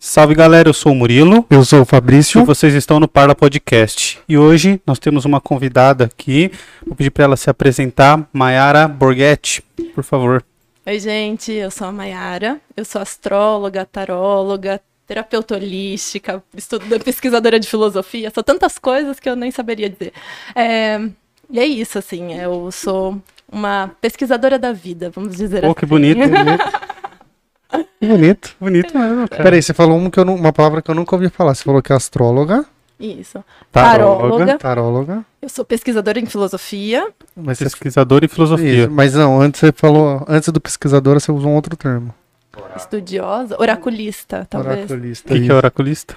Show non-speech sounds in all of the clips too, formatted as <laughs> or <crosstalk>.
Salve galera, eu sou o Murilo. Eu sou o E Fabrício. vocês estão no Parla Podcast. E hoje nós temos uma convidada aqui. Vou pedir para ela se apresentar. Mayara Borghetti, por favor. Oi, gente, eu sou a Mayara, eu sou astróloga, taróloga, terapeuta holística, estudo, pesquisadora de filosofia, sou tantas coisas que eu nem saberia dizer. É, e é isso, assim, eu sou uma pesquisadora da vida, vamos dizer Pô, assim. que bonito. Que <laughs> bonito. bonito mesmo, cara. Peraí, você falou um que eu não- uma palavra que eu nunca ouvi falar. Você falou que é astróloga, Isso. Taróloga. Taróloga, eu sou pesquisadora em filosofia, Mas, você... Pesquisador em filosofia. Isso, mas não, antes você falou, antes do pesquisadora você usou um outro termo. estudiosa, oraculista, talvez. Oraculista. O que, que é oraculista?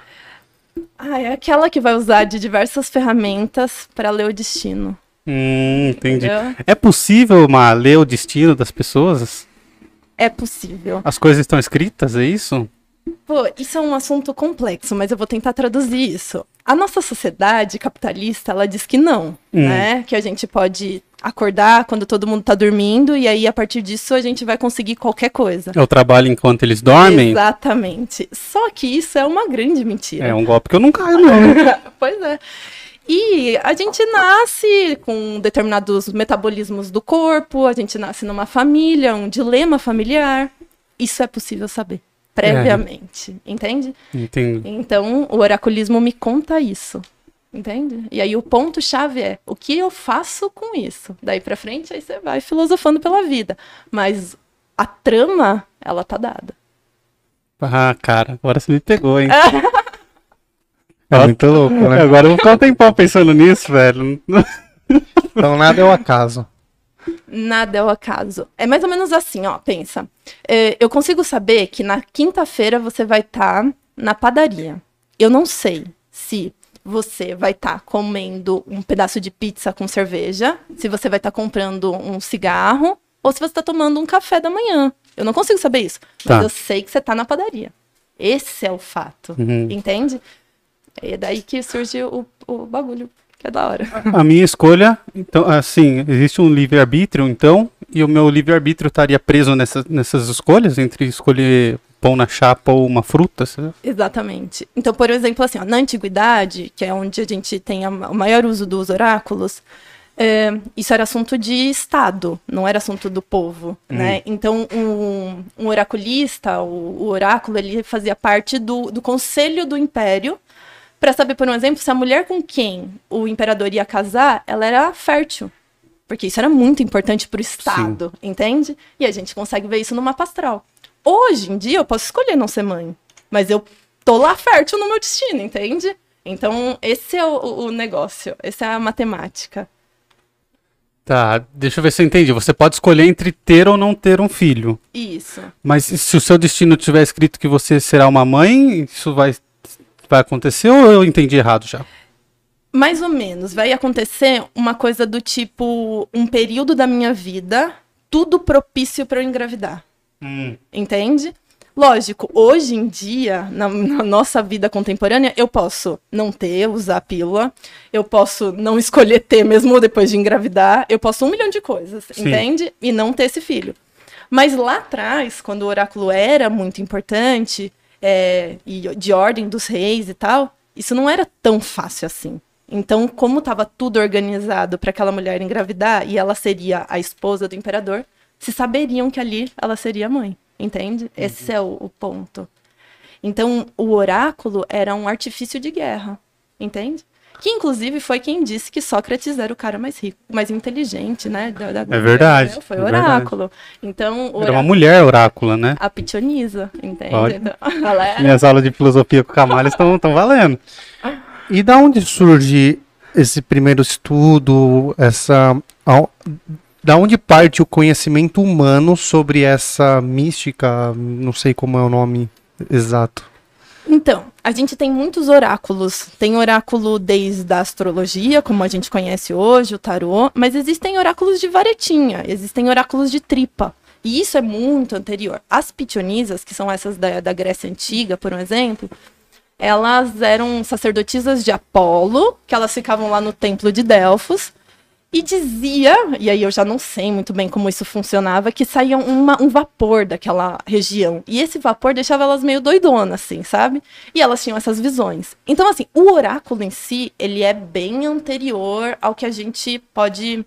Ah, é aquela que vai usar de diversas ferramentas para ler o destino. Hum, entendi. entendeu? É possível, Ma, ler o destino das pessoas? É possível. As coisas estão escritas, é isso? Pô, isso é um assunto complexo, mas eu vou tentar traduzir isso. A nossa sociedade capitalista, ela diz que não, Hum. né? Que a gente pode acordar quando todo mundo tá dormindo e aí a partir disso a gente vai conseguir qualquer coisa. É o trabalho enquanto eles dormem? Exatamente. Só que isso é uma grande mentira. É um golpe que eu não caio, <laughs> não. pois é. E a gente nasce com determinados metabolismos do corpo, a gente nasce numa família, um dilema familiar. Isso é possível saber previamente, entende? Entendo. Então, o oraculismo me conta isso. Entende? E aí o ponto chave é o que eu faço com isso. Daí pra frente aí você vai filosofando pela vida, mas a trama ela tá dada. Ah, cara, agora você me pegou, hein? <laughs> É muito louco, né? <laughs> Agora eu vou ficar um tempão pensando nisso, velho. <laughs> Então nada é o acaso. Nada é o acaso. É mais ou menos assim, ó, pensa. É, eu consigo saber que na quinta-feira você vai estar na padaria. Eu não sei se você vai estar comendo um pedaço de pizza com cerveja, se você vai estar comprando um cigarro, ou se você está tomando um café da manhã. Eu não consigo saber isso. Mas Tá. eu sei que você está na padaria. Esse é o fato. Uhum. Entende? É daí que surge o, o bagulho, que é da hora. A minha escolha, então, assim, existe um livre-arbítrio, então, e o meu livre-arbítrio estaria preso nessa, nessas escolhas, entre escolher pão na chapa ou uma fruta, sabe? Exatamente. Então, por exemplo, assim, ó, na antiguidade, que é onde a gente tem o maior uso dos oráculos, é, isso era assunto de Estado, não era assunto do povo, né? Então, um, um oraculista, o, o oráculo, ele fazia parte do, do conselho do império para saber, por um exemplo, se a mulher com quem o imperador ia casar, ela era fértil. Porque isso era muito importante para o Estado, entende? E a gente consegue ver isso no mapa astral. Hoje em dia eu posso escolher não ser mãe, mas eu tô lá fértil no meu destino, entende? Então, esse é o- o negócio, essa é a matemática. Tá, deixa eu ver se eu entendi. Você pode escolher entre ter ou não ter um filho. Isso. Mas se o seu destino tiver escrito que você será uma mãe, isso vai, vai acontecer ou eu entendi errado já? Mais ou menos, vai acontecer uma coisa do tipo um período da minha vida, tudo propício para eu engravidar. Entende? Lógico, hoje em dia, na, na nossa vida contemporânea, eu posso não ter, usar a pílula, eu posso não escolher ter mesmo depois de engravidar, eu posso um milhão de coisas, Sim. entende? E não ter esse filho. Mas lá atrás, quando o oráculo era muito importante, é, e de ordem dos reis e tal, isso não era tão fácil assim. Então, como estava tudo organizado para aquela mulher engravidar e ela seria a esposa do imperador, se saberiam que ali ela seria a mãe, entende? Esse é o, o ponto. Então, o oráculo era um artifício de guerra, entende? Que inclusive foi quem disse que Sócrates era o cara mais rico, mais inteligente, né? da- da- verdade, Foi é o verdade. oráculo. Então, o Era uma oráculo, mulher orácula, né? a pitonisa, entende? Então, <laughs> Minhas aulas de filosofia com o Camalho estão estão valendo. E da onde surge esse primeiro estudo, essa da onde parte o conhecimento humano sobre essa mística, não sei como é o nome exato. Então, a gente tem muitos oráculos. Tem oráculo desde a astrologia, como a gente conhece hoje, o tarô, mas existem oráculos de varetinha, existem oráculos de tripa. E isso é muito anterior. As pitonisas, que são essas da, da Grécia Antiga, por um exemplo, elas eram sacerdotisas de Apolo, que elas ficavam lá no templo de Delfos, E dizia, e aí eu já não sei muito bem como isso funcionava, que saía uma, um vapor daquela região. E esse vapor deixava elas meio doidonas, assim, sabe? E elas tinham essas visões. Então, assim, o oráculo em si, ele é bem anterior ao que a gente pode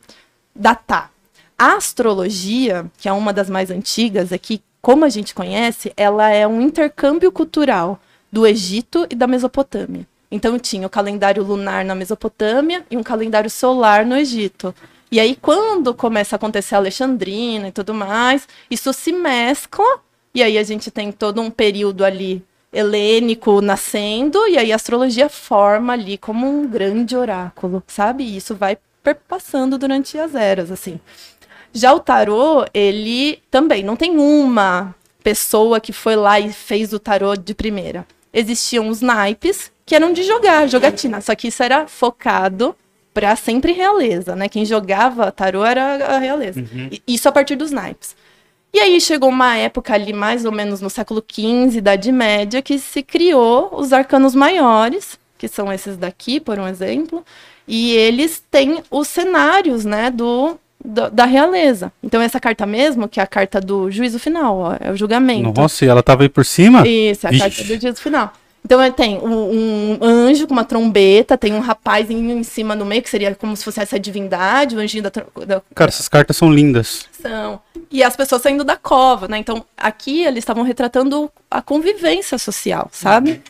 datar. A astrologia, que é uma das mais antigas aqui, como a gente conhece, ela é um intercâmbio cultural do Egito e da Mesopotâmia. Então tinha o calendário lunar na Mesopotâmia e um calendário solar no Egito. E aí, quando começa a acontecer a Alexandrina e tudo mais, isso se mescla, e aí a gente tem todo um período ali helênico nascendo, e aí a astrologia forma ali como um grande oráculo, sabe? E isso vai perpassando durante as eras, assim. Já o tarô, ele também não tem uma pessoa que foi lá e fez o tarô de primeira. Existiam os naipes, que eram de jogar, jogatina. Só que isso era focado para sempre realeza, né? Quem jogava tarô era a realeza. Uhum. Isso a partir dos naipes. E aí chegou uma época ali, mais ou menos no século XV, Idade Média, que se criou os arcanos maiores, que são esses daqui, por um exemplo, e eles têm os cenários, né, do, do, da realeza. Então essa carta mesmo, que é a carta do juízo final, ó, é o julgamento. Nossa, e ela tava aí por cima? Isso, é a Vixe. carta do juízo final. Então tem um, um, anjo com uma trombeta, tem um rapazinho em cima no meio, que seria como se fosse essa divindade, o anjinho da, da... Cara, essas cartas são lindas. São. E as pessoas saindo da cova, né? Então, aqui eles estavam retratando a convivência social, sabe?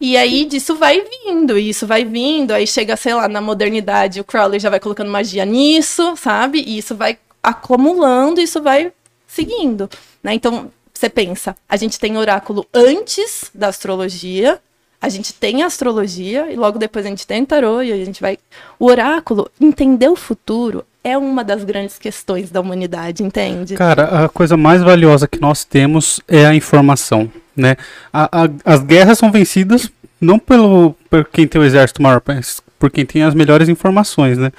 E aí disso vai vindo, e isso vai vindo, aí chega, sei lá, na modernidade, o Crowley já vai colocando magia nisso, sabe? E isso vai acumulando, isso vai seguindo, né? Então, você pensa, a gente tem oráculo antes da astrologia, a gente tem astrologia e logo depois a gente tem tarô e a gente vai. O oráculo, entender o futuro é uma das grandes questões da humanidade, entende? Cara, a coisa mais valiosa que nós temos é a informação, né? A, a, as guerras são vencidas não pelo por quem tem o exército maior, mas por quem tem as melhores informações, né?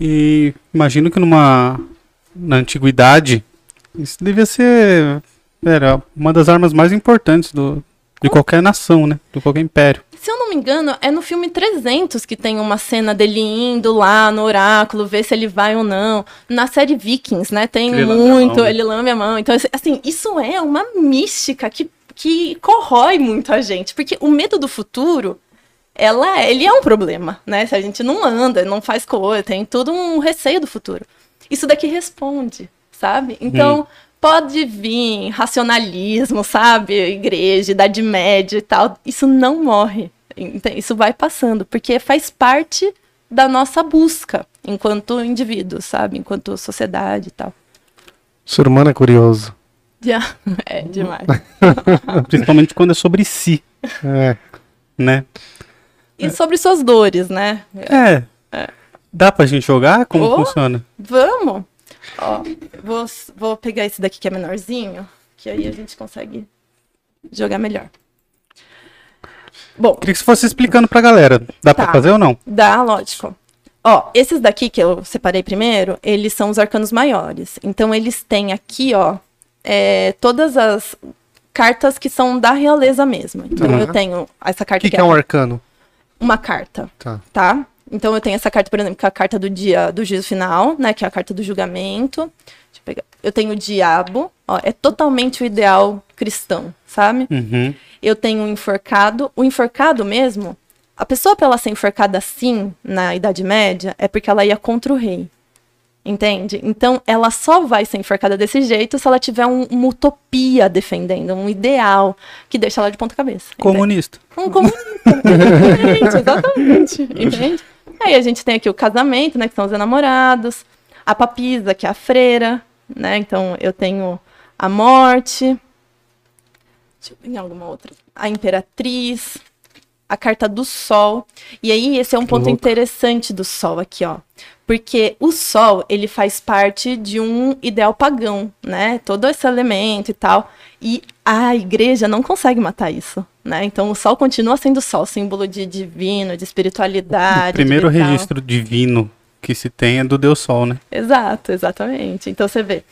E imagino que numa na antiguidade isso devia ser era uma das armas mais importantes do, de qualquer nação, né? De qualquer império. Se eu não me engano, é no filme 300 que tem uma cena dele indo lá no oráculo, ver se ele vai ou não. Na série Vikings, né? Tem ele muito, né? ele lame a mão. Então, assim, isso é uma mística que, que corrói muito a gente. Porque o medo do futuro, ela, ele é um problema, né? Se a gente não anda, não faz coisa, tem todo um receio do futuro. Isso daqui responde, sabe? Então, hum pode vir racionalismo, sabe? Igreja, Idade Média e tal. Isso não morre. Isso vai passando, porque faz parte da nossa busca enquanto indivíduo, sabe? Enquanto sociedade e tal. O ser humano é curioso. Yeah. <laughs> É demais. <laughs> Principalmente quando é sobre si. É. Né? E sobre suas dores, né? É. é. Dá pra gente jogar? Como oh, funciona? Vamos! Ó, vou, vou pegar esse daqui que é menorzinho, que aí a gente consegue jogar melhor. Bom. Queria que você fosse explicando pra galera. Dá tá, pra fazer ou não? Dá, lógico. Ó, esses daqui que eu separei primeiro, eles são os arcanos maiores. Então, eles têm aqui, ó, é, todas as cartas que são da realeza mesmo. Então, uhum. eu tenho essa carta que, que, que é, é um arcano? Uma carta. Tá. Tá? Então eu tenho essa carta, por exemplo, que é a carta do dia do juízo final, né? Que é a carta do julgamento. Deixa eu pegar. Eu tenho o diabo, ó, é totalmente o ideal cristão, sabe? Uhum. Eu tenho o enforcado. O enforcado mesmo, a pessoa para ela ser enforcada assim na Idade Média é porque ela ia contra o rei. Entende? Então, ela só vai ser enforcada desse jeito se ela tiver um, uma utopia defendendo, um ideal que deixa ela de ponta cabeça. Comunista. Um comunista. <laughs> exatamente, exatamente. Entende? Aí a gente tem aqui o casamento, né, que são os enamorados, a papisa, que é a freira, né? Então eu tenho a morte. Deixa eu pegar alguma outra. A imperatriz, a carta do sol. E aí esse é um ponto interessante do sol aqui, ó. Porque o sol, ele faz parte de um ideal pagão, né? Todo esse elemento e tal. E a igreja não consegue matar isso, né? Então o sol continua sendo sol, símbolo de divino, de espiritualidade. O primeiro registro divino que se tem é do Deus Sol, né? Exato, exatamente. Então você vê.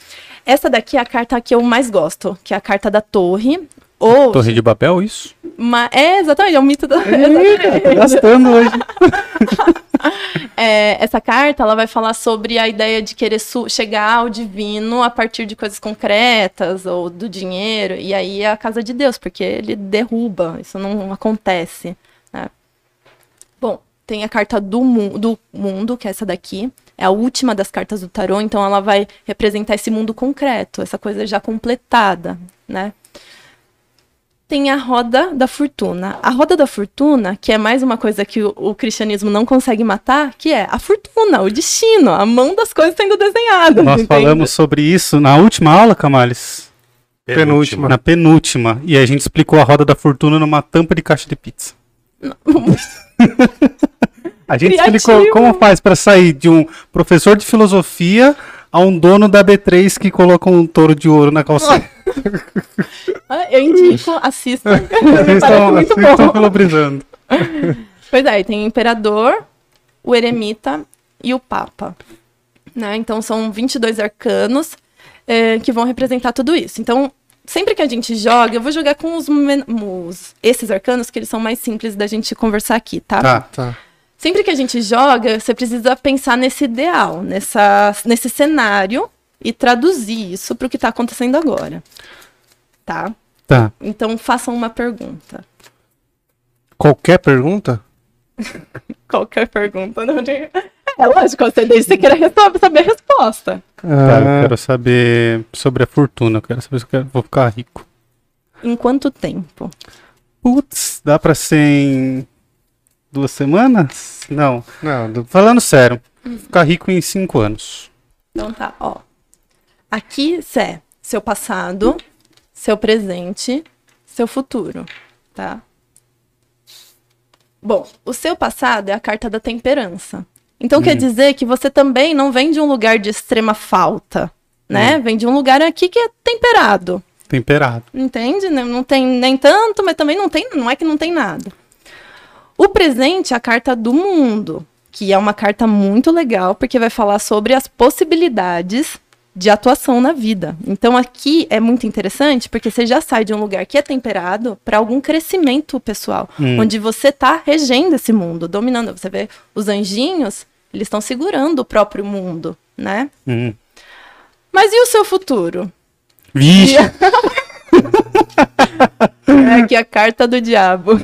Essa daqui é a carta que eu mais gosto, que é a carta da torre. Ou... Torre de Babel, isso? Uma... É, exatamente, é o mito da. Eita, <laughs> tô gastando hoje. É, essa carta ela vai falar sobre a ideia de querer chegar ao divino a partir de coisas concretas ou do dinheiro. E aí é a casa de Deus, porque ele derruba, isso não acontece. Né? Bom, tem a carta do, mu do mundo, que é essa daqui. É a última das cartas do tarô, então ela vai representar esse mundo concreto, essa coisa já completada, né? Tem a roda da fortuna. A roda da fortuna, que é mais uma coisa que o, o, cristianismo não consegue matar, que é a fortuna, o destino, a mão das coisas sendo desenhadas. Nós entende? falamos sobre isso na última aula, Camales. Penúltima. Na penúltima. E a gente explicou a roda da fortuna numa tampa de caixa de pizza. <laughs> a gente Criativo. explicou como faz para sair de um professor de filosofia a um dono da B3 que coloca um touro de ouro na calçada. <laughs> Ah, eu indico, assistam. assistam, assistam pelo Brisando. Pois é, tem o imperador, o eremita e o papa. Né? Então são 22 arcanos é, que vão representar tudo isso. Então, sempre que a gente joga, eu vou jogar com os, os, esses arcanos, que eles são mais simples da gente conversar aqui, tá? Tá, tá. Sempre que a gente joga, você precisa pensar nesse ideal, nessa, nesse cenário e traduzir isso para o que está acontecendo agora. Tá? Tá. Então façam uma pergunta. Qualquer pergunta? <laughs> Qualquer pergunta. Não tem... É lógico, você desde você quer saber a resposta. Ah. Tá, eu quero saber sobre a fortuna. Eu quero saber se eu quero, vou ficar rico. Em quanto tempo? Putz, dá pra ser em duas semanas? Não. Não, do... Falando sério, ficar rico em cinco anos. Então tá, ó. Aqui é seu passado, seu presente, seu futuro, tá? Bom, o seu passado é a carta da temperança. Então hum. quer dizer que você também não vem de um lugar de extrema falta, né? Hum. Vem de um lugar aqui que é temperado. Temperado. Entende? Não tem nem tanto, mas também não tem, não é que não tem nada. O presente é a carta do mundo, que é uma carta muito legal, porque vai falar sobre as possibilidades de atuação na vida. Então aqui é muito interessante porque você já sai de um lugar que é temperado para algum crescimento pessoal, hum. onde você está regendo esse mundo, dominando. Você vê os anjinhos, eles estão segurando o próprio mundo, né? Hum. Mas e o seu futuro? Vixe! <laughs> é aqui a carta do diabo.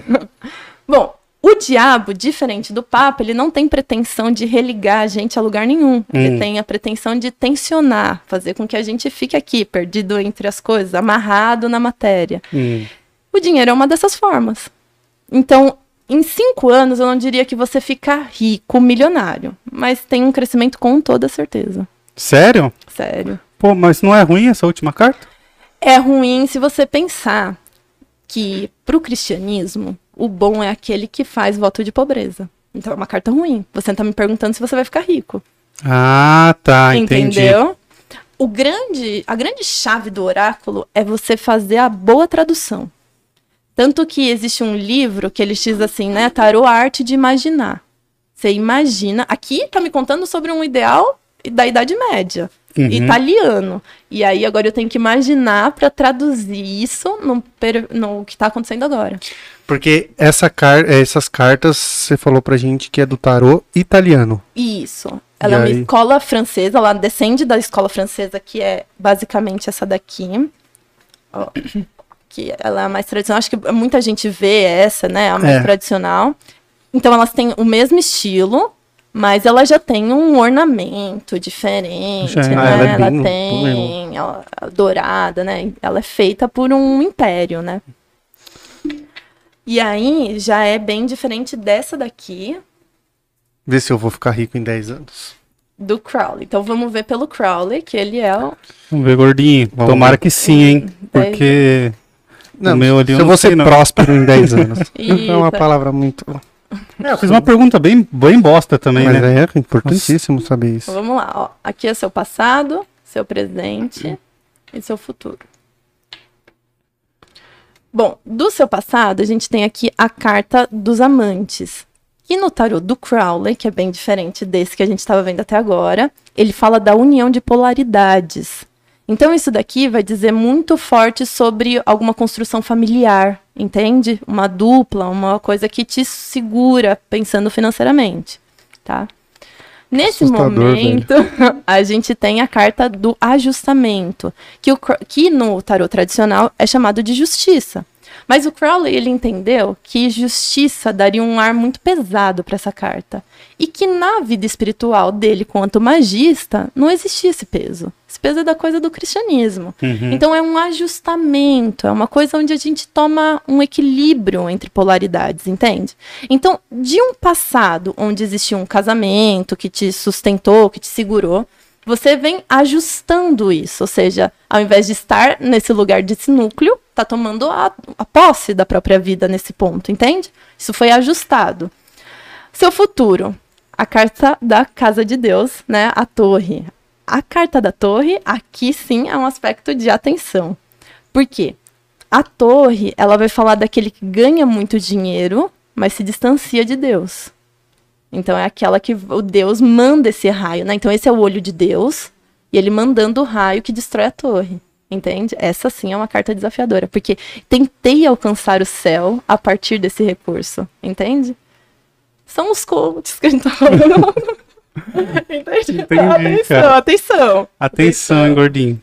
Bom, o diabo, diferente do Papa, ele não tem pretensão de religar a gente a lugar nenhum. Hum. Ele tem a pretensão de tensionar, fazer com que a gente fique aqui, perdido entre as coisas, amarrado na matéria. Hum. O dinheiro é uma dessas formas. Então, em cinco anos, eu não diria que você fica rico, milionário, mas tem um crescimento com toda certeza. Sério? Sério. Pô, mas não é ruim essa última carta? É ruim se você pensar que, para o cristianismo, o bom é aquele que faz voto de pobreza. Então é uma carta ruim. Você está me perguntando se você vai ficar rico. Ah, tá, entendi. Entendeu? O grande, a grande chave do oráculo é você fazer a boa tradução. Tanto que existe um livro que ele diz assim, né? Tarô a arte de imaginar. Você imagina. Aqui tá me contando sobre um ideal da Idade Média uhum. italiano. E aí agora eu tenho que imaginar para traduzir isso no, no que está acontecendo agora. Porque essa car essas cartas você falou pra gente que é do tarô italiano. Isso. Ela e é uma aí? escola francesa, ela descende da escola francesa, que é basicamente essa daqui. Ó, <coughs> que ela é a mais tradicional. Acho que muita gente vê essa, né? A mais é. tradicional. Então elas têm o mesmo estilo, mas ela já tem um ornamento diferente, já, né? Ela, é ela tem ela, dourada, né? Ela é feita por um império, né? E aí já é bem diferente dessa daqui. Vê se eu vou ficar rico em 10 anos. Do Crowley. Então vamos ver pelo Crowley, que ele é o. Vamos ver, gordinho. Vamos Tomara ver. que sim, hein? Porque. Não, o meu ali se eu vou ser próspero em 10 anos. <laughs> é uma palavra muito. É, eu fiz uma pergunta bem, bem bosta também, Mas né? é importantíssimo Nossa. saber isso. Então, vamos lá, ó. Aqui é seu passado, seu presente e seu futuro. Bom, do seu passado, a gente tem aqui a carta dos amantes. E no tarot do Crowley, que é bem diferente desse que a gente estava vendo até agora, ele fala da união de polaridades. Então, isso daqui vai dizer muito forte sobre alguma construção familiar, entende? Uma dupla, uma coisa que te segura pensando financeiramente. tá? Nesse Assustador, momento, <laughs> a gente tem a carta do ajustamento, que, o, que no tarot tradicional é chamado de justiça. Mas o Crowley ele entendeu que justiça daria um ar muito pesado para essa carta. E que na vida espiritual dele, quanto magista, não existia esse peso. Esse peso é da coisa do cristianismo. Então é um ajustamento, é uma coisa onde a gente toma um equilíbrio entre polaridades, entende? Então, de um passado onde existia um casamento que te sustentou, que te segurou, você vem ajustando isso, ou seja, ao invés de estar nesse lugar desse núcleo, tá tomando a, a posse da própria vida nesse ponto, entende? Isso foi ajustado. Seu futuro, a carta da casa de Deus, né? A torre. A carta da torre, aqui sim é um aspecto de atenção. Por quê? A torre, ela vai falar daquele que ganha muito dinheiro, mas se distancia de Deus. Então é aquela que o Deus manda esse raio, né? Então esse é o olho de Deus e ele mandando o raio que destrói a torre. Entende? Essa sim é uma carta desafiadora, porque tentei alcançar o céu a partir desse recurso. Entende? São os coaches que a gente tá falando. <laughs> Entende? Entendi, atenção, atenção. Atenção, hein, gordinho.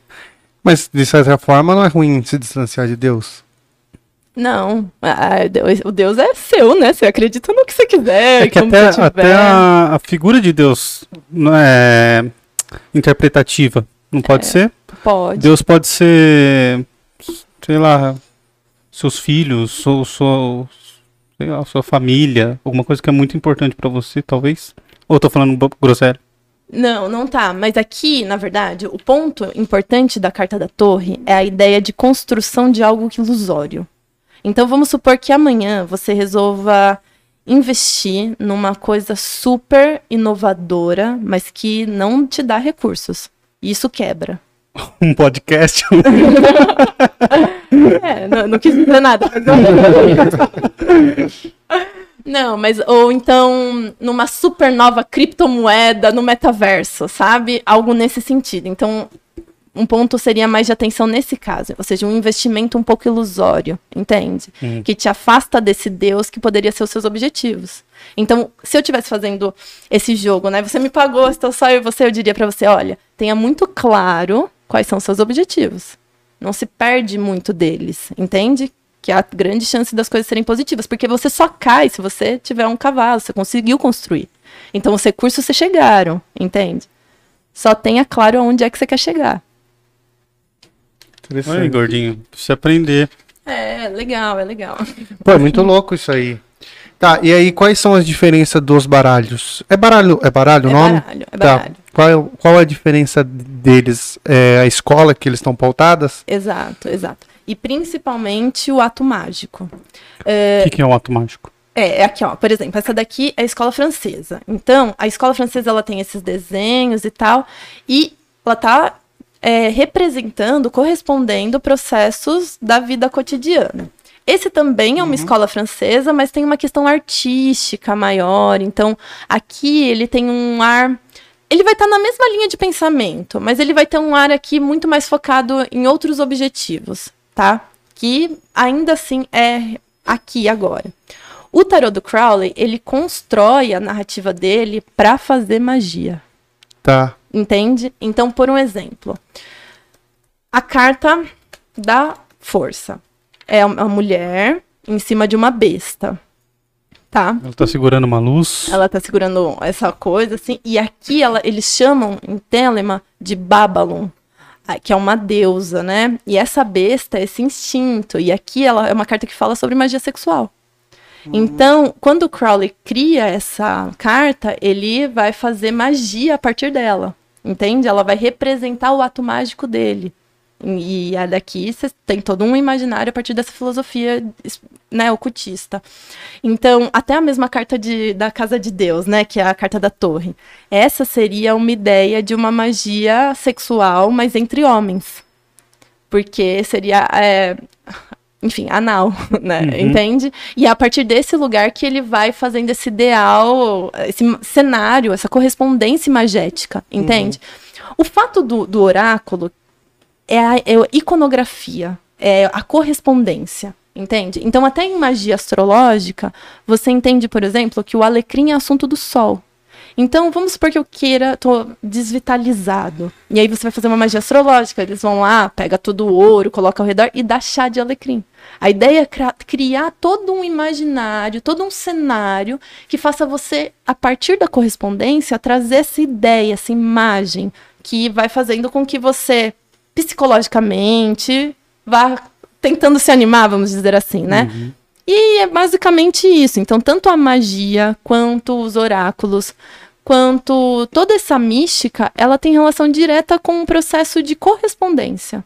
Mas, de certa forma, não é ruim se distanciar de Deus. Não, ah, Deus- o Deus é seu, né? Você acredita no que você quiser, É que até, até a, a figura de Deus não é interpretativa. Não pode ser? Pode. Deus pode ser, sei lá, seus filhos, sua, sua, sei lá, sua família, alguma coisa que é muito importante pra você, talvez. Ou eu tô falando groselha? Não, não tá. Mas aqui, na verdade, o ponto importante da carta da torre é a ideia de construção de algo ilusório. Então vamos supor que amanhã você resolva investir numa coisa super inovadora, mas que não te dá recursos. Isso quebra. <laughs> Um podcast? <laughs> É, não, não quis dizer nada. mas- Não, mas ou então numa super nova criptomoeda no metaverso, sabe? Algo nesse sentido. Então, um ponto seria mais de atenção nesse caso, ou seja, um investimento um pouco ilusório, entende? Hum. Que te afasta desse Deus que poderia ser os seus objetivos. Então, se eu estivesse fazendo esse jogo, né? Você me pagou, estou só eu e você, eu diria pra você, olha, tenha muito claro quais são os seus objetivos. Não se perde muito deles, entende? Que há grande chance das coisas serem positivas, porque você só cai se você tiver um cavalo, você conseguiu construir. Então os recursos se chegaram, entende? Só tenha claro aonde é que você quer chegar. Aí, gordinho, precisa aprender. É, legal, é legal. Pô, é muito louco isso aí. Tá, e aí quais são as diferenças dos baralhos? É baralho, é baralho o É nome? baralho, é Tá. Qual, é- qual é a diferença deles? É a escola que eles estão pautadas? Exato, exato. E principalmente o ato mágico. O que, que é um ato mágico? É, é aqui, ó. Por exemplo, essa daqui é a escola francesa. Então, a escola francesa ela tem esses desenhos e tal, e ela tá é, representando, correspondendo processos da vida cotidiana. Esse também é uma escola francesa, mas tem uma questão artística maior. Então, aqui ele tem um ar. Ele vai estar na mesma linha de pensamento, mas ele vai ter um ar aqui muito mais focado em outros objetivos, tá? Que ainda assim é aqui agora. O tarot do Crowley, ele constrói a narrativa dele para fazer magia, Tá. entende? Então, por um exemplo, a carta da força é uma mulher em cima de uma besta, tá? Ela tá segurando uma luz. Ela tá segurando essa coisa assim, e aqui ela, eles chamam em Telema de Babylon, que é uma deusa, né? E essa besta esse instinto, e aqui ela é uma carta que fala sobre magia sexual. Então, quando o Crowley cria essa carta, ele vai fazer magia a partir dela, entende? Ela vai representar o ato mágico dele. E a daqui você tem todo um imaginário a partir dessa filosofia né, ocultista. Então, até a mesma carta de, da Casa de Deus, né, que é a carta da torre. Essa seria uma ideia de uma magia sexual, mas entre homens. Porque seria, é, enfim, anal, <laughs> né, Uhum. entende? E é a partir desse lugar que ele vai fazendo esse ideal, esse cenário, essa correspondência imagética, entende? O fato do, do oráculo é a, é a iconografia, é a correspondência, entende? Então, até em magia astrológica, você entende, por exemplo, que o alecrim é assunto do sol. Então, vamos supor que eu queira, tô desvitalizado. E aí você vai fazer uma magia astrológica. Eles vão lá, pega todo o ouro, coloca ao redor e dá chá de alecrim. A ideia é criar todo um imaginário, todo um cenário que faça você, a partir da correspondência, trazer essa ideia, essa imagem, que vai fazendo com que você, psicologicamente, vá tentando se animar, vamos dizer assim, né? Uhum. E é basicamente isso. Então, tanto a magia, quanto os oráculos, quanto toda essa mística, ela tem relação direta com o um processo de correspondência.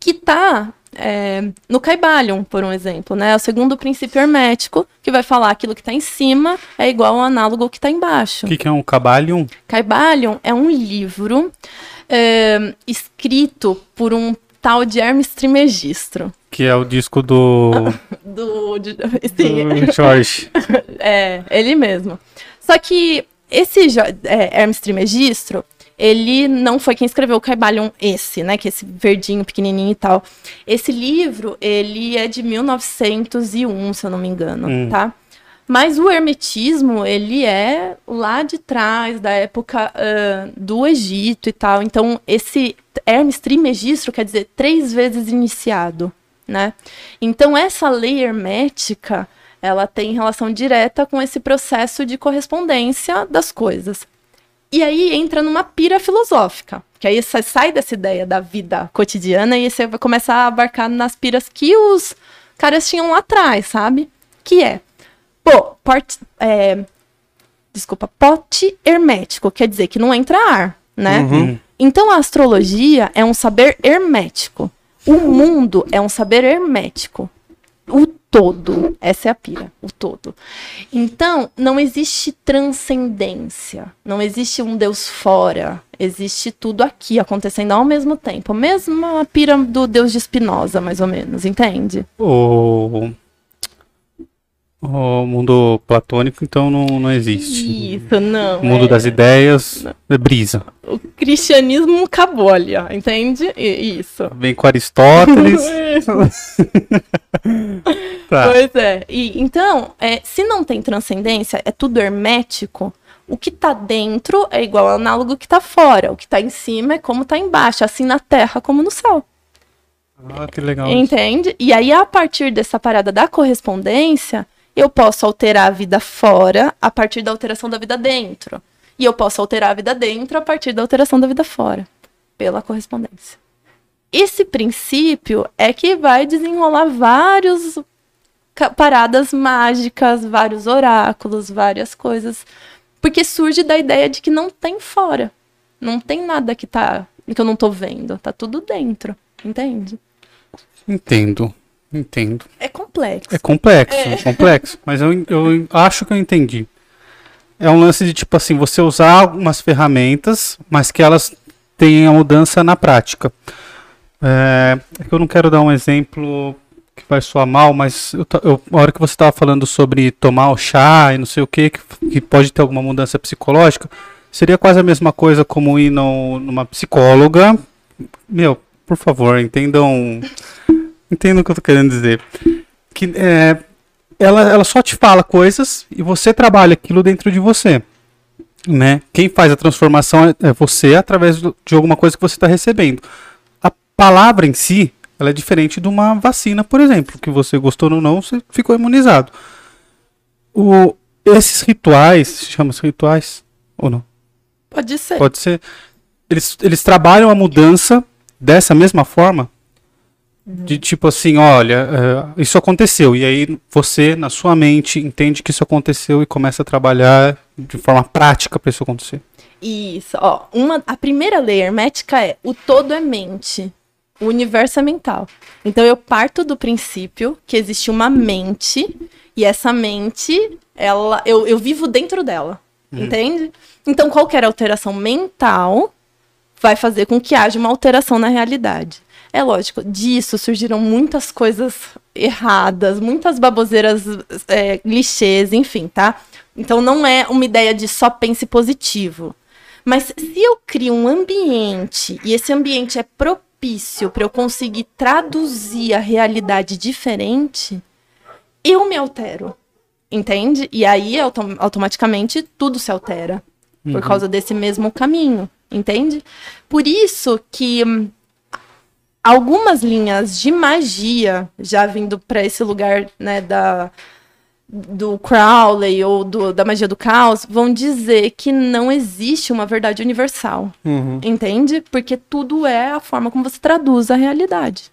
Que está é, no Caibalion, por um exemplo, né? É o segundo princípio hermético, que vai falar aquilo que está em cima é igual ao análogo que está embaixo. O que, que, é um Caibalion? Caibalion é um livro é, escrito por um tal de Hermes Trismegisto. Que é o disco do. <laughs> do, de, <laughs> sim. do George. <laughs> é, ele mesmo. Só que esse é, Hermes Trismegisto, ele não foi quem escreveu o Caibalion esse, né, que é esse verdinho pequenininho e tal. Esse livro, ele é de 1901, se eu não me engano, hum. tá? Mas o hermetismo, ele é lá de trás, da época uh, do Egito e tal. Então, esse Hermes Trismegisto quer dizer três vezes iniciado, né? Então essa lei hermética, ela tem relação direta com esse processo de correspondência das coisas. E aí entra numa pira filosófica, que aí você sai dessa ideia da vida cotidiana e você vai começar a abarcar nas piras que os caras tinham lá atrás, sabe? Que é, pô, porte, é, desculpa, pote hermético, quer dizer que não entra ar, né? Uhum. Então a astrologia é um saber hermético. O mundo é um saber hermético. O todo. Essa é a pira, o todo. Então, não existe transcendência. Não existe um Deus fora. Existe tudo aqui acontecendo ao mesmo tempo. Mesmo a pira do Deus de Spinoza, mais ou menos, entende? O o mundo platônico, então, não, não existe. Isso, não. O mundo é... das ideias não. é brisa. O cristianismo acabou ali, ó, entende? Isso. Vem com Aristóteles. <laughs> <laughs> tá. Pois é. E, então, é, se não tem transcendência, é tudo hermético. O que está dentro é igual ao análogo que está fora. O que está em cima é como está embaixo, assim na terra como no céu. Ah, que legal. Entende? E aí, a partir dessa parada da correspondência, eu posso alterar a vida fora a partir da alteração da vida dentro. E eu posso alterar a vida dentro a partir da alteração da vida fora, pela correspondência. Esse princípio é que vai desenrolar vários paradas mágicas, vários oráculos, várias coisas, porque surge da ideia de que não tem fora. Não tem nada que tá que eu não tô vendo, tá tudo dentro, entende? Entendo. Entendo. É complexo. É complexo, é, é complexo. Mas eu, eu acho que eu entendi. É um lance de tipo assim, você usar algumas ferramentas, mas que elas tenham a mudança na prática. É, é eu não quero dar um exemplo que vai soar mal, mas eu, eu, a hora que você estava falando sobre tomar o chá e não sei o que, que pode ter alguma mudança psicológica, seria quase a mesma coisa como ir no, numa psicóloga. Meu, por favor, entendam Entendo o que eu tô querendo dizer. Que é, ela, ela só te fala coisas e você trabalha aquilo dentro de você. Né? Quem faz a transformação é, é você através de alguma coisa que você está recebendo. A palavra em si, ela é diferente de uma vacina, por exemplo, que você gostou ou não, você ficou imunizado. O, esses rituais, chama-se rituais ou não? Pode ser. Pode ser. Eles, eles trabalham a mudança dessa mesma forma de tipo assim, olha, uh, isso aconteceu. E aí você, na sua mente, entende que isso aconteceu e começa a trabalhar de forma prática para isso acontecer. Isso, ó. Uma, a primeira lei hermética é o todo é mente. O universo é mental. Então eu parto do princípio que existe uma mente e essa mente, ela, eu, eu vivo dentro dela. Hum. Entende? Então qualquer alteração mental vai fazer com que haja uma alteração na realidade. É lógico, disso surgiram muitas coisas erradas, muitas baboseiras, é, clichês, enfim, tá? Então não é uma ideia de só pense positivo. Mas se eu crio um ambiente e esse ambiente é propício para eu conseguir traduzir a realidade diferente, eu me altero. Entende? E aí, autom automaticamente, tudo se altera. Por causa desse mesmo caminho. Entende? Por isso que algumas linhas de magia, já vindo para esse lugar né, da, do Crowley ou do, da magia do caos, vão dizer que não existe uma verdade universal. Uhum. Entende? Porque tudo é a forma como você traduz a realidade.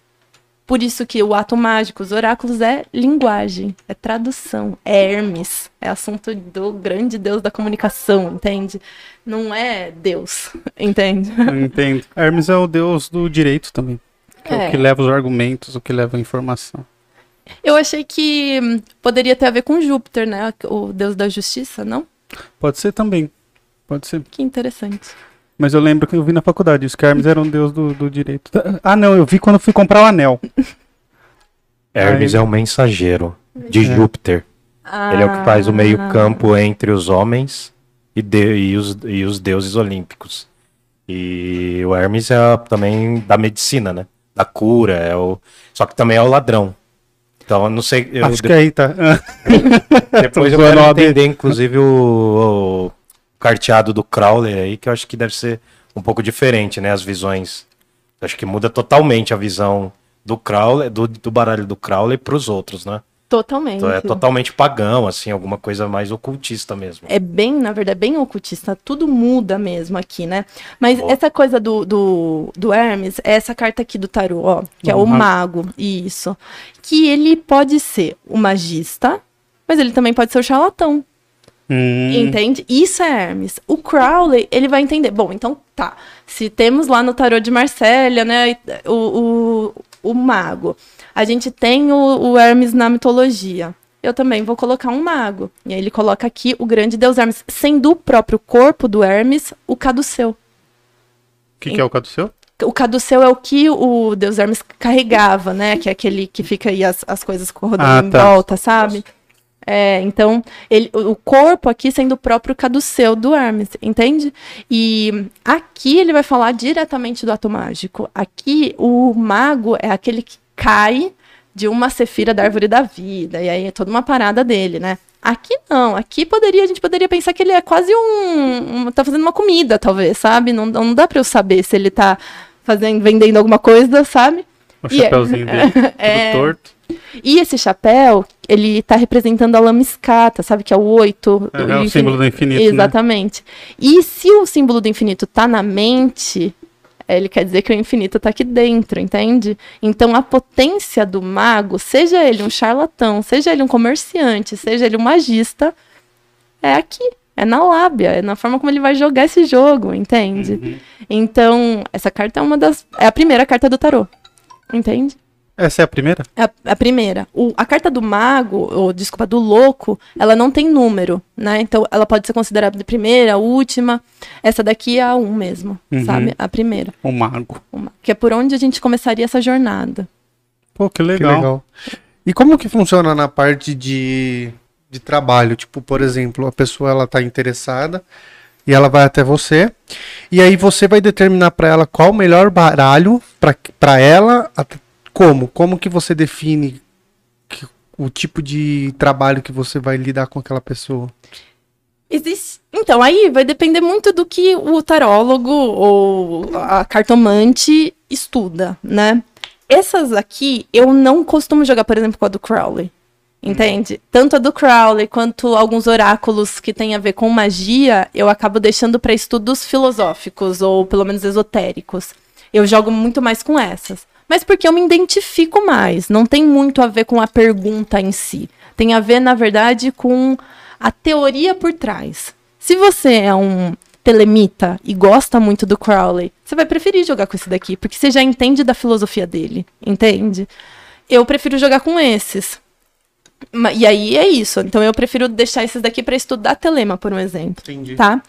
Por isso que o ato mágico, os oráculos, é linguagem, é tradução, é Hermes, é assunto do grande Deus da comunicação, entende? Não é Deus, <laughs> entende? Eu entendo. Hermes é o deus do direito também. Que é. É. o que leva os argumentos, o que leva a informação. Eu achei que hum, poderia ter a ver com Júpiter, né? O deus da justiça, não? Pode ser também. Pode ser. Que interessante. Mas eu lembro que eu vi na faculdade, que Hermes era um deus do, do direito. <laughs> Ah, não, eu vi quando fui comprar o anel. <laughs> Hermes Aí- é o mensageiro de É. Júpiter. Ele é o que faz o Ah. meio-campo entre os homens e, de- e os, e os deuses olímpicos. E o Hermes é também da medicina, né? Da cura, é o... só que também é o ladrão. Então eu não sei. Eu, Acho que aí tá. <laughs> Depois eu quero Abi. entender, inclusive, o, o carteado do Crowley aí, que eu acho que deve ser um pouco diferente, né? As visões. Eu acho que muda totalmente a visão do Crowley, do, do baralho do Crowley para os outros, né? Totalmente. Então é totalmente pagão, assim, alguma coisa mais ocultista mesmo. É bem, na verdade, é bem ocultista. Tudo muda mesmo aqui, né? Mas Ó. essa coisa do, do, do Hermes, é essa carta aqui do tarô, ó, que é o Uhum. mago, isso. Que ele pode ser o magista, mas ele também pode ser o charlatão. Hum, Entende? Isso é Hermes. O Crowley, ele vai entender. Bom, então tá. Se temos lá no tarô de Marsella, né, o, o, o mago. A gente tem o, o Hermes na mitologia. Eu também vou colocar um mago. E aí ele coloca aqui o grande deus Hermes, sendo o próprio corpo do Hermes o caduceu. O que, que é o caduceu? O caduceu é o que o deus Hermes carregava, né? Que é aquele que fica aí as, as coisas rodando Ah, em tá. volta, sabe? É, então, ele, o o corpo aqui sendo o próprio caduceu do Hermes, entende? E aqui ele vai falar diretamente do ato mágico. Aqui, o mago é aquele que cai de uma cefira da árvore da vida, e aí é toda uma parada dele, né? Aqui não, aqui poderia, a gente poderia pensar que ele é quase um, um- tá fazendo uma comida, talvez, sabe? Não, não dá pra eu saber se ele tá fazendo, vendendo alguma coisa, sabe? O E é- chapeuzinho dele, <laughs> tudo É. torto. E esse chapéu, ele tá representando a lamiscata, sabe? Que é o oito. É, do é o símbolo do infinito, né? Exatamente. E se o símbolo do infinito tá na mente, é, ele quer dizer que o infinito tá aqui dentro, entende? Então a potência do mago, seja ele um charlatão, seja ele um comerciante, seja ele um magista, é aqui. É na lábia, é na forma como ele vai jogar esse jogo, entende? Uhum. Então, essa carta é uma das. É a primeira carta do tarô. Entende? Essa é a primeira? É a, a primeira. O- a carta do mago, ou desculpa, do louco, ela não tem número, né? Então ela pode ser considerada de primeira, última. Essa daqui é a um mesmo, Uhum. sabe? A primeira. O mago. Uma- que é por onde a gente começaria essa jornada. Pô, que Que legal. legal. E como que funciona na parte de, de trabalho? Tipo, por exemplo, a pessoa ela tá interessada e ela vai até você e aí você vai determinar para ela qual o melhor baralho para ela, como? Como que você define que- o tipo de trabalho que você vai lidar com aquela pessoa? Existe... Então, aí vai depender muito do que o tarólogo ou a cartomante estuda, né? Essas aqui, eu não costumo jogar, por exemplo, com a do Crowley. Entende? Tanto a do Crowley quanto alguns oráculos que têm a ver com magia, eu acabo deixando para estudos filosóficos ou pelo menos esotéricos. Eu jogo muito mais com essas. Mas porque eu me identifico mais. Não tem muito a ver com a pergunta em si. Tem a ver, na verdade, com a teoria por trás. Se você é um telemita e gosta muito do Crowley, você vai preferir jogar com esse daqui, porque você já entende da filosofia dele, entende? Eu prefiro jogar com esses. E aí é isso. Então eu prefiro deixar esses daqui para estudar telema, por um exemplo Entendi. tá?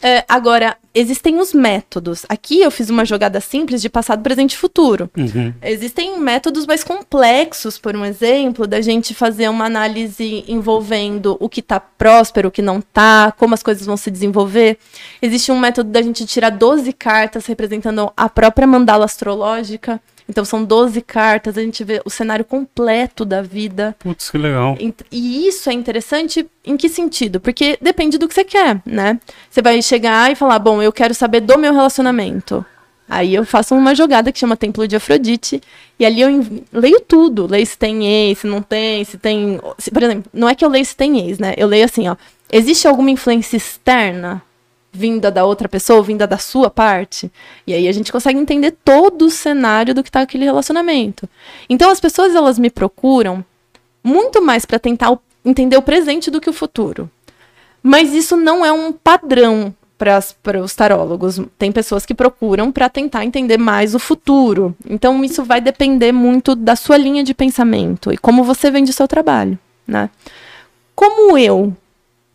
É, agora, existem os métodos. Aqui eu fiz uma jogada simples de passado, presente e futuro. Uhum. Existem métodos mais complexos, por um exemplo, da gente fazer uma análise envolvendo o que tá próspero, o que não tá, como as coisas vão se desenvolver. Existe um método da gente tirar 12 cartas representando a própria mandala astrológica. Então são 12 cartas, a gente vê o cenário completo da vida. Putz, que legal. E isso é interessante em que sentido? Porque depende do que você quer, né? Você vai chegar e falar, bom, eu quero saber do meu relacionamento. Aí eu faço uma jogada que chama Templo de Afrodite, e ali eu leio tudo. Leio se tem ex, se não tem, se tem. se- por exemplo, não é que eu leio se tem ex, né? Eu leio assim, ó. Existe alguma influência externa vinda da outra pessoa, vinda da sua parte? E aí a gente consegue entender todo o cenário do que tá aquele relacionamento. Então as pessoas elas me procuram muito mais para tentar entender o presente do que o futuro. Mas isso não é um padrão para os tarólogos. Tem pessoas que procuram para tentar entender mais o futuro. Então isso vai depender muito da sua linha de pensamento e como você vende o seu trabalho, né? Como eu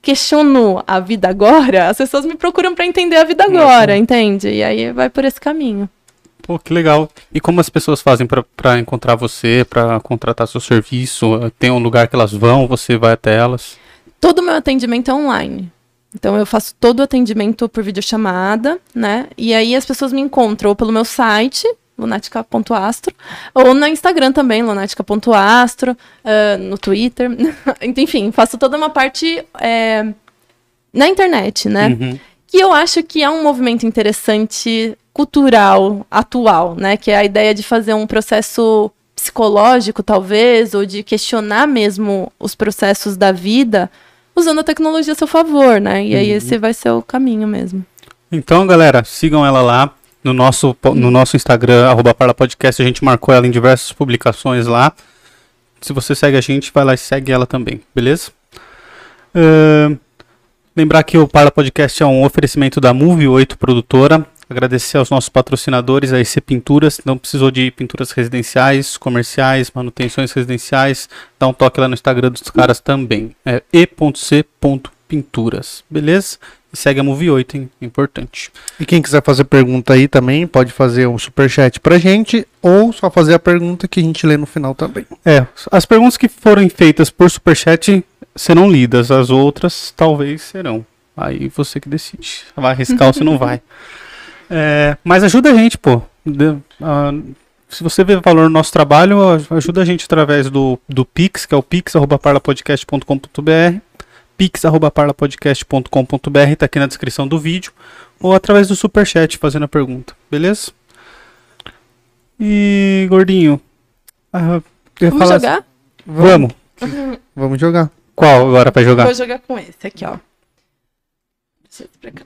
questiono a vida agora, as pessoas me procuram para entender a vida agora, entende? E aí vai por esse caminho. Pô, que legal. E como as pessoas fazem pra encontrar você, pra contratar seu serviço? Tem um lugar que elas vão, você vai até elas? Todo o meu atendimento é online. Então eu faço todo o atendimento por videochamada, né? E aí as pessoas me encontram ou pelo meu site, lunatica.astro, ou no Instagram também, lunatica.astro, ah, no Twitter. <laughs> Enfim, faço toda uma parte é, na internet, né? Uhum. que eu acho que é um movimento interessante, cultural, atual, né? Que é a ideia de fazer um processo psicológico, talvez, ou de questionar mesmo os processos da vida, usando a tecnologia a seu favor, né? E aí esse vai ser o caminho mesmo. Então, galera, sigam ela lá no nosso, no nosso Instagram, arroba Parla Podcast. A gente marcou ela em diversas publicações lá. Se você segue a gente, vai lá e segue ela também, beleza? Ahn, lembrar que o Parla Podcast é um oferecimento da Move 8 Produtora. Agradecer aos nossos patrocinadores, a EC Pinturas. Não precisou de pinturas residenciais, comerciais, manutenções residenciais. Dá um toque lá no Instagram dos caras também. É e.c.pinturas, beleza? E segue a Move 8, hein? Importante. E quem quiser fazer pergunta aí também, pode fazer um superchat pra gente, ou só fazer a pergunta que a gente lê no final também. É, as perguntas que forem feitas por superchat serão lidas, as outras talvez serão. Aí você que decide. Vai arriscar ou se não vai. <laughs> É, mas ajuda a gente, pô. De- se você vê valor no nosso trabalho, ajuda a gente através do, do Pix, que é o pix.parlapodcast.com.br pix.parlapodcast.com.br, tá aqui na descrição do vídeo, ou através do superchat fazendo a pergunta, beleza? E, gordinho, ah, Vamos falar- jogar? Vamos. <laughs> Vamos jogar. Qual agora pra jogar? Vou jogar com esse aqui, ó. Deixa eu pra cá.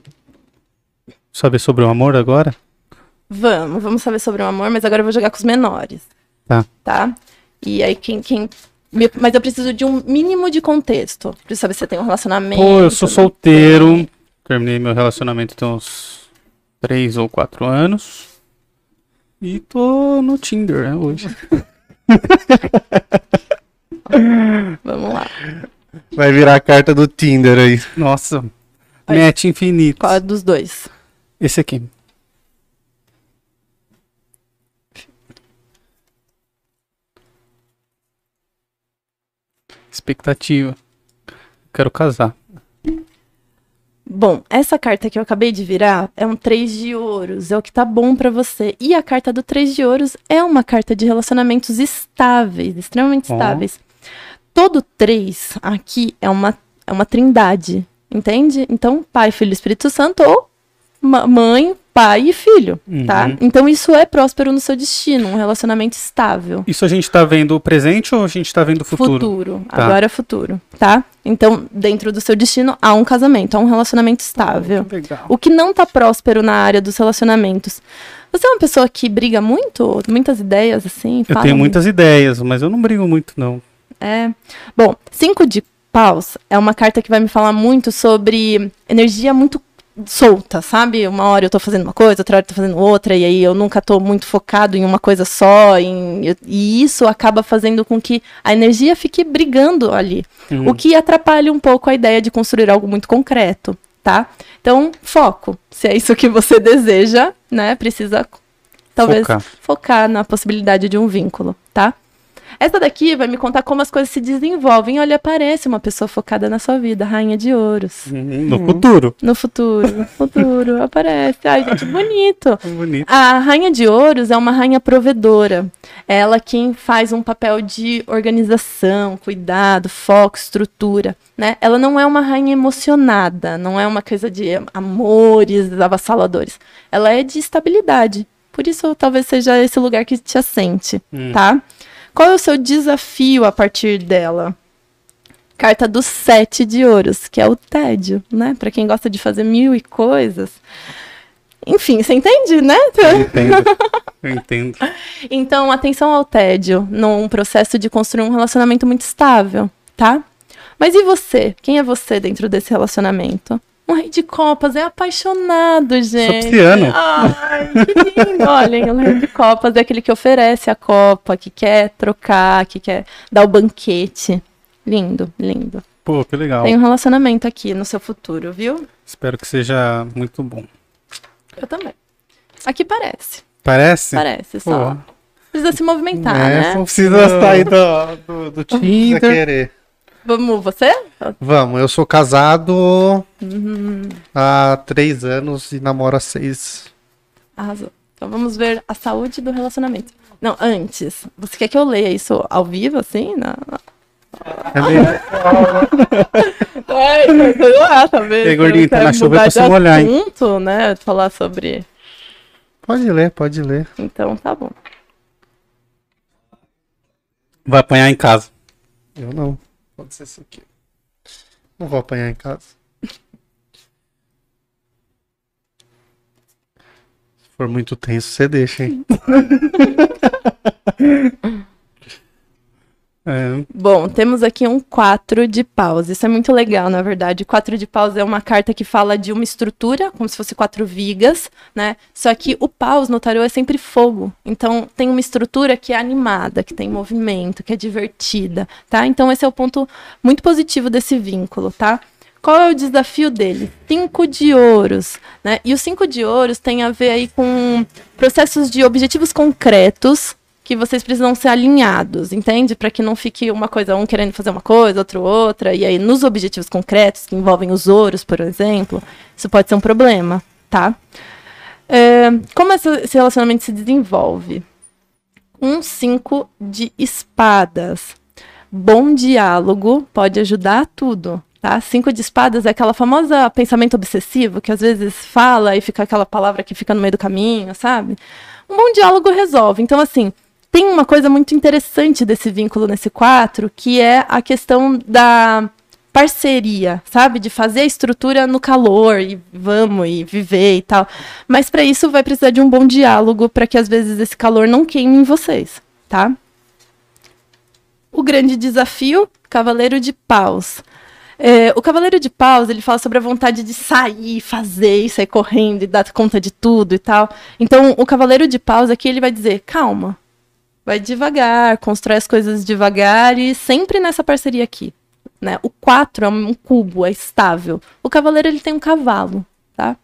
Saber sobre o amor agora? Vamos, vamos saber sobre o amor, mas agora eu vou jogar com os menores. Tá. Tá? E aí quem. quem... Mas eu preciso de um mínimo de contexto. Preciso saber se você tem um relacionamento. Pô, eu sou solteiro. Terminei meu relacionamento tem uns 3 ou 4 anos. E tô no Tinder, né, hoje. <laughs> Vamos lá. Vai virar a carta do Tinder aí. Nossa. Aí. Match infinito. Qual é dos dois? Esse aqui. Expectativa. Quero casar. Bom, essa carta que eu acabei de virar é um 3 de ouros, é o que tá bom pra você. E a carta do 3 de ouros é uma carta de relacionamentos estáveis, extremamente estáveis. Todo 3 aqui é uma, é uma trindade, entende? Então, pai, filho Espírito Santo, ou mãe, pai e filho, tá? Uhum. Então, isso é próspero no seu destino, um relacionamento estável. Isso a gente tá vendo o presente ou a gente tá vendo o futuro? Futuro, Tá. agora é futuro, tá? Então, dentro do seu destino, há um casamento, há um relacionamento estável. Que legal. O que não tá próspero na área dos relacionamentos. Você é uma pessoa que briga muito? Muitas ideias, assim? Eu tenho muito? muitas ideias, mas eu não brigo muito, não. É. Bom, cinco de paus é uma carta que vai me falar muito sobre energia muito solta, sabe? Uma hora eu tô fazendo uma coisa, outra hora eu tô fazendo outra, e aí eu nunca tô muito focado em uma coisa só, em- e isso acaba fazendo com que a energia fique brigando ali. Hum. O que atrapalha um pouco a ideia de construir algo muito concreto, tá? Então, foco. Se é isso que você <laughs> deseja, né? Precisa talvez Focar. focar na possibilidade de um vínculo, tá? Essa daqui vai me contar como as coisas se desenvolvem. Olha, aparece uma pessoa focada na sua vida, rainha de ouros. No futuro. No futuro, no futuro, aparece. Ai, gente, bonito. <laughs> Bonito. A rainha de ouros é uma rainha provedora. É ela quem faz um papel de organização, cuidado, foco, estrutura, né? Ela não é uma rainha emocionada, não é uma coisa de amores avassaladores. Ela é de estabilidade. Por isso, talvez seja esse lugar que te assente, Hum. tá? Qual é o seu desafio a partir dela? Carta do sete de ouros, que é o tédio, né? Pra quem gosta de fazer mil e coisas. Enfim, você entende, né? Eu entendo. Eu entendo. <laughs> Então, atenção ao tédio num processo de construir um relacionamento muito estável, tá? Mas e você? Quem é você dentro desse relacionamento? Um rei de copas, é apaixonado, gente. pisciano. Ai, que lindo. <laughs> Olhem, o rei de copas é aquele que oferece a copa, que quer trocar, que quer dar o banquete. Lindo, lindo. Pô, que legal. Tem um relacionamento aqui no seu futuro, viu? Espero que seja muito bom. Eu também. Aqui parece. Parece? Parece, Pô. só. Precisa se movimentar, é, né? não precisa sair do, do, do Precisa Tinder. querer. Vamos, você? Vamos, eu sou casado Uhum. há três anos e namoro há seis. Arrasou. Então vamos ver a saúde do relacionamento. Não, antes. Você quer que eu leia isso ao vivo, assim? Não. É meio- <laughs> Ai, sei lá, talvez. E aí, gordinho, tá na chuva pra se molhar, hein? né? Falar sobre. Pode ler, pode ler. Então tá bom. Vai apanhar em casa. Eu não. Pode ser esse aqui. Não vou apanhar em casa. <laughs> Se for muito tenso, você deixa, hein? <laughs> É, Bom, temos aqui um 4 de paus. Isso é muito legal, na verdade. 4 de paus é uma carta que fala de uma estrutura, como se fosse quatro vigas, né? Só que o paus no tarô é sempre fogo. Então, tem uma estrutura que é animada, que tem movimento, que é divertida, tá? Então, esse é o ponto muito positivo desse vínculo, tá? Qual é o desafio dele? Cinco de ouros, né? E os cinco de ouros tem a ver aí com processos de objetivos concretos que vocês precisam ser alinhados, entende? Para que não fique uma coisa, um querendo fazer uma coisa, outro outra, e aí nos objetivos concretos, que envolvem os ouros, por exemplo, isso pode ser um problema, tá? É, como esse relacionamento se desenvolve? Um cinco de espadas. Bom diálogo pode ajudar tudo, tá? Cinco de espadas é aquela famosa pensamento obsessivo que às vezes fala e fica aquela palavra que fica no meio do caminho, sabe? Um bom diálogo resolve. Então, assim, tem uma coisa muito interessante desse vínculo nesse quatro, que é a questão da parceria, sabe? De fazer a estrutura no calor e vamos e viver e tal. Mas para isso vai precisar de um bom diálogo para que às vezes esse calor não queime em vocês, tá? O grande desafio, Cavaleiro de Paus. É, o Cavaleiro de Paus, ele fala sobre a vontade de sair, fazer, e sair correndo e dar conta de tudo e tal. Então, o Cavaleiro de Paus aqui, ele vai dizer, calma, vai devagar, constrói as coisas devagar e sempre nessa parceria aqui. Né? O 4 é um cubo, é estável. O Cavaleiro, ele tem um cavalo, tá?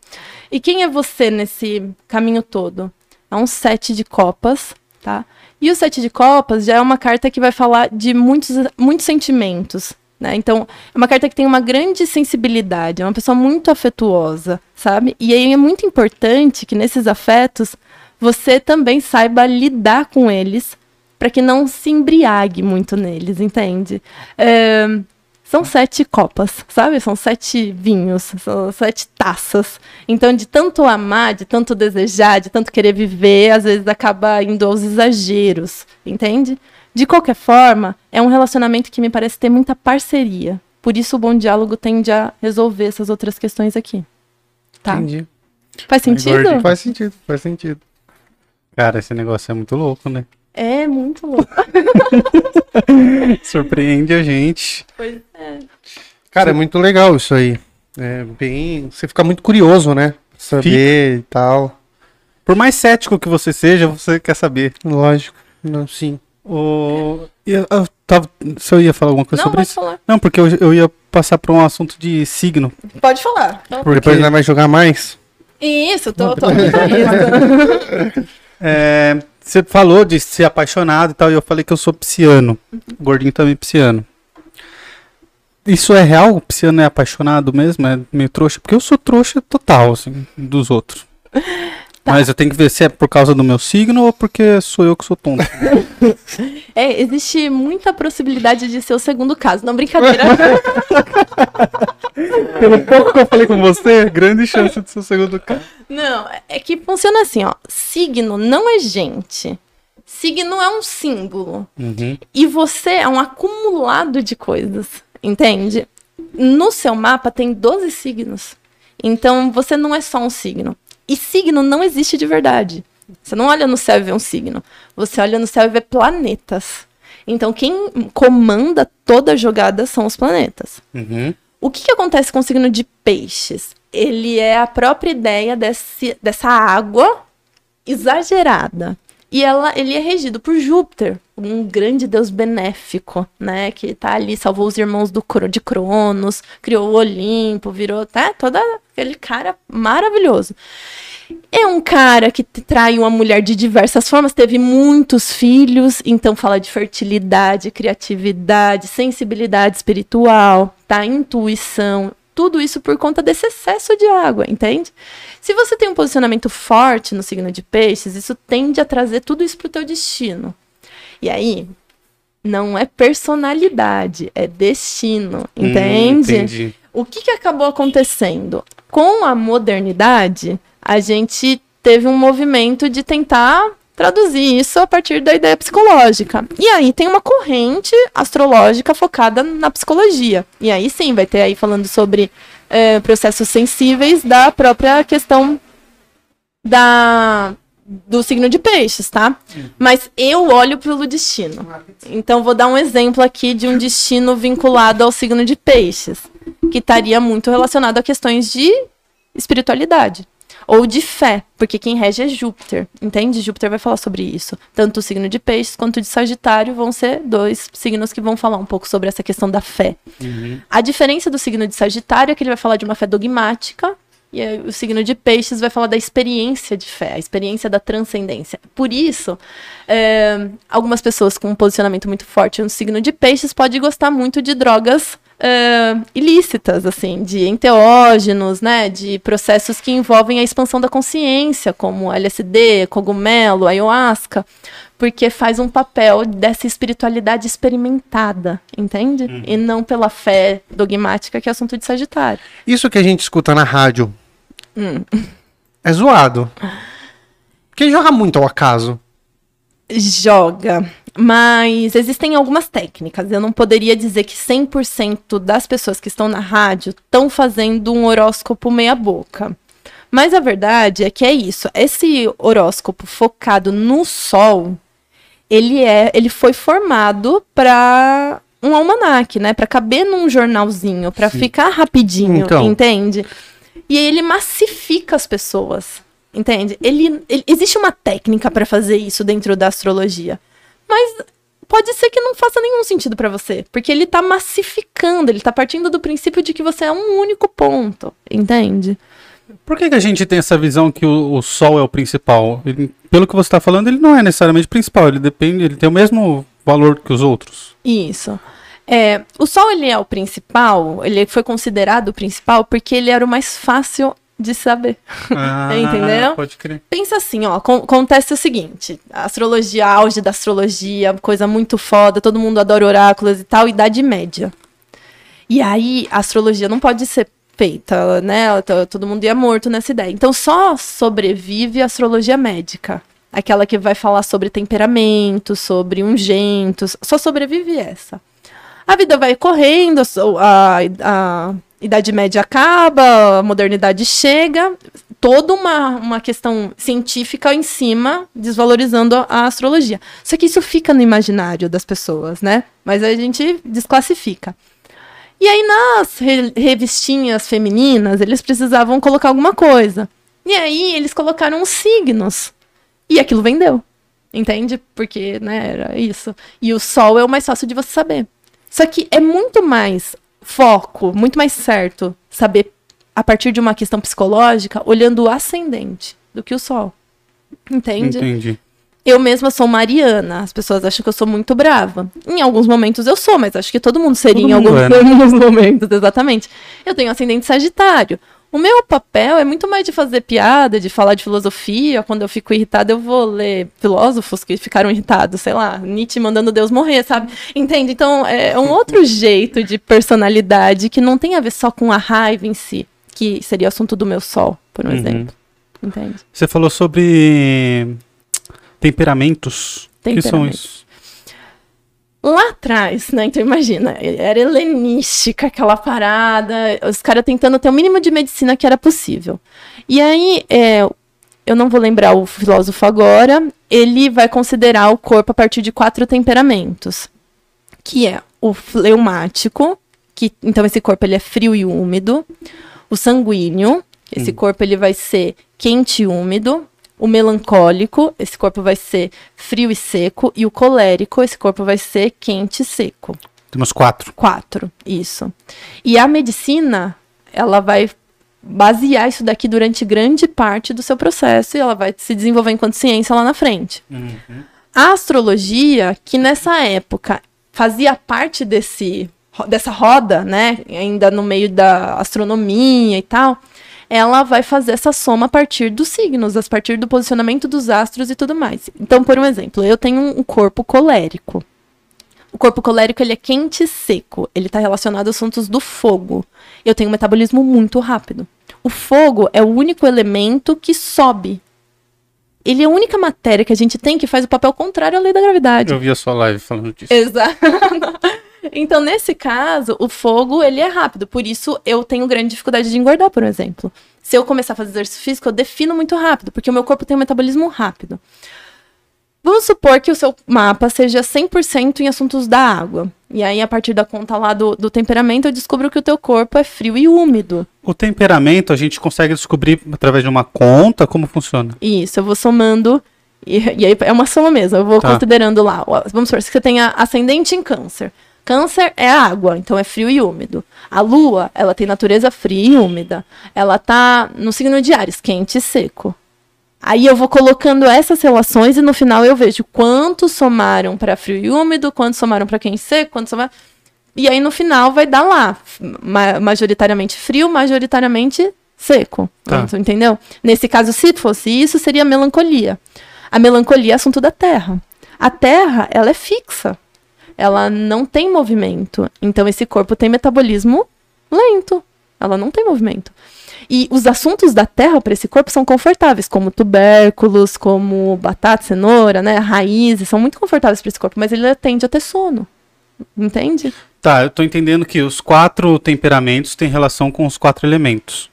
E quem é você nesse caminho todo? É um sete de copas, tá? E o sete de copas já é uma carta que vai falar de muitos, muitos sentimentos, né? Então, é uma carta que tem uma grande sensibilidade, é uma pessoa muito afetuosa, sabe? E aí é muito importante que nesses afetos você também saiba lidar com eles para que não se embriague muito neles, entende? É, são sete copas, sabe? São sete vinhos, são sete taças. Então, de tanto amar, de tanto desejar, de tanto querer viver, às vezes acaba indo aos exageros, entende? De qualquer forma, é um relacionamento que me parece ter muita parceria. Por isso, o bom diálogo tende a resolver essas outras questões aqui. Tá? Entendi. Faz sentido? Faz sentido, faz sentido. Cara, esse negócio é muito louco, né? É muito louco. <laughs> Surpreende a gente. Pois é. Cara, é muito legal isso aí. É bem. Você fica muito curioso, né? Saber e tal. Por mais cético que você seja, você quer saber. Lógico. Não, sim. O... Eu, eu tava... Se eu ia falar alguma coisa Não, sobre pode isso? falar. Não, porque eu, eu ia passar pra um assunto de signo. Pode falar. Porque... Depois nós vai jogar mais? Isso, tô, tô <laughs> pra isso. É, Você falou de ser apaixonado e tal, e eu falei que eu sou pisciano. O gordinho também pisciano. Isso é real? O pisciano é apaixonado mesmo? É meio trouxa? Porque eu sou trouxa total, assim, dos outros. <laughs> Mas eu tenho que ver se é por causa do meu signo ou porque sou eu que sou tonto. <laughs> É, existe muita possibilidade de ser o segundo caso. Não, brincadeira. <laughs> Pelo pouco que eu falei com você, grande chance de ser o segundo caso. Não, é que funciona assim, ó. Signo não é gente. Signo é um símbolo. Uhum. E você é um acumulado de coisas, entende? No seu mapa tem 12 signos. Então você não é só um signo. E signo não existe de verdade. Você não olha no céu e vê um signo. Você olha no céu e vê planetas. Então quem comanda toda a jogada são os planetas. Uhum. O que, que acontece com o signo de peixes? Ele é a própria ideia desse, dessa água exagerada. E ela, ele é regido por Júpiter, um grande deus benéfico, né? Que tá ali, salvou os irmãos do, de Cronos, criou o Olimpo, virou tá, todo aquele cara maravilhoso. É um cara que trai uma mulher de diversas formas, teve muitos filhos, então fala de fertilidade, criatividade, sensibilidade espiritual, tá? Intuição, tudo isso por conta desse excesso de água, entende? Se você tem um posicionamento forte no signo de peixes, isso tende a trazer tudo isso pro teu destino. E aí, não é personalidade, é destino, entende? Hum, entendi. O que, que acabou acontecendo? Com a modernidade, a gente teve um movimento de tentar traduzir isso a partir da ideia psicológica. E aí tem uma corrente astrológica focada na psicologia. E aí sim, vai ter aí falando sobre eh, processos sensíveis da própria questão da do signo de peixes, tá? Mas eu olho pelo destino. Então vou dar um exemplo aqui de um destino vinculado ao signo de peixes, que estaria muito relacionado a questões de espiritualidade ou de fé, porque quem rege é Júpiter, entende? Júpiter vai falar sobre isso. Tanto o signo de peixes quanto o de Sagitário vão ser dois signos que vão falar um pouco sobre essa questão da fé. A diferença do signo de Sagitário é que ele vai falar de uma fé dogmática, e aí o signo de peixes vai falar da experiência de fé, a experiência da transcendência. Por isso, é, algumas pessoas com um posicionamento muito forte no signo de peixes podem gostar muito de drogas é, ilícitas, assim, de enteógenos, né, de processos que envolvem a expansão da consciência, como LSD, cogumelo, ayahuasca, porque faz um papel dessa espiritualidade experimentada, entende? E não pela fé dogmática, que é assunto de Sagitário. Isso que a gente escuta na rádio é zoado. Porque joga muito ao acaso. Joga. Mas existem algumas técnicas. Eu não poderia dizer que 100% das pessoas que estão na rádio estão fazendo um horóscopo meia-boca. Mas a verdade é que é isso. Esse horóscopo focado no Sol, ele é, ele foi formado para um almanaque, né? Para caber num jornalzinho, para ficar rapidinho, Então. entende? E aí ele massifica as pessoas, entende? Ele, ele- existe uma técnica para fazer isso dentro da astrologia, mas pode ser que não faça nenhum sentido para você, porque ele tá massificando, ele tá partindo do princípio de que você é um único ponto, entende? Por que, que a gente tem essa visão que o, o Sol é o principal? Ele- pelo que você está falando, ele não é necessariamente principal. Ele depende, ele tem o mesmo valor que os outros. Isso. É, o Sol ele é o principal, ele foi considerado o principal porque ele era o mais fácil de saber. Ah, <laughs> Entendeu? Pode crer. Pensa assim, ó, acon- acontece o seguinte, a astrologia, auge da astrologia, coisa muito foda, todo mundo adora oráculos e tal, Idade Média. E aí, a astrologia não pode ser feita, né? Todo mundo ia morto nessa ideia. Então, só sobrevive a astrologia médica. Aquela que vai falar sobre temperamento, sobre ungentos, só sobrevive essa. A vida vai correndo, a a, Idade Média acaba, a modernidade chega, toda uma, uma questão científica em cima, desvalorizando a, a astrologia. Só que isso fica no imaginário das pessoas, né? Mas a gente desclassifica. E aí, nas re- revistinhas femininas, eles precisavam colocar alguma coisa. E aí, eles colocaram os signos. E aquilo vendeu. Entende? Porque, né, era isso. E o sol é o mais fácil de você saber. Só que é muito mais foco, muito mais certo saber a partir de uma questão psicológica, olhando o ascendente do que o sol. Entende? Entendi. Eu mesma sou Mariana. As pessoas acham que eu sou muito brava. Em alguns momentos eu sou, mas acho que todo mundo seria Todo em mundo alguns, é, né? <laughs> alguns momentos, exatamente. Eu tenho ascendente Sagitário. O meu papel é muito mais de fazer piada, de falar de filosofia. Quando eu fico irritada, eu vou ler filósofos que ficaram irritados, sei lá, Nietzsche mandando Deus morrer, sabe? Entende? Então, é um <laughs> outro jeito de personalidade que não tem a ver só com a raiva em si, que seria o assunto do meu sol, por um Uhum. exemplo. Entende? Você falou sobre temperamentos. O que são Temperamentos. isso? Lá atrás, né? Então imagina, era helenística aquela parada, os caras tentando ter o mínimo de medicina que era possível. E aí, é, eu não vou lembrar o filósofo agora, ele vai considerar o corpo a partir de quatro temperamentos, que é o fleumático, que então esse corpo ele é frio e úmido, o sanguíneo, esse corpo ele vai ser quente e úmido, o melancólico, esse corpo vai ser frio e seco, e o colérico, esse corpo vai ser quente e seco. Temos quatro. Quatro, isso. E a medicina, ela vai basear isso daqui durante grande parte do seu processo e ela vai se desenvolver enquanto ciência lá na frente. A astrologia, que nessa época fazia parte desse, dessa roda, né, ainda no meio da astronomia e tal, ela vai fazer essa soma a partir dos signos, a partir do posicionamento dos astros e tudo mais. Então, por um exemplo, eu tenho um corpo colérico. O corpo colérico ele é quente e seco. Ele está relacionado a assuntos do fogo. Eu tenho um metabolismo muito rápido. O fogo é o único elemento que sobe. Ele é a única matéria que a gente tem que faz o papel contrário à lei da gravidade. Eu vi a sua live falando disso. Exato. <laughs> Então, nesse caso, o fogo, ele é rápido. Por isso, eu tenho grande dificuldade de engordar, por exemplo. Se eu começar a fazer exercício físico, eu defino muito rápido, porque o meu corpo tem um metabolismo rápido. Vamos supor que o seu mapa seja 100% em assuntos da água. E aí, a partir da conta lá do, do temperamento, eu descubro que o teu corpo é frio e úmido. O temperamento a gente consegue descobrir através de uma conta como funciona. Isso, eu vou somando. E, e aí é uma soma mesmo. Eu vou Tá. considerando lá. Vamos supor, se você tem a ascendente em câncer. Câncer é água, então é frio e úmido. A lua, ela tem natureza fria e úmida. Ela tá no signo de Ares, quente e seco. Aí eu vou colocando essas relações e no final eu vejo quanto somaram para frio e úmido, quanto somaram para quente e seco, quanto somaram. E aí no final vai dar lá, ma- majoritariamente frio, majoritariamente seco. Tá. Entendeu? Nesse caso, se fosse isso, seria melancolia. A melancolia é assunto da Terra. A Terra, ela é fixa. Ela não tem movimento. Então esse corpo tem metabolismo lento. Ela não tem movimento. E os assuntos da terra para esse corpo são confortáveis, como tubérculos, como batata, cenoura, né, raízes, são muito confortáveis para esse corpo, mas ele tende a ter sono. Entende? Tá, eu tô entendendo que os quatro temperamentos têm relação com os quatro elementos.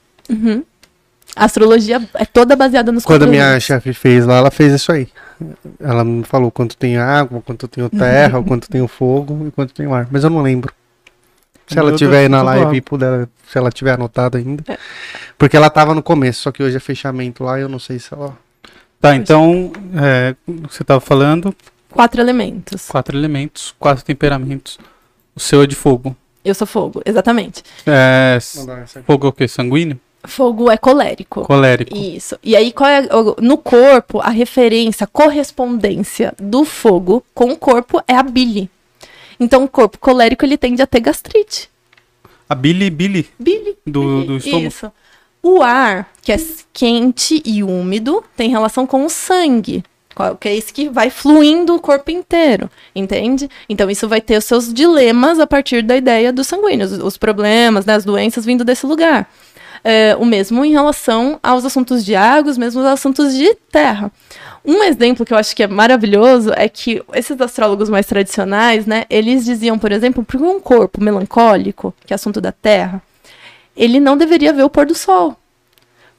A astrologia é toda baseada nos Quando a minha chefe fez lá, ela fez isso aí. Ela me falou quanto tem água, quanto tem o terra, o quanto tem o fogo e quanto tem o ar. Mas eu não lembro. Se ela tiver aí na live e puder, se ela tiver anotado ainda. É. Porque ela tava no começo, só que hoje é fechamento lá, eu não sei se ela. Tá, então, é, você tava falando Quatro elementos. quatro elementos, quatro temperamentos. O seu é de fogo. Eu sou fogo, exatamente. É, fogo é o quê? Sanguíneo? Fogo é colérico. Colérico. Isso. E aí, qual é, no corpo, a referência, a correspondência do fogo com o corpo é a bile. Então, o corpo colérico, ele tende a ter gastrite. A bile, bile Bile. do, do estômago. Isso. O ar, que é quente e úmido, tem relação com o sangue. Que é esse que vai fluindo o corpo inteiro, entende? Então isso vai ter os seus dilemas a partir da ideia dos sanguíneos, os problemas, né, as doenças vindo desse lugar. É, o mesmo em relação aos assuntos de água, os mesmos assuntos de terra. Um exemplo que eu acho que é maravilhoso é que esses astrólogos mais tradicionais, né, eles diziam, por exemplo, para um corpo melancólico, que é assunto da terra, ele não deveria ver o pôr do sol.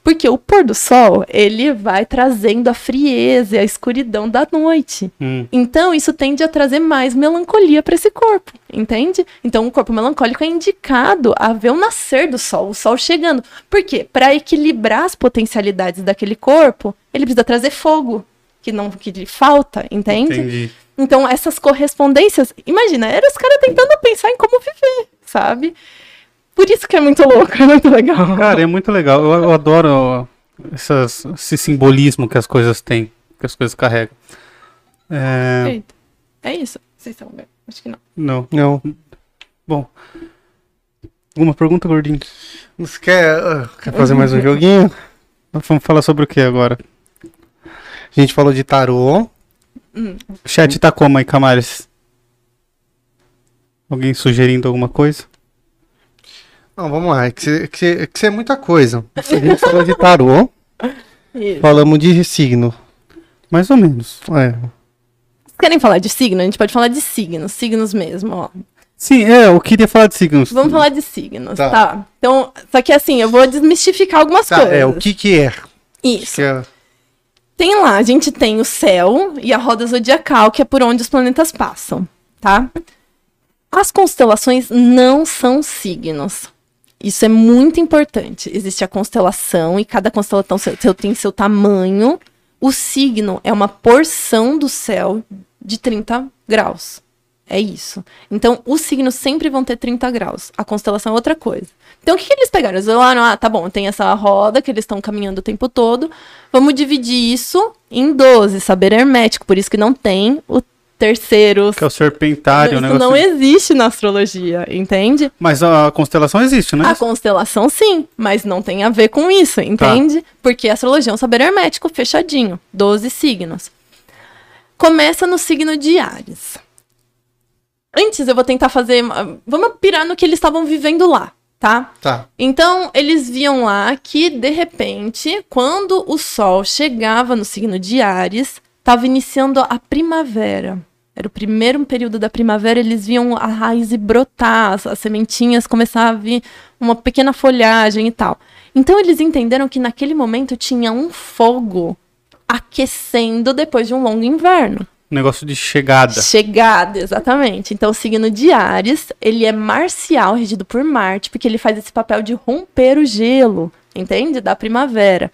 Porque o pôr do sol, ele vai trazendo a frieza e a escuridão da noite. Hum. Então, isso tende a trazer mais melancolia para esse corpo, entende? Então, o corpo melancólico é indicado a ver o nascer do sol, o sol chegando. Por quê? Para equilibrar as potencialidades daquele corpo, ele precisa trazer fogo, que não que lhe falta, entende? Entendi. Então, essas correspondências, imagina, eram os caras tentando pensar em como viver, sabe? Por isso que é muito louco, é muito legal. Cara, é muito legal. Eu, eu adoro essas- esse simbolismo que as coisas têm, que as coisas carregam. É, Eita. É isso. Vocês são. Acho que não. não. Não. Bom. Alguma pergunta, gordinho? Você quer, ah, quer fazer mais um <laughs> joguinho? Vamos falar sobre o que agora? A gente falou de tarô. O chat tá como aí, Camares? Alguém sugerindo alguma coisa? Não, vamos lá. É que você que você- que você é muita coisa. A gente falou de tarô. Isso. Falamos de signo. Mais ou menos. É. Vocês querem falar de signo? A gente pode falar de signos, signos mesmo, ó. Sim, é, eu queria falar de signos. Vamos falar de signos, Tá. tá? Então, só que assim, eu vou desmistificar algumas Tá, coisas. é, o que que é? Isso. Que é- Tem lá, a gente tem o céu e a roda zodiacal, que é por onde os planetas passam, tá? As constelações não são signos. Isso é muito importante. Existe a constelação e cada constelação tem seu tamanho. O signo é uma porção do céu de 30 graus. É isso. Então, os signos sempre vão ter 30 graus. A constelação é outra coisa. Então, o que, que eles pegaram? Eles falaram, ah, tá bom, tem essa roda que eles estão caminhando o tempo todo. Vamos dividir isso em 12, saber hermético. Por isso que não tem o terceiro. Que é o serpentário, isso o negócio. não existe na astrologia, entende? Mas a constelação existe, né? A constelação, sim, mas não tem a ver com isso, entende? Porque a astrologia é um saber hermético fechadinho, 12 signos. Começa no signo de Ares. Antes eu vou tentar fazer. Vamos pirar no que eles estavam vivendo lá, tá? Tá. Então, eles viam lá que, de repente, quando o Sol chegava no signo de Ares, estava iniciando a primavera. Era o primeiro período da primavera, eles viam a raiz brotar, as, as sementinhas começar a vir uma pequena folhagem e tal. Então, eles entenderam que naquele momento tinha um fogo aquecendo depois de um longo inverno. Negócio de chegada. Chegada, exatamente. Então, o signo de Ares, ele é marcial, regido por Marte, porque ele faz esse papel de romper o gelo, entende? Da primavera.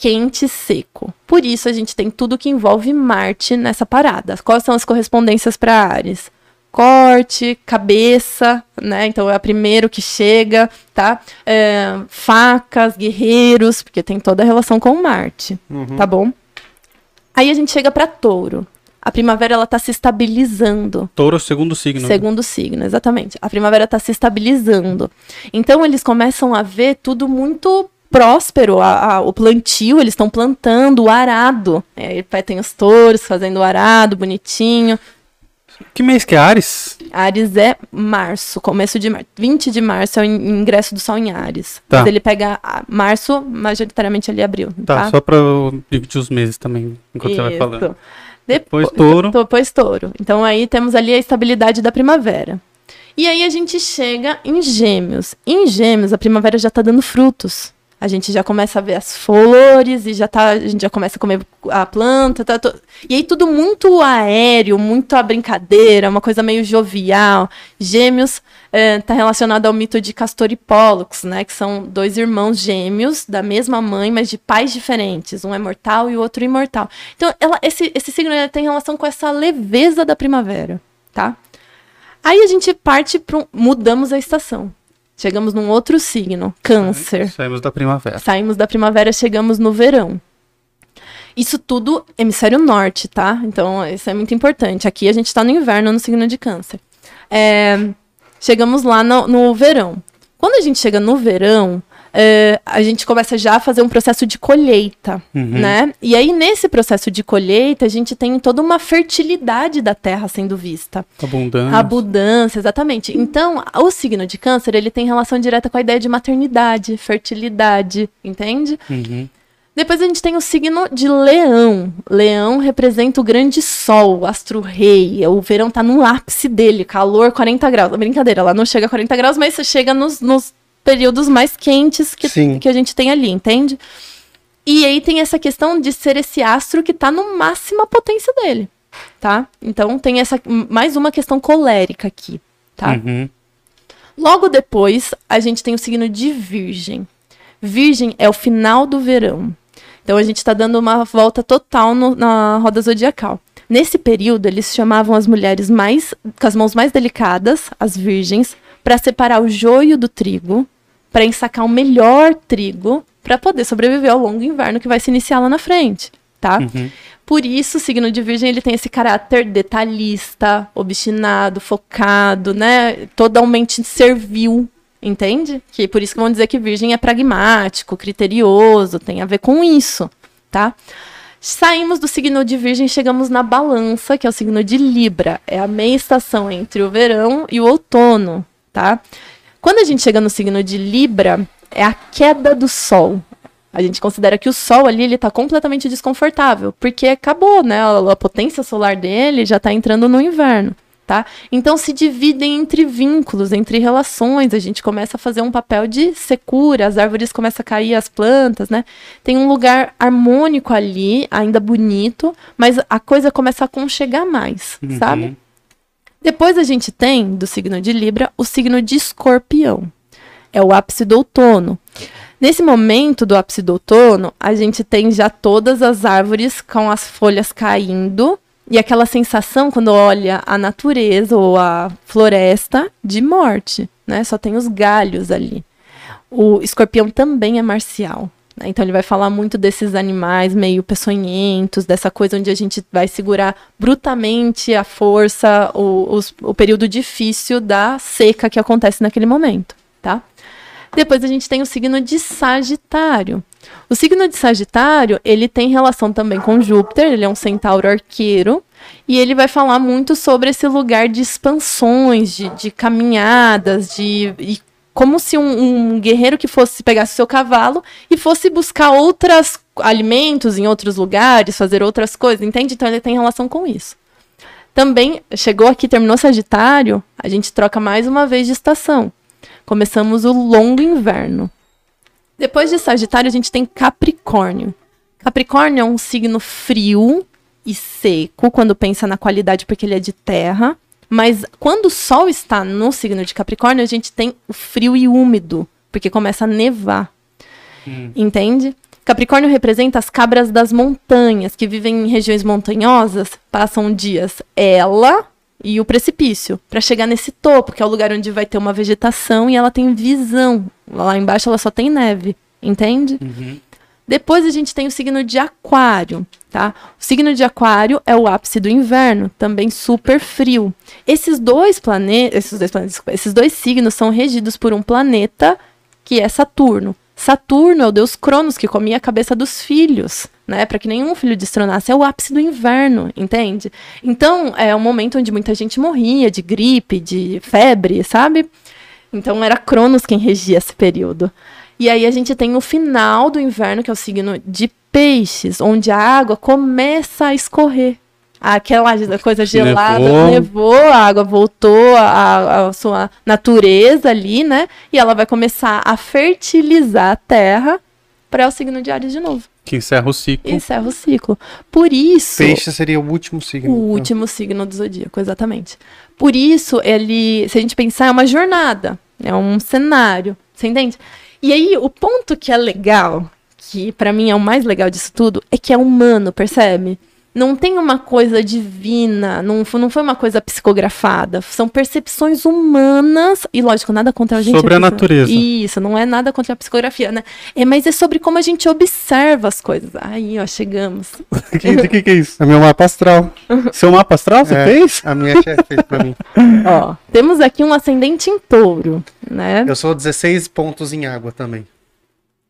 Quente e seco. Por isso, a gente tem tudo que envolve Marte nessa parada. Quais são as correspondências para Ares? Corte, cabeça, né? Então é o primeiro que chega, tá? É, facas, guerreiros, porque tem toda a relação com Marte, tá bom? Aí a gente chega para Touro. A primavera ela tá se estabilizando. Touro é o segundo signo. Segundo signo, exatamente. A primavera está se estabilizando. Então eles começam a ver tudo muito próspero, a- a- o plantio, eles estão plantando, o arado. É, aí tem os touros fazendo o arado, bonitinho. Que mês que é Ares? Ares é março, começo de março. 20 de março é o in- ingresso do Sol em Ares. Tá. Mas ele pega março, majoritariamente ali abril. Tá, Tá, só pra eu dividir os meses também, enquanto você vai falando. Isso. Depois Depois, touro. Depois touro. Então aí temos ali a estabilidade da primavera. E aí a gente chega em gêmeos. Em gêmeos, a primavera já tá dando frutos. A gente já começa a ver as flores e já tá, a gente já começa a comer a planta. Tá, E aí tudo muito aéreo, muito a brincadeira, uma coisa meio jovial. Gêmeos está relacionado ao mito de Castor e Pollux, né? Que são dois irmãos gêmeos da mesma mãe, mas de pais diferentes. Um é mortal e o outro imortal. Então, ela, esse, esse signo tem relação com essa leveza da primavera, tá? Aí a gente parte para mudamos a estação. Chegamos num outro signo, câncer. Saímos da primavera. Saímos da primavera, chegamos no verão. Isso tudo hemisfério norte, tá? Então, isso é muito importante. Aqui a gente tá no inverno, no signo de câncer. É, chegamos lá no, no verão. Quando a gente chega no verão, é, a gente começa já a fazer um processo de colheita, né? E aí, nesse processo de colheita, a gente tem toda uma fertilidade da terra sendo vista. Abundância. Abundância, exatamente. Então, o signo de câncer, ele tem relação direta com a ideia de maternidade, fertilidade, entende? Uhum. Depois a gente tem o signo de leão. Leão representa o grande sol, o astro-rei. O verão tá no ápice dele, calor 40 graus. Brincadeira, lá não chega a 40 graus, mas você chega nos, nos períodos mais quentes que, Sim. que a gente tem ali, entende? E aí tem essa questão de ser esse astro que tá no máxima potência dele, tá? Então tem essa mais uma questão colérica aqui, tá? Uhum. Logo depois, a gente tem o signo de Virgem. Virgem é o final do verão. Então a gente está dando uma volta total no- na roda zodiacal. Nesse período, eles chamavam as mulheres mais com as mãos mais delicadas, as virgens, para separar o joio do trigo, para ensacar o melhor trigo, para poder sobreviver ao longo inverno que vai se iniciar lá na frente, tá? Por isso, o signo de Virgem ele tem esse caráter detalhista, obstinado, focado, né? Totalmente servil, entende? Que por isso que vão dizer que Virgem é pragmático, criterioso, tem a ver com isso, tá? Saímos do signo de Virgem, chegamos na Balança, que é o signo de Libra. É a meia estação entre o verão e o outono, tá? Quando a gente chega no signo de Libra, é a queda do Sol. A gente considera que o Sol ali ele está completamente desconfortável, porque acabou, né? A, a potência solar dele já está entrando no inverno. Tá? Então se dividem entre vínculos, entre relações, a gente começa a fazer um papel de secura, as árvores começam a cair, as plantas, né? Tem um lugar harmônico ali, ainda bonito, mas a coisa começa a aconchegar mais, Uhum. sabe? Depois a gente tem, do signo de Libra, o signo de Escorpião. É o ápice do outono. Nesse momento do ápice do outono, a gente tem já todas as árvores com as folhas caindo e aquela sensação quando olha a natureza ou a floresta de morte, né? Só tem os galhos ali. O escorpião também é marcial. Né? Então ele vai falar muito desses animais meio peçonhentos, dessa coisa onde a gente vai segurar brutalmente a força, o, o período difícil da seca que acontece naquele momento, tá? Depois a gente tem o signo de Sagitário. O signo de Sagitário, ele tem relação também com Júpiter, ele é um centauro arqueiro, e ele vai falar muito sobre esse lugar de expansões, de, de caminhadas, de e como se um, um guerreiro que fosse pegasse seu cavalo e fosse buscar outros alimentos em outros lugares, fazer outras coisas, entende? Então ele tem relação com isso. Também chegou aqui, terminou Sagitário, a gente troca mais uma vez de estação. Começamos o longo inverno. Depois de Sagitário, a gente tem Capricórnio. Capricórnio é um signo frio e seco quando pensa na qualidade, porque ele é de terra. Mas quando o Sol está no signo de Capricórnio, a gente tem o frio e úmido, porque começa a nevar. Entende? Capricórnio representa as cabras das montanhas, que vivem em regiões montanhosas, passam dias ela e o precipício, para chegar nesse topo, que é o lugar onde vai ter uma vegetação e ela tem visão. Lá embaixo ela só tem neve, entende? Depois a gente tem o signo de Aquário, tá? O signo de Aquário é o ápice do inverno, também super frio. Esses dois planetas, esses dois planetas, esses dois signos são regidos por um planeta que é Saturno. Saturno é o deus Cronos que comia a cabeça dos filhos, né? Para que nenhum filho destronasse. É o ápice do inverno, entende? Então, é um momento onde muita gente morria de gripe, de febre, sabe? Então era Cronos quem regia esse período. E aí a gente tem o final do inverno, que é o signo de peixes, onde a água começa a escorrer. Aquela coisa gelada, Nevou. nevou, a água voltou à sua natureza ali, né? E ela vai começar a fertilizar a terra para o signo de Ares de novo. Que encerra o ciclo. Encerra o ciclo. Por isso. Peixe seria o último signo. O último signo do zodíaco, exatamente. Por isso, ele, se a gente pensar, é uma jornada, é um cenário, você entende? E aí, o ponto que é legal, que pra mim é o mais legal disso tudo, é que é humano, percebe? Não tem uma coisa divina, não, não foi uma coisa psicografada, são percepções humanas, e lógico, nada contra a gente. Sobre a natureza. Isso, não é nada contra a psicografia, né? É, mas é sobre como a gente observa as coisas. Aí, ó, chegamos. O <laughs> que, que que é isso? É meu mapa astral. <laughs> Seu mapa astral, você É. fez? A minha chefe fez pra mim. <laughs> Ó, temos aqui um ascendente em touro, né? Eu sou 16 pontos em água também.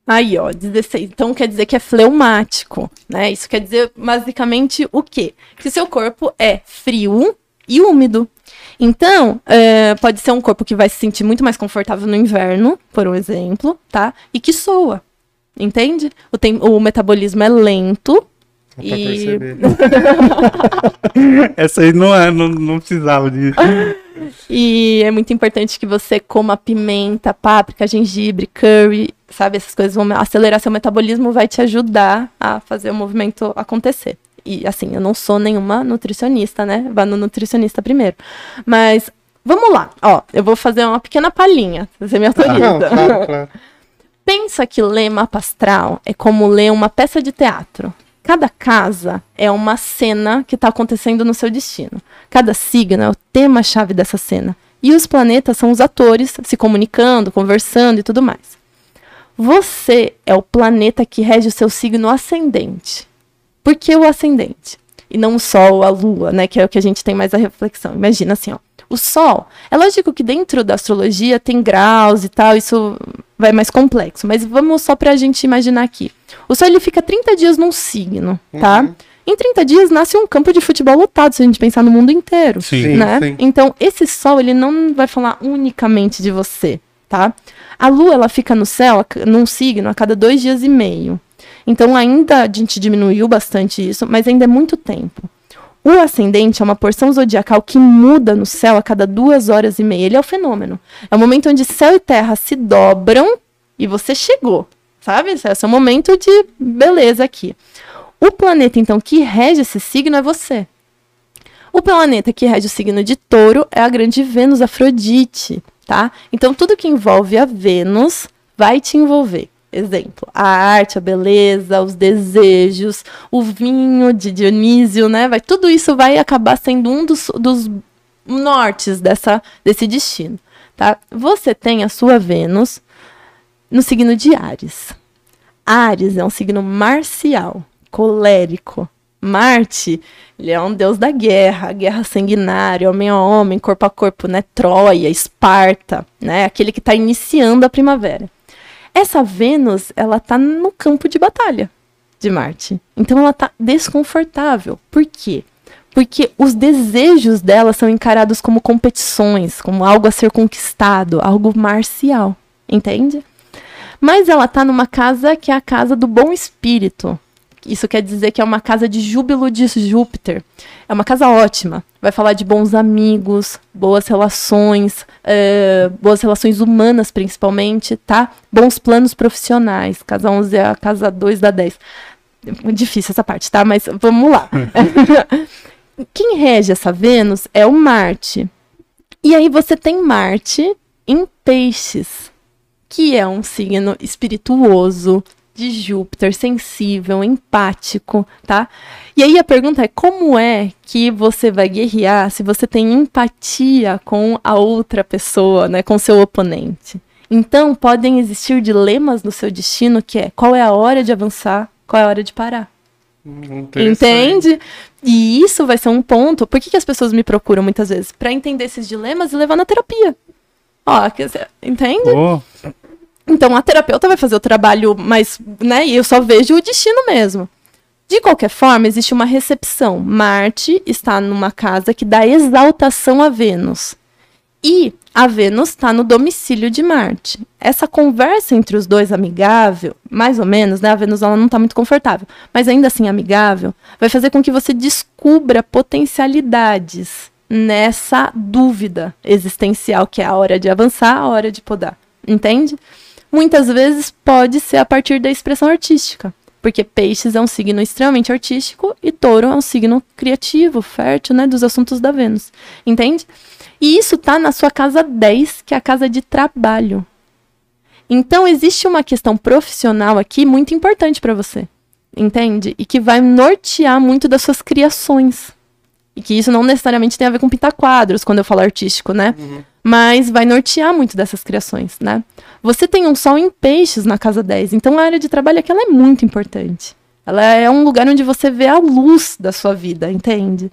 Aí, ó, 16. Então quer dizer que é fleumático, né? Isso quer dizer basicamente o quê? Que seu corpo é frio e úmido. Então, é, pode ser um corpo que vai se sentir muito mais confortável no inverno, por um exemplo, tá? E que soa. Entende? O, tem, o metabolismo é lento. Dá pra E- perceber. <laughs> Essa aí não, é, não, não precisava de. <laughs> E é muito importante que você coma pimenta, páprica, gengibre, curry, sabe? Essas coisas vão acelerar seu metabolismo, vai te ajudar a fazer o movimento acontecer. E assim, eu não sou nenhuma nutricionista, né? Vá no nutricionista primeiro. Mas vamos lá, ó, eu vou fazer uma pequena palhinha. Você me autoriza? Não, claro, claro. <laughs> Pensa que ler mapa astral é como ler uma peça de teatro. Cada casa é uma cena que está acontecendo no seu destino. Cada signo é o tema-chave dessa cena. E os planetas são os atores se comunicando, conversando e tudo mais. Você é o planeta que rege o seu signo ascendente. Por que o ascendente? E não o Sol, a Lua, né? Que é o que a gente tem mais a reflexão. Imagina assim, ó. O Sol, é lógico que dentro da astrologia tem graus e tal, isso vai mais complexo, mas vamos só pra gente imaginar aqui. O Sol ele fica 30 dias num signo, tá? Uhum. Em 30 dias nasce um campo de futebol lotado, se a gente pensar no mundo inteiro, Sim. né? sim. Então, esse Sol, ele não vai falar unicamente de você, tá? A Lua, ela fica no céu, num signo, a cada dois dias e meio. Então, ainda a gente diminuiu bastante isso, mas ainda é muito tempo. O ascendente é uma porção zodiacal que muda no céu a cada duas horas e meia. Ele é o fenômeno. É o momento onde céu e terra se dobram e você chegou, sabe? Esse é o momento de beleza aqui. O planeta, então, que rege esse signo é você. O planeta que rege o signo de touro é a grande Vênus Afrodite, tá? Então, tudo que envolve a Vênus vai te envolver. Exemplo, a arte, a beleza, os desejos, o vinho de Dionísio, né? Vai, tudo isso vai acabar sendo um dos, dos nortes dessa, desse destino, tá? Você tem a sua Vênus no signo de Ares. Ares é um signo marcial, colérico. Marte, ele é um deus da guerra, guerra sanguinária, homem a homem, corpo a corpo, né? Troia, Esparta, né? Aquele que está iniciando a primavera. Essa Vênus, ela tá no campo de batalha de Marte. Então ela tá desconfortável. Por quê? Porque os desejos dela são encarados como competições, como algo a ser conquistado, algo marcial, entende? Mas ela tá numa casa que é a casa do bom espírito. Isso quer dizer que é uma casa de júbilo de Júpiter. É uma casa ótima. Vai falar de bons amigos, boas relações, eh, boas relações humanas, principalmente, tá? Bons planos profissionais. Casa 11 é a casa 2 da 10. É Difícil essa parte, tá? Mas vamos lá. <laughs> Quem rege essa Vênus é o Marte. E aí você tem Marte em Peixes, que é um signo espirituoso de Júpiter, sensível, empático, tá? E aí a pergunta é como é que você vai guerrear se você tem empatia com a outra pessoa, né, com seu oponente? Então podem existir dilemas no seu destino que é qual é a hora de avançar, qual é a hora de parar. Entende? E isso vai ser um ponto. Por que, que as pessoas me procuram muitas vezes? Pra entender esses dilemas e levar na terapia. Ó, quer dizer, entende? Pô, Então a terapeuta vai fazer o trabalho, mas, né, eu só vejo o destino mesmo. De qualquer forma, existe uma recepção. Marte está numa casa que dá exaltação a Vênus. E a Vênus está no domicílio de Marte. Essa conversa entre os dois amigável, mais ou menos, né? A Vênus ela não está muito confortável, mas ainda assim amigável, vai fazer com que você descubra potencialidades nessa dúvida existencial que é a hora de avançar, a hora de podar. Entende? Muitas vezes pode ser a partir da expressão artística. Porque peixes é um signo extremamente artístico e touro é um signo criativo, fértil, né, dos assuntos da Vênus. Entende? E isso tá na sua casa 10, que é a casa de trabalho. Então existe uma questão profissional aqui muito importante para você. Entende? E que vai nortear muito das suas criações. E que isso não necessariamente tem a ver com pintar quadros, quando eu falo artístico, né? Mas vai nortear muito dessas criações, né? Você tem um sol em peixes na casa 10, então a área de trabalho aqui ela é muito importante. Ela é um lugar onde você vê a luz da sua vida, entende?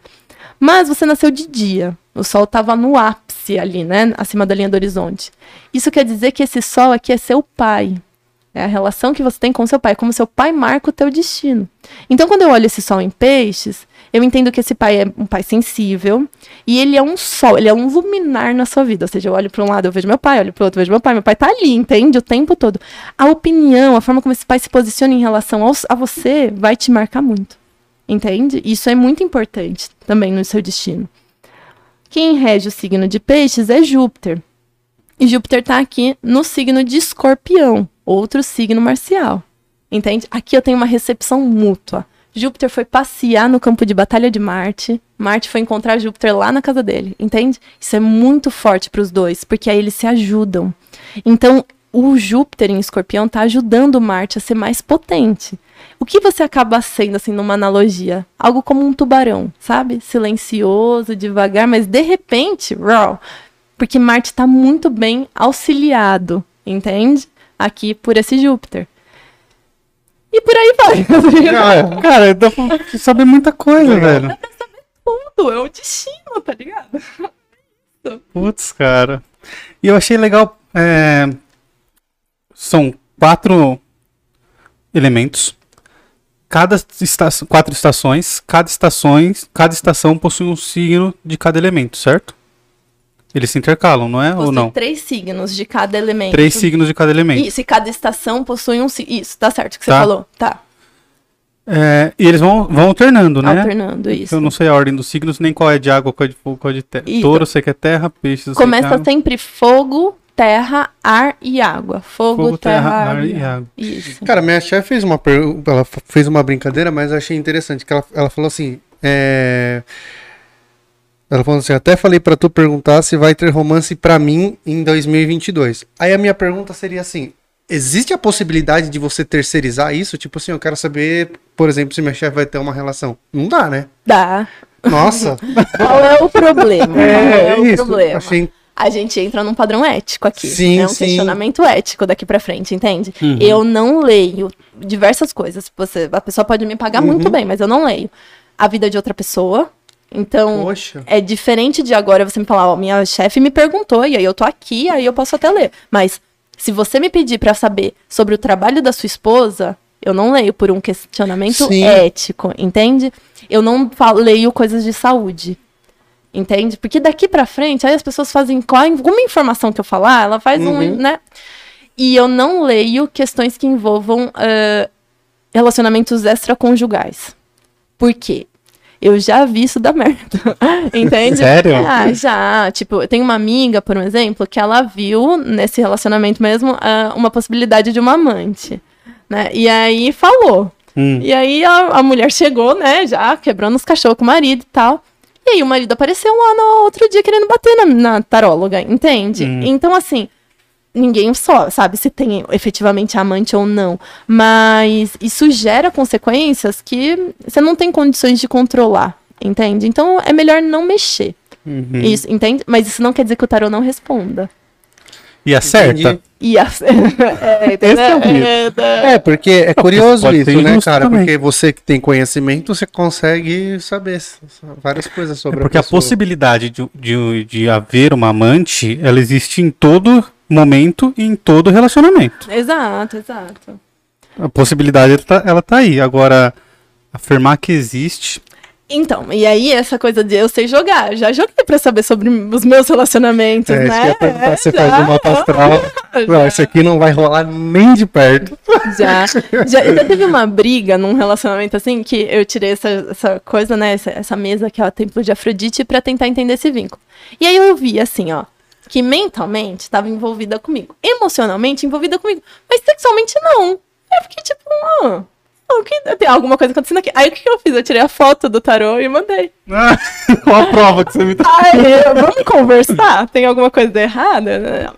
Mas você nasceu de dia. O sol estava no ápice ali, né? Acima da linha do horizonte. Isso quer dizer que esse sol aqui é seu pai. É a relação que você tem com seu pai, como seu pai marca o teu destino. Então, quando eu olho esse sol em peixes, eu entendo que esse pai é um pai sensível e ele é um sol, ele é um luminar na sua vida. Ou seja, eu olho para um lado, eu vejo meu pai, olho para outro, eu vejo meu pai. Meu pai tá ali, entende? O tempo todo. A opinião, a forma como esse pai se posiciona em relação aos- a você vai te marcar muito. Entende? Isso é muito importante também no seu destino. Quem rege o signo de peixes é Júpiter. E Júpiter está aqui no signo de escorpião, outro signo marcial. Entende? Aqui eu tenho uma recepção mútua. Júpiter foi passear no campo de batalha de Marte. Marte foi encontrar Júpiter lá na casa dele. Entende? Isso é muito forte para os dois, porque aí eles se ajudam. Então, o Júpiter em escorpião está ajudando Marte a ser mais potente. O que você acaba sendo, assim, numa analogia? Algo como um tubarão, sabe? Silencioso, devagar, mas de repente, raw, porque Marte está muito bem auxiliado, entende? Aqui por esse Júpiter. E por aí vai. <laughs> Ah, Cara, dá pra saber muita coisa, velho. Tudo, é o destino, tá ligado? Putz, cara. E eu achei legal. é, São quatro elementos. Cada estação, quatro estações. Cada estações, cada estação possui um signo de cada elemento, certo? Eles se intercalam, não é? Ou Possui não? três signos de cada elemento. Três signos de cada elemento. Isso, e cada estação possui um signo. Isso, tá certo o que você Tá. falou. Tá. É, e eles vão, vão alternando, né? Alternando isso. Eu não sei a ordem dos signos, nem qual é de água, qual é de fogo, qual é de terra. Isso. Touro, sei que é terra, peixes, é Começa sempre fogo, terra, ar e água. Fogo, Fogo, terra, terra, ar, ar e e água. água. Isso. Cara, minha chefe fez uma pergunta, ela fez uma brincadeira, mas eu achei interessante, que ela, ela falou assim, é... Ela falou assim, até falei pra tu perguntar se vai ter romance pra mim em 2022. Aí a minha pergunta seria assim, existe a possibilidade de você terceirizar isso? Tipo assim, eu quero saber, por exemplo, se minha chefe vai ter uma relação. Não dá, né? Dá. Nossa. <laughs> Qual é o problema? Qual é, o isso. problema? Achei... A gente entra num padrão ético aqui. Sim, é um sim. questionamento ético daqui pra frente, entende? Uhum. Eu não leio diversas coisas. Você, a pessoa pode me pagar Uhum. muito bem, mas eu não leio a vida de outra pessoa. Então, Poxa. é diferente de agora você me falar, ó, minha chefe me perguntou e aí eu tô aqui, aí eu posso até ler. Mas se você me pedir pra saber sobre o trabalho da sua esposa, eu não leio por um questionamento Sim. ético, entende? Eu não falo, leio coisas de saúde. Entende? Porque daqui pra frente, aí as pessoas fazem qual alguma informação que eu falar, ela faz um, Uhum. né? E eu não leio questões que envolvam ah, relacionamentos extraconjugais. Por quê? Eu já vi isso dar merda. <laughs> Entende? Sério? Ah, já. Tipo, eu tenho uma amiga, por um exemplo, que ela viu nesse relacionamento mesmo ah, uma possibilidade de uma amante. Né? E aí falou. Hum. E aí a, a mulher chegou, né, já quebrando os cachorros com o marido e tal. E aí o marido apareceu lá no outro dia querendo bater na, na taróloga, entende? Hum. Então, assim, ninguém só sabe se tem efetivamente amante ou não. Mas isso gera consequências que você não tem condições de controlar, entende? Então é melhor não mexer. Uhum. Isso, entende? Mas isso não quer dizer que o tarô não responda. E acerta? Entendi. E a... <laughs> é? Esse é o mito. É, É, porque é curioso isso, né, cara? também. Porque você que tem conhecimento, você consegue saber várias coisas É sobre porque a pessoa. possibilidade de, de, de haver uma amante, ela existe em todo momento e em todo relacionamento. Exato, exato. A possibilidade ela tá, ela tá aí. Agora, afirmar que existe. Então, e aí essa coisa de eu sei jogar, já joguei pra saber sobre os meus relacionamentos, É, isso que né? perguntar, você já, faz uma astral. <laughs> Não, isso aqui não vai rolar nem de perto. já, <laughs> já, já teve uma briga num relacionamento assim que eu tirei essa, essa coisa, né? Essa, essa mesa que é o templo de Afrodite pra tentar entender esse vínculo. E aí eu vi assim, ó, que mentalmente estava envolvida comigo, emocionalmente envolvida comigo, mas sexualmente não. Eu fiquei tipo, ah, o que, tem alguma coisa acontecendo aqui. Aí o que, que eu fiz? Eu tirei a foto do tarô e mandei. <laughs> Qual a prova que você me dá? Aí, vamos conversar? Tem alguma coisa errada?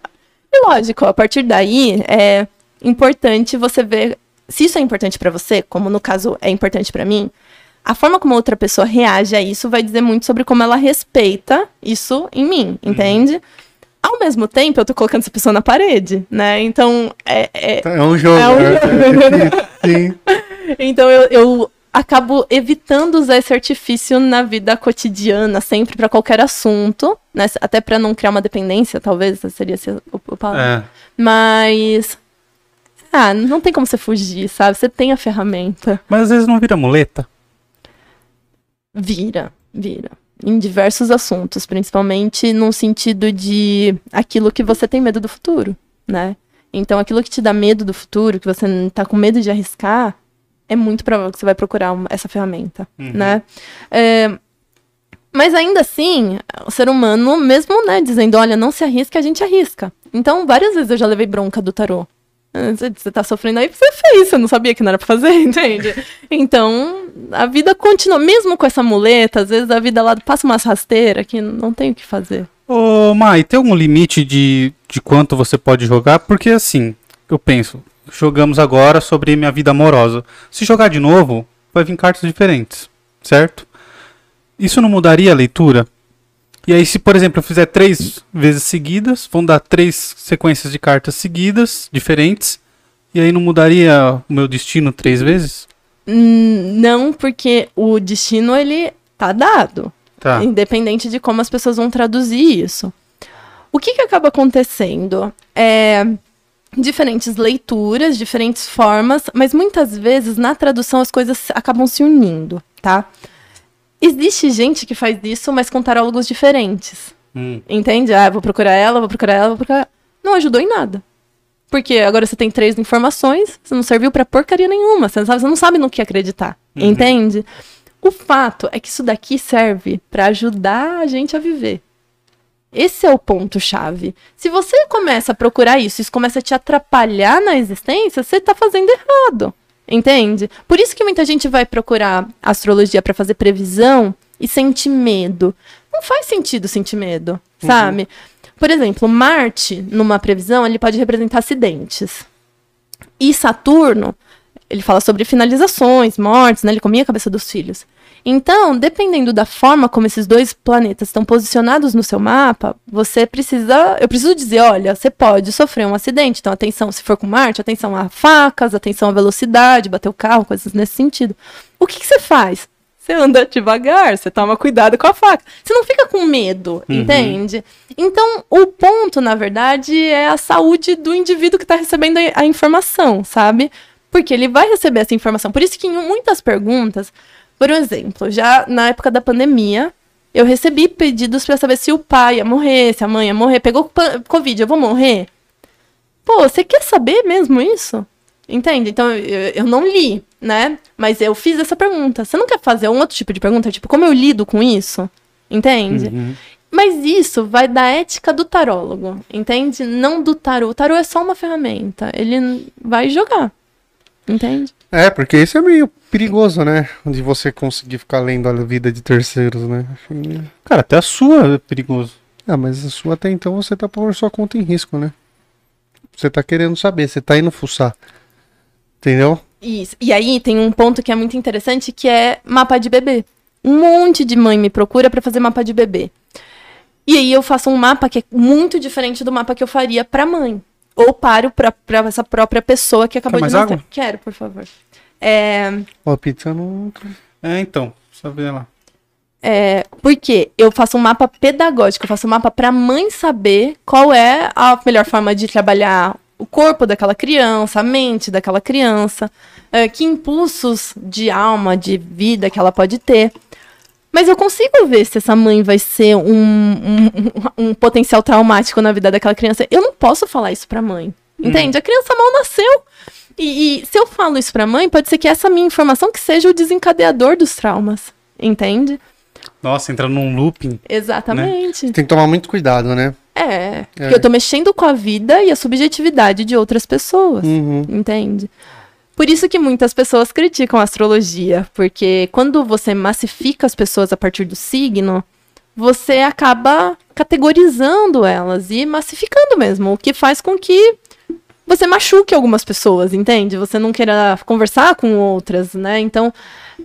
E lógico, a partir daí é importante você ver se isso é importante pra você, como no caso é importante pra mim. A forma como outra pessoa reage a isso vai dizer muito sobre como ela respeita isso em mim, entende? Ao mesmo tempo, eu tô colocando essa pessoa na parede, né? Então, é, é- É um jogo. É um né? jogo. <laughs> Sim. então eu, eu acabo evitando usar esse artifício na vida cotidiana, sempre pra qualquer assunto, né? Até pra não criar uma dependência, talvez seria esse o, o palavra. É. Mas ah, não tem como você fugir, sabe? Você tem a ferramenta. Mas às vezes não vira muleta. Vira, vira. Em diversos assuntos, principalmente no sentido de aquilo que você tem medo do futuro, né? Então, aquilo que te dá medo do futuro, que você n- tá com medo de arriscar, é muito provável que você vai procurar uma- essa ferramenta, né? É, mas ainda assim, o ser humano, mesmo né, dizendo, olha, não se arrisca, a gente arrisca. Então, várias vezes eu já levei bronca do tarô. Você tá sofrendo aí porque você fez, você não sabia que não era pra fazer, <laughs> entende? Então, a vida continua, mesmo com essa muleta, às vezes a vida lá passa umas rasteiras que não tem o que fazer. Ô, Mai, tem algum limite de, de quanto você pode jogar? Porque assim, eu penso, jogamos agora sobre minha vida amorosa. Se jogar de novo, vai vir cartas diferentes, certo? Isso não mudaria a leitura? E aí, se por exemplo eu fizer três vezes seguidas, vão dar três sequências de cartas seguidas, diferentes. E aí não mudaria o meu destino três vezes? Hum, Não, porque o destino, ele tá dado. Tá. Independente de como as pessoas vão traduzir isso. O que, que acaba acontecendo? É diferentes leituras, diferentes formas, mas muitas vezes na tradução as coisas acabam se unindo, tá? Existe gente que faz isso, mas com tarólogos diferentes. Hum. Entende? Ah, vou procurar ela, vou procurar ela, vou procurar. Não ajudou em nada. Porque agora você tem três informações, você não serviu pra porcaria nenhuma. Você não sabe, você não sabe no que acreditar. Entende? O fato é que isso daqui serve pra ajudar a gente a viver. Esse é o ponto-chave. Se você começa a procurar isso, isso começa a te atrapalhar na existência, você tá fazendo errado. Entende? Por isso que muita gente vai procurar astrologia pra fazer previsão e sente medo. Não faz sentido sentir medo, sabe? Por exemplo, Marte, numa previsão, ele pode representar acidentes. E Saturno, ele fala sobre finalizações, mortes, né? Ele comia a cabeça dos filhos. Então, dependendo da forma como esses dois planetas estão posicionados no seu mapa, você precisa. Eu preciso dizer, olha, você pode sofrer um acidente. Então, atenção, se for com Marte, atenção a facas, atenção à velocidade, bater o carro, coisas nesse sentido. O que, que você faz? Você anda devagar, você toma cuidado com a faca. Você não fica com medo, entende? Então, o ponto, na verdade, é a saúde do indivíduo que está recebendo a, a informação, sabe? Porque ele vai receber essa informação. Por isso que em muitas perguntas, por exemplo, já na época da pandemia, eu recebi pedidos para saber se o pai ia morrer, se a mãe ia morrer. Pegou Covid, eu vou morrer? Pô, você quer saber mesmo isso? Entende? Então, eu, eu não li, né? Mas eu fiz essa pergunta. Você não quer fazer um outro tipo de pergunta? Tipo, como eu lido com isso? Entende? Mas isso vai da ética do tarólogo, entende? Não do tarô. O tarô é só uma ferramenta. Ele vai jogar. Entende? É, porque isso é meio perigoso, né? De você conseguir ficar lendo a vida de terceiros, né? Cara, até a sua é perigoso. Ah, mas a sua até então você tá por sua conta em risco, né? Você tá querendo saber, você tá indo fuçar. Entendeu? Isso. E aí tem um ponto que é muito interessante que é mapa de bebê. Um monte de mãe me procura pra fazer mapa de bebê. E aí eu faço um mapa que é muito diferente do mapa que eu faria pra mãe. Ou para, o pró- pra essa própria pessoa que acabou Quer de mais nascer. água? Quero, por favor. É, Ó, a pizza não. É, então. Só ver lá. É, porque eu faço um mapa pedagógico, eu faço um mapa para a mãe saber qual é a melhor forma de trabalhar o corpo daquela criança, a mente daquela criança, é, que impulsos de alma, de vida que ela pode ter. Mas eu consigo ver se essa mãe vai ser um, um, um- potencial traumático na vida daquela criança. Eu não posso falar isso pra mãe. Entende? A criança mal nasceu. E, e se eu falo isso pra mãe, pode ser que essa minha informação que seja o desencadeador dos traumas. Entende? Nossa, entra num looping. Exatamente. Tem que tomar muito cuidado, né? É, porque eu tô mexendo com a vida e a subjetividade de outras pessoas, Uhum. entende? Por isso que muitas pessoas criticam a astrologia, porque quando você massifica as pessoas a partir do signo, você acaba categorizando elas e massificando mesmo, o que faz com que você machuque algumas pessoas, entende? Você não queira conversar com outras, né? Então,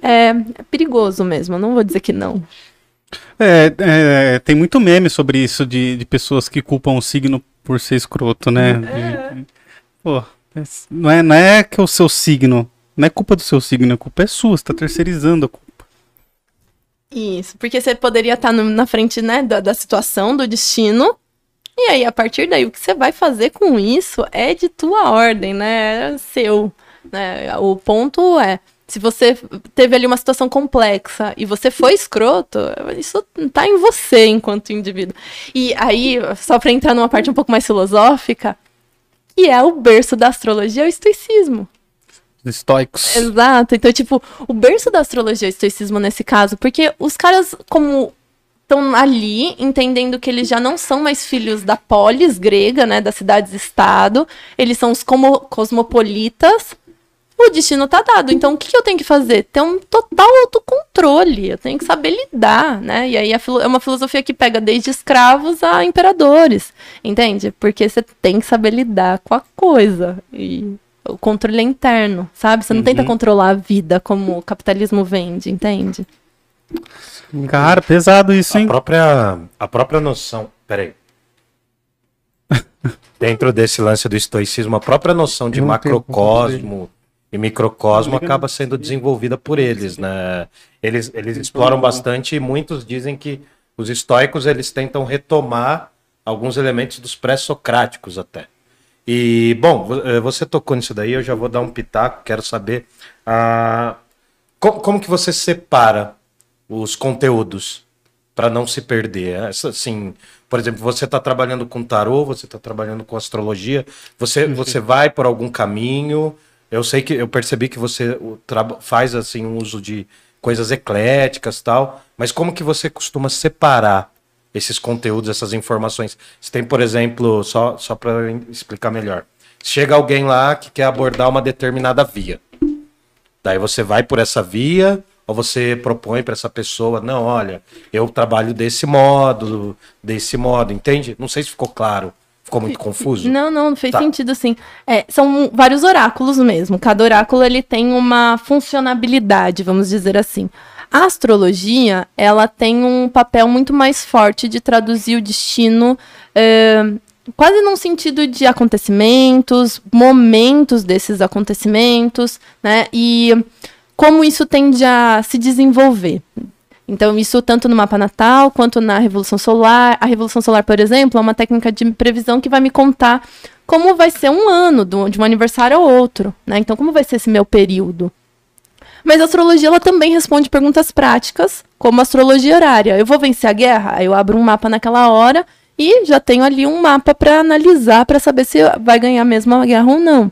é, é perigoso mesmo, não vou dizer que não. É, é, tem muito meme sobre isso de, de pessoas que culpam o signo por ser escroto, né? De- pô, é- não é, não é que o seu signo. Não é culpa do seu signo, a culpa é sua, você tá terceirizando a culpa. Isso, porque você poderia estar no- na frente, né, da, da situação, do destino. E aí, a partir daí, o que você vai fazer com isso é de tua ordem, né? É seu. Né? O ponto é, se você teve ali uma situação complexa e você foi escroto, isso tá em você enquanto indivíduo. E aí, só para entrar numa parte um pouco mais filosófica, que é o berço da astrologia, é o estoicismo. Os estoicos. Exato. Então, tipo, o berço da astrologia é o estoicismo nesse caso, porque os caras, como estão ali, entendendo que eles já não são mais filhos da polis grega, né, das cidades-estado, eles são os como cosmopolitas, o destino tá dado. Então, o que, que eu tenho que fazer? Ter um total autocontrole, eu tenho que saber lidar, né? E aí a é uma filosofia que pega desde escravos a imperadores, entende? Porque você tem que saber lidar com a coisa. E o controle é interno, sabe? Você não tenta controlar a vida como o capitalismo vende, entende? Cara, pesado isso, A hein? própria, a própria noção. Peraí. <laughs> dentro desse lance do estoicismo, a própria noção de macrocosmo e microcosmo acaba sendo desenvolvida por eles, né? Eles, eles exploram bastante e muitos dizem que os estoicos eles tentam retomar alguns elementos dos pré-socráticos até. E, bom, eh, você tocou nisso daí, eu já vou dar um pitaco, quero saber ah, co- como que você separa os conteúdos para não se perder. Assim, por exemplo, você está trabalhando com tarô, você está trabalhando com astrologia, você, você vai por algum caminho. Eu sei que eu percebi que você faz assim um uso de coisas ecléticas tal, mas como que você costuma separar esses conteúdos, essas informações? Você tem, por exemplo, só, só para explicar melhor. Chega alguém lá que quer abordar uma determinada via. Daí você vai por essa via ou você propõe para essa pessoa, não, olha, eu trabalho desse modo, desse modo, entende? Não sei se ficou claro, ficou muito confuso. Não, não, fez Tá. sentido sim. É, são vários oráculos mesmo. Cada oráculo ele tem uma funcionalidade, vamos dizer assim. A astrologia, ela tem um papel muito mais forte de traduzir o destino, é, quase num sentido de acontecimentos, momentos desses acontecimentos, né? E como isso tende a se desenvolver. Então, isso tanto no mapa natal quanto na Revolução Solar. A Revolução Solar, por exemplo, é uma técnica de previsão que vai me contar como vai ser um ano de um aniversário ao outro, né? Então, como vai ser esse meu período? Mas a astrologia ela também responde perguntas práticas, como a astrologia horária. Eu vou vencer a guerra? Eu abro um mapa naquela hora e já tenho ali um mapa para analisar para saber se vai ganhar mesmo a guerra ou não.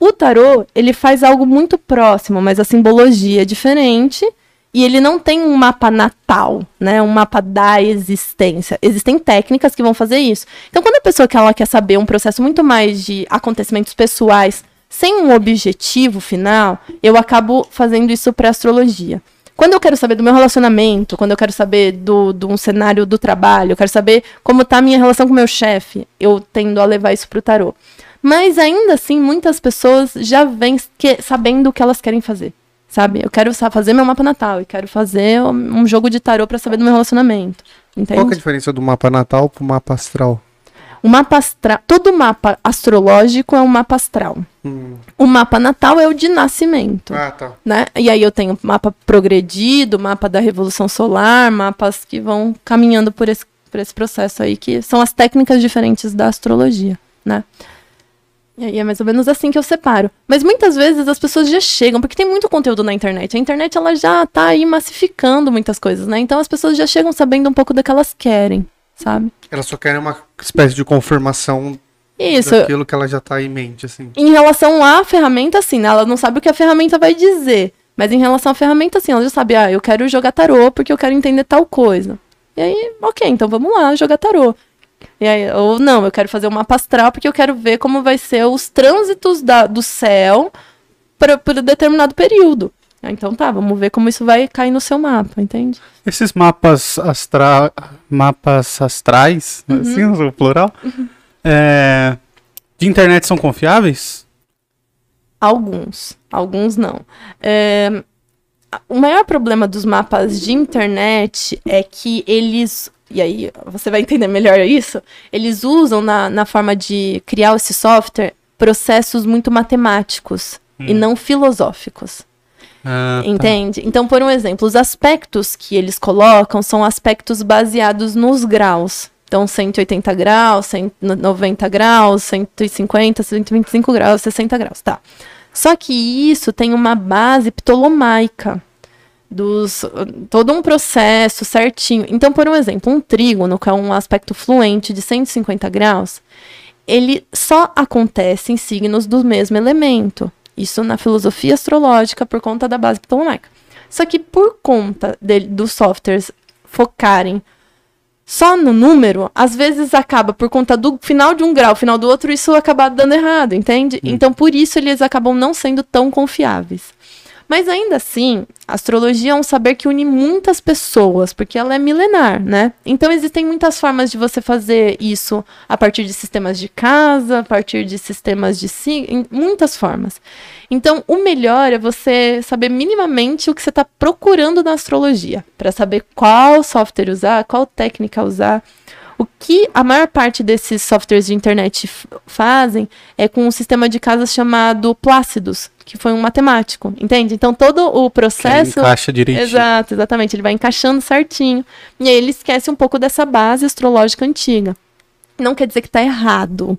O tarô, ele faz algo muito próximo, mas a simbologia é diferente e ele não tem um mapa natal, né? Um mapa da existência. Existem técnicas que vão fazer isso. Então, quando a pessoa que ela quer saber um processo muito mais de acontecimentos pessoais, sem um objetivo final, eu acabo fazendo isso para astrologia. Quando eu quero saber do meu relacionamento, quando eu quero saber do, de um cenário do trabalho, eu quero saber como está a minha relação com o meu chefe, eu tendo a levar isso para o tarô. Mas ainda assim, muitas pessoas já vêm que- sabendo o que elas querem fazer. Sabe? Eu quero fazer meu mapa natal e quero fazer um jogo de tarô para saber do meu relacionamento. Entende? Qual é a diferença do mapa natal pro mapa astral? O mapa astral, todo mapa astrológico é um mapa astral. O mapa natal é o de nascimento, Ah, tá. né? E aí eu tenho mapa progredido, mapa da revolução solar, mapas que vão caminhando por esse, por esse processo aí, que são as técnicas diferentes da astrologia, né? E aí é mais ou menos assim que eu separo. Mas muitas vezes as pessoas já chegam, porque tem muito conteúdo na internet. A internet ela já tá aí massificando muitas coisas, né? Então as pessoas já chegam sabendo um pouco do que elas querem, sabe? Elas só querem uma espécie de confirmação Isso. daquilo que ela já tá em mente, assim. Em relação à ferramenta, sim, né? Ela não sabe o que a ferramenta vai dizer. Mas em relação à ferramenta, sim, ela já sabe, ah, eu quero jogar tarô porque eu quero entender tal coisa. E aí, ok, então vamos lá jogar tarô. E aí, ou não, eu quero fazer um mapa astral porque eu quero ver como vai ser os trânsitos da, do céu para por um determinado período. Ah, Então tá, vamos ver como isso vai cair no seu mapa, entende? Esses mapas astra... mapas astrais, assim, o plural, é, de internet são confiáveis? Alguns, alguns não. É, o maior problema dos mapas de internet é que eles. E aí, você vai entender melhor isso. Eles usam na, na forma de criar esse software processos muito matemáticos e não filosóficos. Ah, tá. Entende? Então, por um exemplo, os aspectos que eles colocam são aspectos baseados nos graus. Então, 180 graus, 190 graus, 150, 125 graus, 60 graus, tá. Só que isso tem uma base ptolomaica dos todo um processo certinho. Então, por um exemplo, um trígono, que é um aspecto fluente de 150 graus, ele só acontece em signos do mesmo elemento. Isso na filosofia astrológica por conta da base ptolomaica. Só que por conta dele, dos softwares focarem só no número, às vezes acaba por conta do final de um grau, final do outro, isso acaba dando errado, entende? Então por isso eles acabam não sendo tão confiáveis. Mas ainda assim, a astrologia é um saber que une muitas pessoas, porque ela é milenar, né? Então existem muitas formas de você fazer isso a partir de sistemas de casa, a partir de sistemas de si, muitas formas. Então, o melhor é você saber minimamente o que você está procurando na astrologia, para saber qual software usar, qual técnica usar. O que a maior parte desses softwares de internet fazem é com um sistema de casas chamado Plácidos, que foi um matemático, entende? Então todo o processo Encaixa direitinho. Exato, exatamente. Ele vai encaixando certinho. E aí ele esquece um pouco dessa base astrológica antiga. Não quer dizer que tá errado,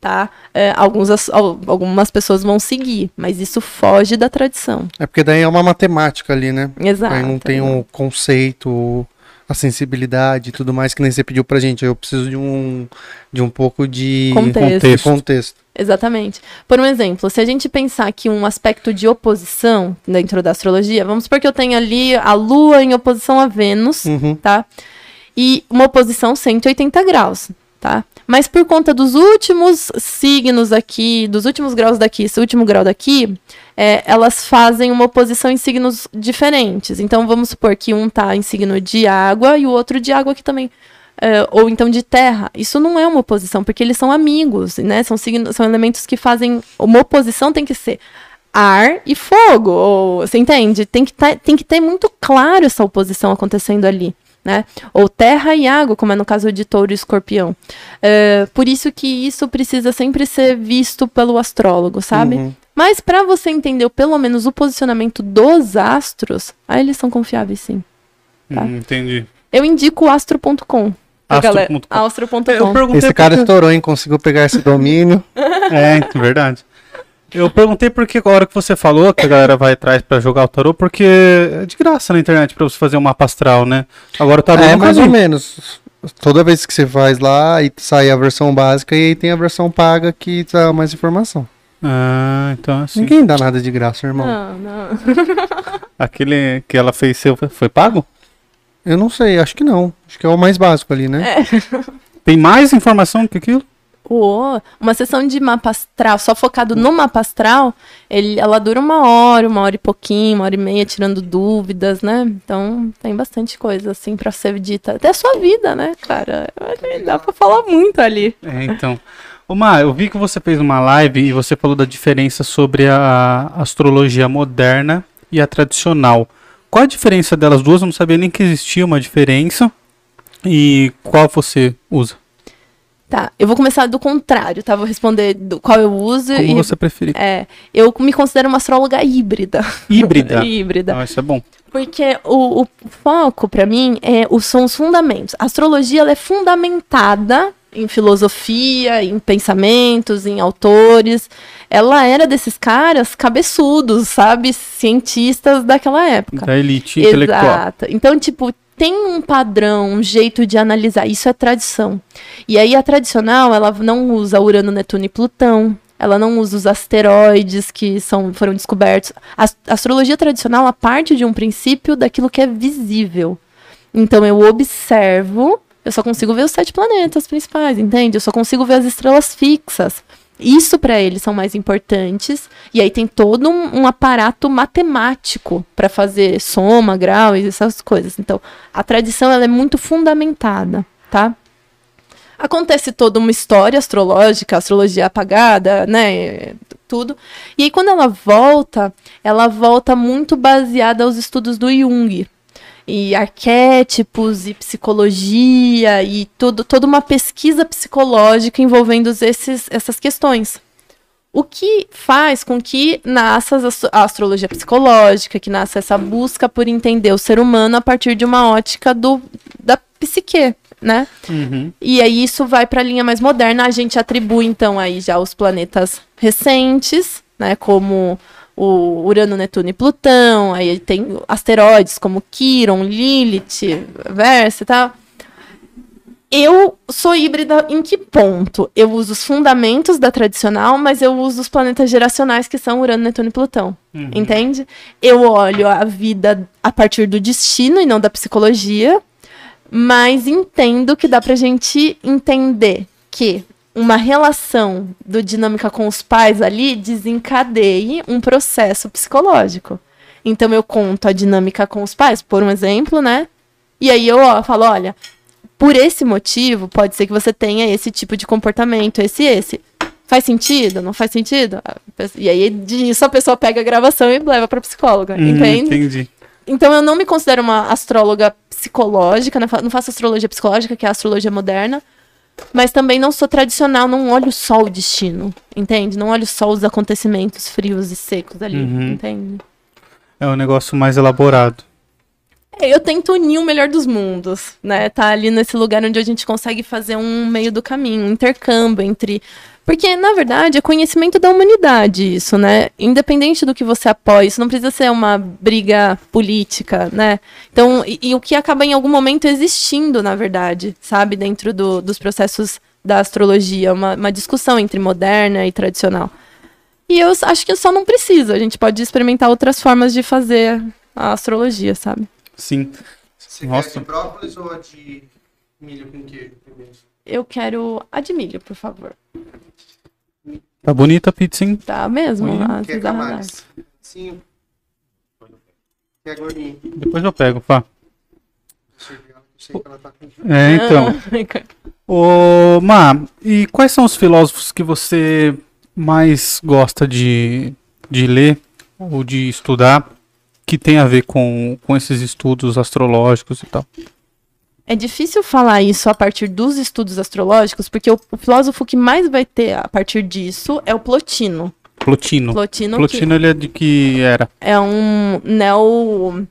tá? É, alguns, as- al- algumas pessoas vão seguir, mas isso foge da tradição. É porque daí é uma matemática ali, né? Exato. Aí não tem um conceito, a sensibilidade e tudo mais que nem você pediu pra gente. Eu preciso de um, de um pouco de Contexto. de contexto. Exatamente. Por um exemplo, se a gente pensar que um aspecto de oposição dentro da astrologia, vamos supor que eu tenha ali a Lua em oposição a Vênus, Uhum. tá? E uma oposição 180 graus, tá? Mas por conta dos últimos signos aqui, dos últimos graus daqui, esse último grau daqui, é, elas fazem uma oposição em signos diferentes. Então vamos supor que um tá em signo de água e o outro de água aqui também. é, ou então de terra. Isso não é uma oposição, porque eles são amigos, né? São, signos, são elementos que fazem. Uma oposição tem que ser ar e fogo. Ou, você entende? Tem que, tá- tem que ter muito claro essa oposição acontecendo ali. Né? Ou terra e água, como é no caso de touro e escorpião. É, por isso que isso precisa sempre ser visto pelo astrólogo, sabe? Uhum. Mas para você entender pelo menos o posicionamento dos astros, aí eles são confiáveis sim. Tá. Hum, entendi. Eu indico o astro.com. Astro.com. Perguntei Esse cara porque- estourou, hein? Conseguiu pegar esse domínio. <laughs> É, verdade. Eu perguntei porque a hora que você falou que a galera vai atrás pra jogar o tarô, porque é de graça na internet pra você fazer um mapa astral, né? Agora o tarô é, mais vi. ou menos. Toda vez que você faz lá, e sai a versão básica e aí tem a versão paga que dá mais informação. Ah, então assim. Ninguém dá nada de graça, irmão. Não, não. <laughs> Aquele que ela fez seu foi pago? Eu não sei, acho que não. Acho que é o mais básico ali, né? <laughs> Tem mais informação que aquilo? Uou, uma sessão de mapa astral, só focado no mapa astral, ele, ela dura uma hora, uma hora e pouquinho, uma hora e meia, tirando dúvidas, né? Então tem bastante coisa, assim, pra ser dita. Até a sua vida, né, cara? Dá pra falar muito ali. É, então. Ô, Mar, eu vi que você fez uma live e você falou da diferença sobre a astrologia moderna e a tradicional. Qual a diferença delas duas? Eu não sabia nem que existia uma diferença. E qual você usa? Tá, eu vou começar do contrário, tá? Vou responder do qual eu uso Como e. você preferir? É, eu me considero uma astróloga híbrida. Híbrida. <laughs> híbrida. Ah, isso é bom. Porque o, o foco, pra mim, é, são os fundamentos. A astrologia ela é fundamentada em filosofia, em pensamentos, em autores. Ela era desses caras cabeçudos, sabe? Cientistas daquela época. Da elite intelectual. Exato. Então, tipo, tem um padrão, um jeito de analisar. Isso é tradição. E aí a tradicional, ela não usa Urano, Netuno e Plutão. Ela não usa os asteroides que são, foram descobertos. A ast- a astrologia tradicional, ela parte de um princípio daquilo que é visível. Então eu observo, eu só consigo ver os sete planetas principais, entende? Eu só consigo ver as estrelas fixas. Isso para eles são mais importantes. E aí tem todo um, um aparato matemático para fazer soma, grau e essas coisas. Então, a tradição ela é muito fundamentada, tá? Acontece toda uma história astrológica, astrologia apagada, né? Tudo. E aí, quando ela volta, ela volta muito baseada aos estudos do Jung. E arquétipos e psicologia e tudo, toda uma pesquisa psicológica envolvendo esses, essas questões. O que faz com que nasça a astrologia psicológica, que nasça essa busca por entender o ser humano a partir de uma ótica do, da psique, né? Uhum. E aí isso vai para a linha mais moderna. A gente atribui então aí já os planetas recentes, né, como o Urano, Netuno e Plutão. Aí tem asteroides como Quiron, Lilith, Versa e tal. Eu sou híbrida em que ponto? Eu uso os fundamentos da tradicional, mas eu uso os planetas geracionais que são Urano, Netuno e Plutão. Entende? Eu olho a vida a partir do destino e não da psicologia, mas entendo que dá pra gente entender que uma relação do dinâmica com os pais ali desencadeie um processo psicológico. Então eu conto a dinâmica com os pais, por um exemplo, né? E aí eu ó, falo, olha, por esse motivo, pode ser que você tenha esse tipo de comportamento, esse esse. Faz sentido? Não faz sentido? E aí disso a pessoa pega a gravação e leva pra psicóloga, Hum, entende? Entendi. então eu não me considero uma astróloga psicológica, né? Não faço astrologia psicológica, que é a astrologia moderna. Mas também não sou tradicional, não olho só o destino, entende? Não olho só os acontecimentos frios e secos ali, Uhum. entende? É um negócio mais elaborado. É, Eu tento unir o melhor dos mundos, né? Tá ali nesse lugar onde a gente consegue fazer um meio do caminho, um intercâmbio entre. Porque, na verdade, é conhecimento da humanidade isso, né? Independente do que você apoia, isso não precisa ser uma briga política, né? Então, e, e o que acaba em algum momento existindo, na verdade, sabe? Dentro do- dos processos da astrologia, uma, uma discussão entre moderna e tradicional. E eu acho que só não precisa, a gente pode experimentar outras formas de fazer a astrologia, sabe? Sim. Você Nossa. quer de brócolis ou a de milho com queijo primeiro? Eu quero a de milho, por favor. Tá bonita a pizza, hein? Tá mesmo? Olha. Ah, Quer mais? Sim. Quer gordinho? Depois eu pego, pá. Deixa eu ver, eu sei que ela tá com É, então. <laughs> Ô, Má, e quais são os filósofos que você mais gosta de, de ler ou de estudar que tem a ver com, com esses estudos astrológicos e tal? É difícil falar isso a partir dos estudos astrológicos, porque o, o filósofo que mais vai ter a partir disso é o Plotino. Plotino. Plotino, Plotino, ele é de que era? que é um neo...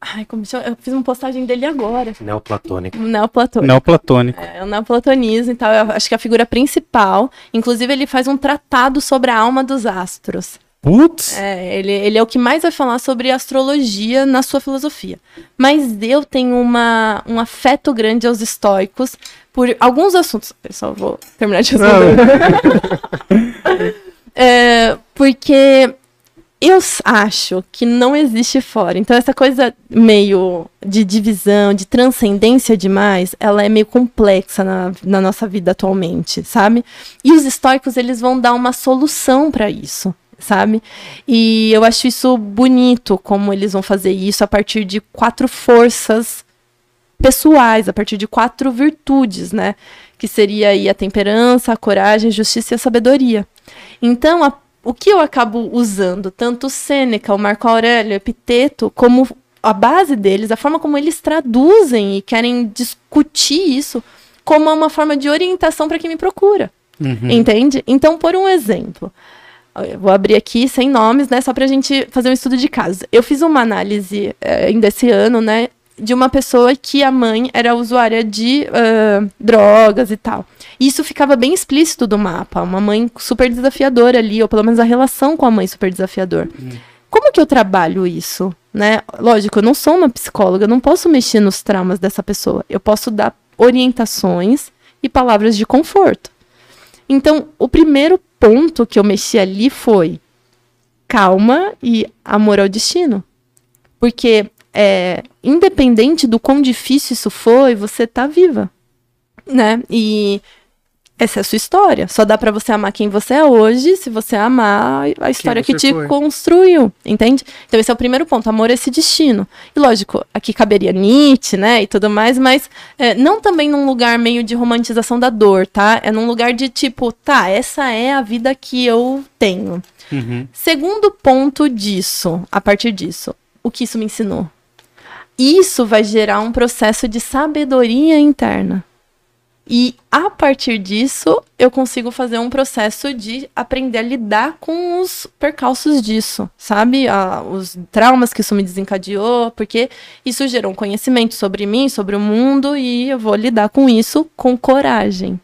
Ai, como chama? Eu fiz uma postagem dele agora. Neoplatônico. Neoplatônico. Neoplatônico. É o neoplatonismo e tal. Eu acho que é a figura principal. Inclusive, ele faz um tratado sobre a alma dos astros. Putz! É, ele, ele é o que mais vai falar sobre astrologia na sua filosofia. Mas eu tenho uma, um afeto grande aos estoicos por alguns assuntos. Pessoal, vou terminar de responder. <laughs> É, porque eu acho que não existe fora. Então, essa coisa meio de divisão, de transcendência demais, ela é meio complexa na, na nossa vida atualmente, sabe? E os estoicos, eles vão dar uma solução para isso, sabe? E eu acho isso bonito, como eles vão fazer isso a partir de quatro forças pessoais, a partir de quatro virtudes, né? Que seria aí a temperança, a coragem, a justiça e a sabedoria. Então, a- o que eu acabo usando, tanto Sêneca, o Marco Aurélio, o Epiteto, como a base deles, a forma como eles traduzem e querem discutir isso, como uma forma de orientação para quem me procura. Uhum. Entende? Então, por um exemplo, eu vou abrir aqui sem nomes, né? Só pra gente fazer um estudo de caso. Eu fiz uma análise eh, ainda esse ano, né? De uma pessoa que a mãe era usuária de ah, drogas e tal. E isso ficava bem explícito do mapa. Uma mãe super desafiadora ali, ou pelo menos a relação com a mãe super desafiador. Como que eu trabalho isso? Né? Lógico, eu não sou uma psicóloga, eu não posso mexer nos traumas dessa pessoa. Eu posso dar orientações e palavras de conforto. Então, o primeiro ponto que eu mexi ali foi calma e amor ao destino. Porque, é, independente do quão difícil isso foi, você tá viva. Né? E essa é a sua história. Só dá pra você amar quem você é hoje se você amar a história que te foi. construiu, entende? Então esse é o primeiro ponto, amor a esse destino. E lógico, aqui caberia Nietzsche, né, e tudo mais, mas é, não também num lugar meio de romantização da dor, tá? É num lugar de tipo, tá, essa é a vida que eu tenho. Uhum. Segundo ponto disso, a partir disso, o que isso me ensinou? Isso vai gerar um processo de sabedoria interna. E a partir disso, eu consigo fazer um processo de aprender a lidar com os percalços disso, sabe? Ah, os traumas que isso me desencadeou, porque isso gerou um conhecimento sobre mim, sobre o mundo, e eu vou lidar com isso com coragem.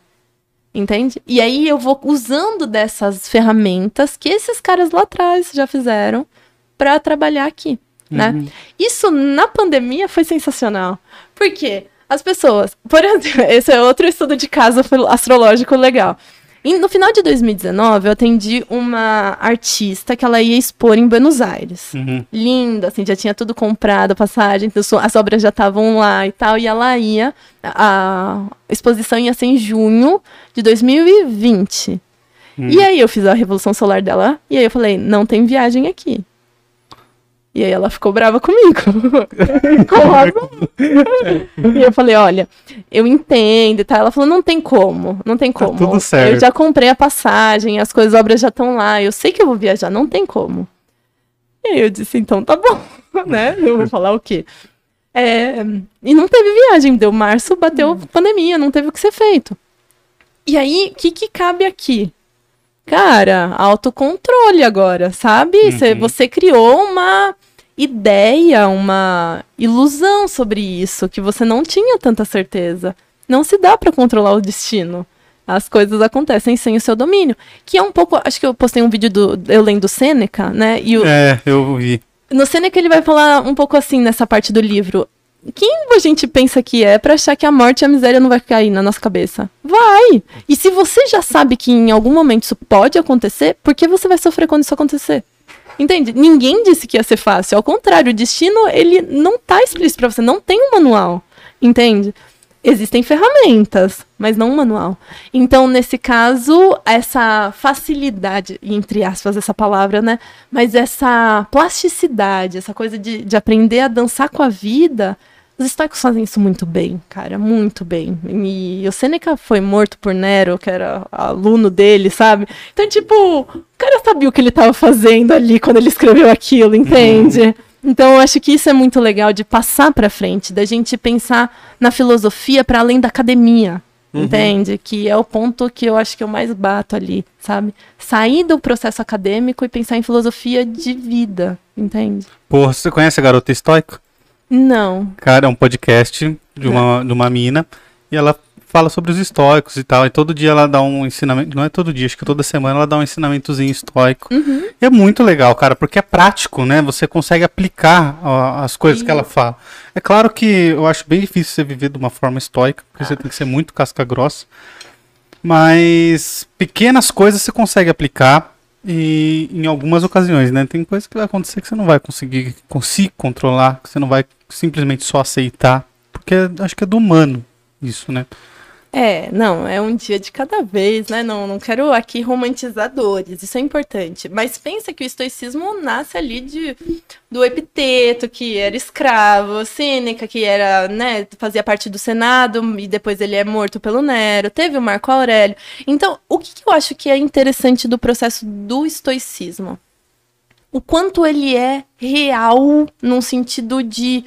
Entende? E aí eu vou usando dessas ferramentas que esses caras lá atrás já fizeram para trabalhar aqui, né? Uhum. Isso na pandemia foi sensacional. Por quê? As pessoas, por exemplo, <laughs> esse é outro estudo de caso astrológico legal. E no final de 2019, eu atendi uma artista que ela ia expor em Buenos Aires Uhum. linda, assim, já tinha tudo comprado, passagem, as obras já estavam lá e tal, e ela ia, a a exposição ia ser em junho de 2020. E aí eu fiz a revolução solar dela, e aí eu falei, não tem viagem aqui. E aí ela ficou brava comigo. <laughs> Com razão. e eu falei, olha, eu entendo e tal. Ela falou, não tem como, não tem como. tudo certo. Eu já comprei a passagem, as coisas, as obras já estão lá, eu sei que eu vou viajar, não tem como. E aí eu disse, então tá bom. <laughs> né? Eu vou falar o quê? É, e não teve viagem, deu março, bateu pandemia, não teve o que ser feito. E aí, o que, que cabe aqui? Cara, autocontrole agora, sabe? Uhum. você criou uma ideia, uma ilusão sobre isso, que você não tinha tanta certeza. Não se dá pra controlar o destino. As coisas acontecem sem o seu domínio. Que é um pouco. Acho que eu postei um vídeo do. Eu lendo Sêneca, né? E o, É, eu vi. no Seneca ele vai falar um pouco assim nessa parte do livro. Quem a gente pensa que é pra achar que a morte e a miséria não vai cair na nossa cabeça? Vai! E se você já sabe que em algum momento isso pode acontecer, por que você vai sofrer quando isso acontecer? Entende? Ninguém disse que ia ser fácil. Ao contrário, o destino, ele não tá explícito pra você. Não tem um manual. Entende? Existem ferramentas, mas não um manual. Então, nesse caso, essa facilidade, entre aspas, essa palavra, né? Mas essa plasticidade, essa coisa de, de aprender a dançar com a vida, os estoicos fazem isso muito bem, cara, muito bem. E o Sêneca foi morto por Nero, que era aluno dele, sabe? Então, tipo, o cara sabia o que ele estava fazendo ali quando ele escreveu aquilo, entende? Então, eu acho que isso é muito legal de passar para frente, da gente pensar na filosofia para além da academia. Entende? Que é o ponto que eu acho que eu mais bato ali, sabe? Sair do processo acadêmico e pensar em filosofia de vida, entende? Porra, você conhece a Garota Estoica? Não. Cara, é um podcast de uma, de uma mina e ela fala sobre os estoicos e tal. E todo dia ela dá um ensinamento. Não é todo dia, acho que toda semana ela dá um ensinamentozinho estoico. Uhum. E é muito legal, cara, porque é prático, né? Você consegue aplicar ó, as coisas que ela fala. É claro que eu acho bem difícil você viver de uma forma estoica, porque você tem que ser muito casca grossa. Mas pequenas coisas você consegue aplicar e em algumas ocasiões, né? Tem coisa que vai acontecer que você não vai conseguir conseguir controlar, que você não vai simplesmente só aceitar, porque acho que é do humano isso, né? É, não, é um dia de cada vez, né? Não, não quero aqui romantizar dores, isso é importante. Mas pensa que o estoicismo nasce ali de, do Epiteto, que era escravo, Sêneca, que era, né, fazia parte do Senado, e depois ele é morto pelo Nero, teve o Marco Aurélio. Então, o que, que eu acho que é interessante do processo do estoicismo? O quanto ele é real num sentido de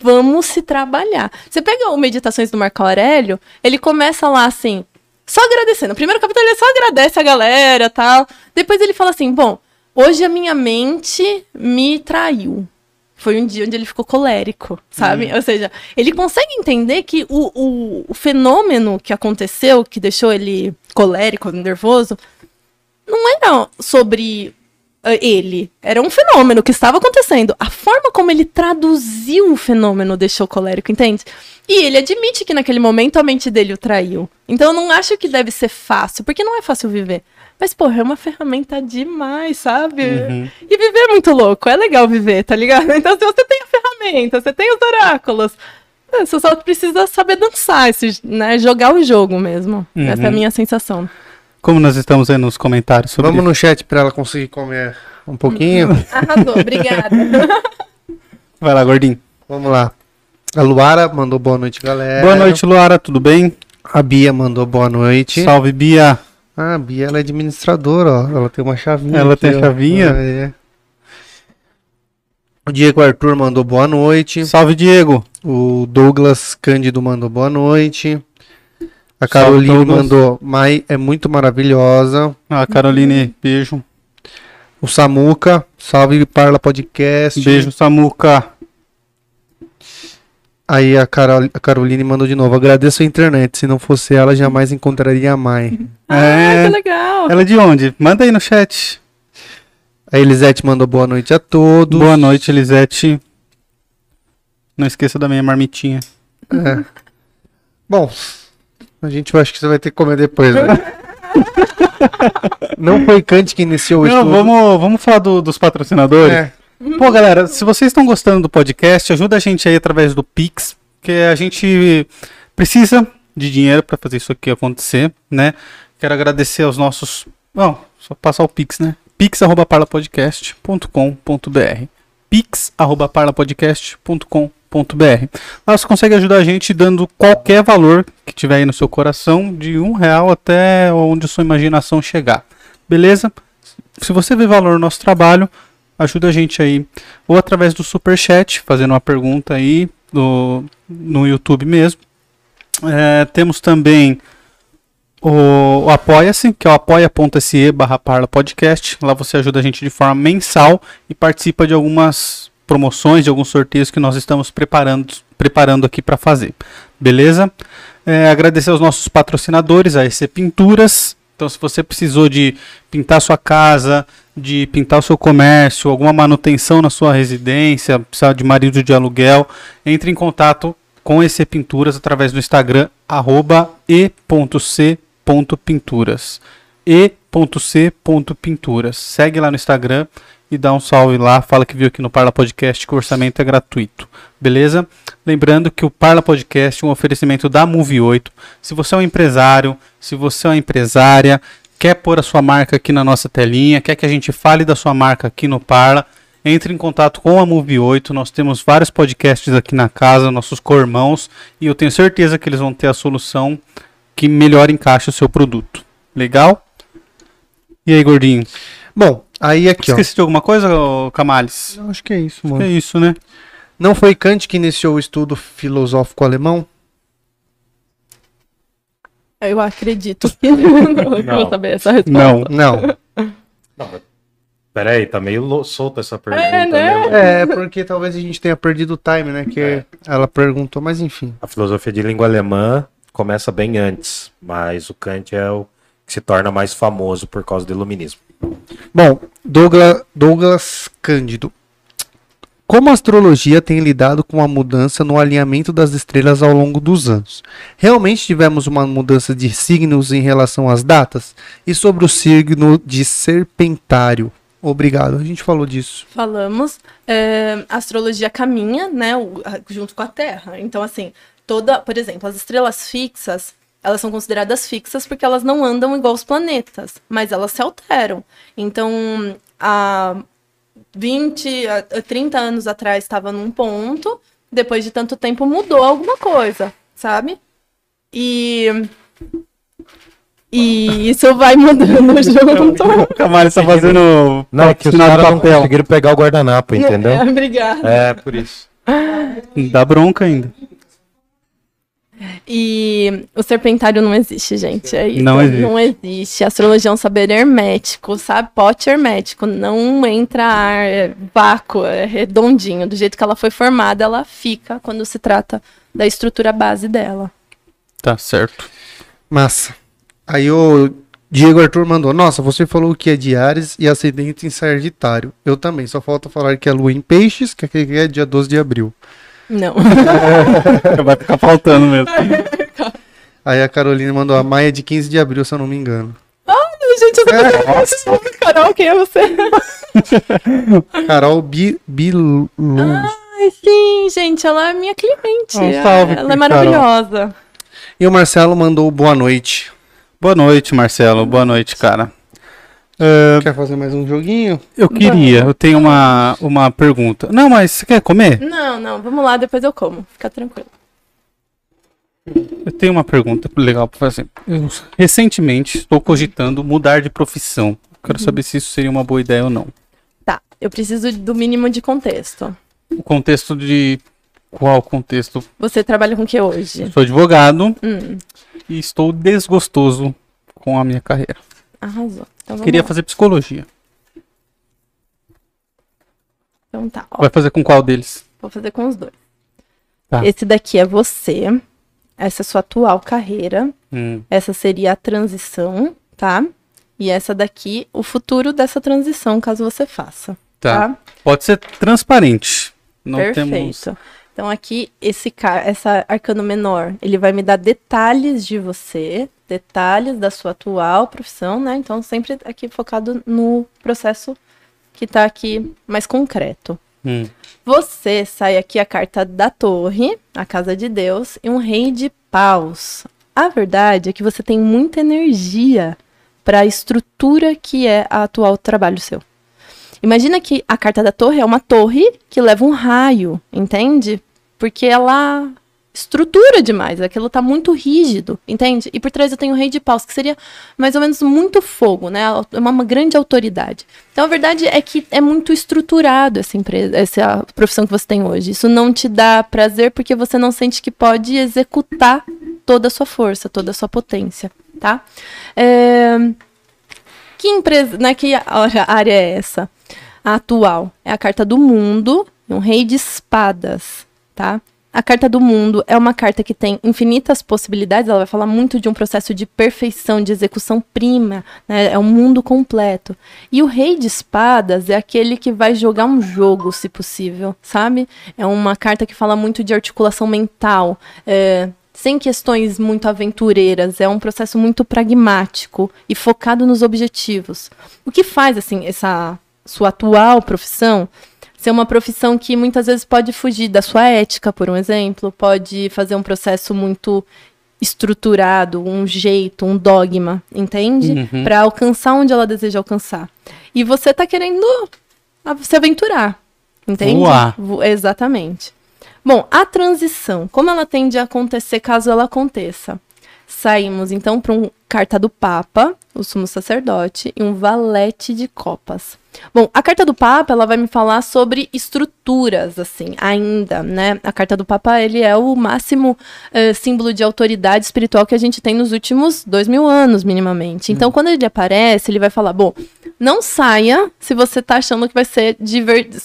vamos se trabalhar. Você pega o Meditações do Marco Aurélio, ele começa lá assim, só agradecendo. O primeiro capítulo ele só agradece a galera tal. Depois ele fala assim: bom, hoje a minha mente me traiu. Foi um dia onde ele ficou colérico, sabe? Ou seja, ele consegue entender que o, o, o fenômeno que aconteceu, que deixou ele colérico, nervoso, não era sobre ele. Era um fenômeno que estava acontecendo. A forma como ele traduziu o fenômeno deixou colérico, entende? E ele admite que naquele momento a mente dele o traiu. Então eu não acho que deve ser fácil, porque não é fácil viver. Mas, porra, é uma ferramenta demais, sabe? E viver é muito louco. É legal viver, tá ligado? <laughs> Então, se você tem a ferramenta, você tem os oráculos, você só precisa saber dançar, esse, né? Jogar o jogo mesmo. Essa é a Uhum. minha sensação. Como nós estamos aí nos comentários sobre Vamos no chat pra ela conseguir comer um pouquinho. Arrasou, obrigada. <laughs> Vai lá, gordinho. Vamos lá. A Luara mandou boa noite, galera. Boa noite, Luara, tudo bem? A Bia mandou boa noite. Salve, Bia. Ah, a Bia ela é administradora, ó. Ela tem uma chavinha. Ela aqui, tem ó. chavinha? Ah, é. O Diego Arthur mandou boa noite. Salve, Diego. O Douglas Cândido mandou boa noite. A Caroline mandou Mai é muito maravilhosa. Ah, Caroline, beijo. O Samuca, salve Parla Podcast. Beijo, Samuca. Aí a, Carol, a Caroline mandou de novo. Agradeço a internet. Se não fosse ela, jamais encontraria a Mai. Ah, É. que legal. Ela é de onde? Manda aí no chat. A Elisete mandou boa noite a todos. Boa noite, Elisete. Não esqueça da minha marmitinha. É. Bom, a gente acho que você vai ter que comer depois, né? Não foi Kant que iniciou o Não, estudo. vamos, vamos falar do- dos patrocinadores. É. Pô, galera, se vocês estão gostando do podcast, ajuda a gente aí através do Pix, que a gente precisa de dinheiro para fazer isso aqui acontecer, né? Quero agradecer aos nossos. Não, só passar o Pix, né? pix@parlapodcast.com.br pix@parlapodcast.com.br Lá você consegue ajudar a gente dando qualquer valor que tiver aí no seu coração, de um real até onde sua imaginação chegar. Beleza? Se você vê valor no nosso trabalho, ajuda a gente aí. Ou através do Superchat, fazendo uma pergunta aí do, no YouTube mesmo. É, temos também o, o Apoia-se, que é o apoia.se barra. Lá você ajuda a gente de forma mensal e participa de algumas promoções, de alguns sorteios que nós estamos preparando, preparando aqui para fazer. Beleza? É, agradecer aos nossos patrocinadores, a EC Pinturas. Então, se você precisou de pintar sua casa, de pintar o seu comércio, alguma manutenção na sua residência, precisar de marido de aluguel, entre em contato com EC Pinturas através do Instagram, arroba e.c.pinturas. e.c.pinturas. Segue lá no Instagram e dá um salve lá, fala que viu aqui no Parla Podcast que o orçamento é gratuito, beleza? Lembrando que o Parla Podcast é um oferecimento da Move 8. Se você é um empresário, se você é uma empresária, quer pôr a sua marca aqui na nossa telinha, quer que a gente fale da sua marca aqui no Parla, entre em contato com a Move 8. Nós temos vários podcasts aqui na casa, nossos cormãos, e eu tenho certeza que eles vão ter a solução que melhor encaixa o seu produto. Legal? E aí, gordinho? Bom, aí aqui, ó. Esqueci de alguma coisa, Camales? Eu acho que é isso, É mano. isso, né? Não foi Kant que iniciou o estudo filosófico alemão? Eu acredito que <laughs> não. Eu vou saber essa resposta. Não. Não. Peraí, tá meio solta essa pergunta, É, né? né? É, porque talvez a gente tenha perdido o time, né? Que ela perguntou, mas enfim. A filosofia de língua alemã começa bem antes, mas o Kant é o que se torna mais famoso por causa do iluminismo. Bom, Douglas, Douglas Cândido. Como a astrologia tem lidado com a mudança no alinhamento das estrelas ao longo dos anos? Realmente tivemos uma mudança de signos em relação às datas? E sobre o signo de Serpentário? Obrigado, a gente falou disso. Falamos, é, a astrologia caminha, né, junto com a Terra. Então, assim, toda, por exemplo, as estrelas fixas, elas são consideradas fixas porque elas não andam igual os planetas, mas elas se alteram. Então, há 20, a- a 30 anos atrás estava num ponto, depois de tanto tempo mudou alguma coisa, sabe? E e isso vai mudando <laughs> junto. O Camales tá fazendo Não, é que os caras não conseguiram pegar o guardanapo, <laughs> entendeu? É, obrigada. É, por isso. Dá bronca ainda. E o serpentário não existe, gente. É isso. Não existe. Não existe. A astrologia é um saber hermético, sabe? Pote hermético. Não entra ar, é vácuo, é redondinho. Do jeito que ela foi formada, ela fica quando se trata da estrutura base dela. Tá certo. Massa. Aí o Diego Arthur mandou: Nossa, você falou que é de Ares e ascendente em Sagitário. Eu também, só falta falar que é lua em Peixes, que aqui é dia 12 de abril. Não. <laughs> Vai ficar faltando mesmo. Aí a Carolina mandou a Maia de 15 de abril, se eu não me engano. gente, eu tô Nossa. Carol, quem é você? <laughs> Carol Bi Bilu. Ai, sim, gente, ela é minha cliente. Um salve, ela é Carol. maravilhosa. E o Marcelo mandou boa noite. Boa noite, Marcelo. Boa noite, cara. É, Quer fazer mais um joguinho? eu queria, eu tenho uma, uma pergunta. Não, mas você quer comer? Não, não, vamos lá, depois eu como. Fica tranquilo. Eu tenho uma pergunta legal pra fazer. Eu recentemente estou cogitando mudar de profissão. Quero saber se isso seria uma boa ideia ou não. Tá, eu preciso do mínimo de contexto. O contexto de. Qual contexto? Você trabalha com o que hoje? Sou advogado Hum, e estou desgostoso com a minha carreira. Arrasou. Então Queria lá. fazer psicologia. Então tá, ó, Vai fazer com qual deles? vou fazer com os dois. Tá. Esse daqui é você. Essa é a sua atual carreira. Hum, Essa seria a transição, tá? E essa daqui, o futuro dessa transição, caso você faça. tá. Tá? Pode ser transparente. Não Perfeito. temos. Então aqui, esse essa arcano menor, ele vai me dar detalhes de você, detalhes da sua atual profissão, né? Então sempre aqui focado no processo que tá aqui mais concreto. Hum, Você sai aqui a carta da torre, a casa de Deus, e um rei de paus. A verdade é que você tem muita energia para a estrutura que é a atual trabalho seu. Imagina que a carta da torre é uma torre que leva um raio, entende? Porque ela estrutura demais, aquilo tá muito rígido, entende? E por trás eu tenho o rei de paus, que seria mais ou menos muito fogo, né? É uma, uma grande autoridade. Então a verdade é que é muito estruturado essa empresa, essa profissão que você tem hoje. Isso não te dá prazer porque você não sente que pode executar toda a sua força, toda a sua potência, tá? É... Que empresa, né? Que área é essa? A atual é a carta do mundo, um rei de espadas, tá? A carta do mundo é uma carta que tem infinitas possibilidades, ela vai falar muito de um processo de perfeição, de execução prima, né? é um mundo completo. E o rei de espadas é aquele que vai jogar um jogo, se possível, sabe? É uma carta que fala muito de articulação mental, é, sem questões muito aventureiras, é um processo muito pragmático e focado nos objetivos. O que faz, assim, essa sua atual profissão ser uma profissão que muitas vezes pode fugir da sua ética, por um exemplo, pode fazer um processo muito estruturado, um jeito, um dogma, entende? Uhum. Para alcançar onde ela deseja alcançar. E você está querendo se aventurar, entende? Voar. Exatamente. Bom, a transição, como ela tende a acontecer caso ela aconteça? Saímos então para um carta do Papa, o sumo sacerdote, e um valete de copas. Bom, a carta do Papa, ela vai me falar sobre estruturas, assim, ainda, né? A carta do Papa, ele é o máximo uh, símbolo de autoridade espiritual que a gente tem nos últimos dois mil anos, minimamente. Então, hum. quando ele aparece, ele vai falar, bom, não saia se você tá achando que vai ser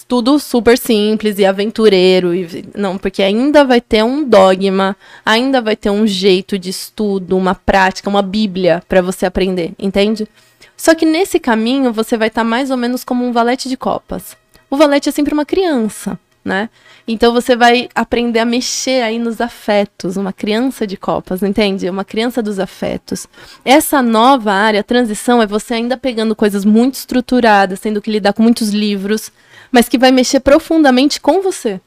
tudo super simples e aventureiro. E... Não, porque ainda vai ter um dogma, ainda vai ter um jeito de estudo, uma prática, uma bíblia para você aprender, entende? Só que nesse caminho você vai estar tá mais ou menos como um valete de copas. O valete é sempre uma criança, né? Então você vai aprender a mexer aí nos afetos, uma criança de copas, entende? Uma criança dos afetos. Essa nova área, transição, é você ainda pegando coisas muito estruturadas, tendo que lidar com muitos livros, mas que vai mexer profundamente com você.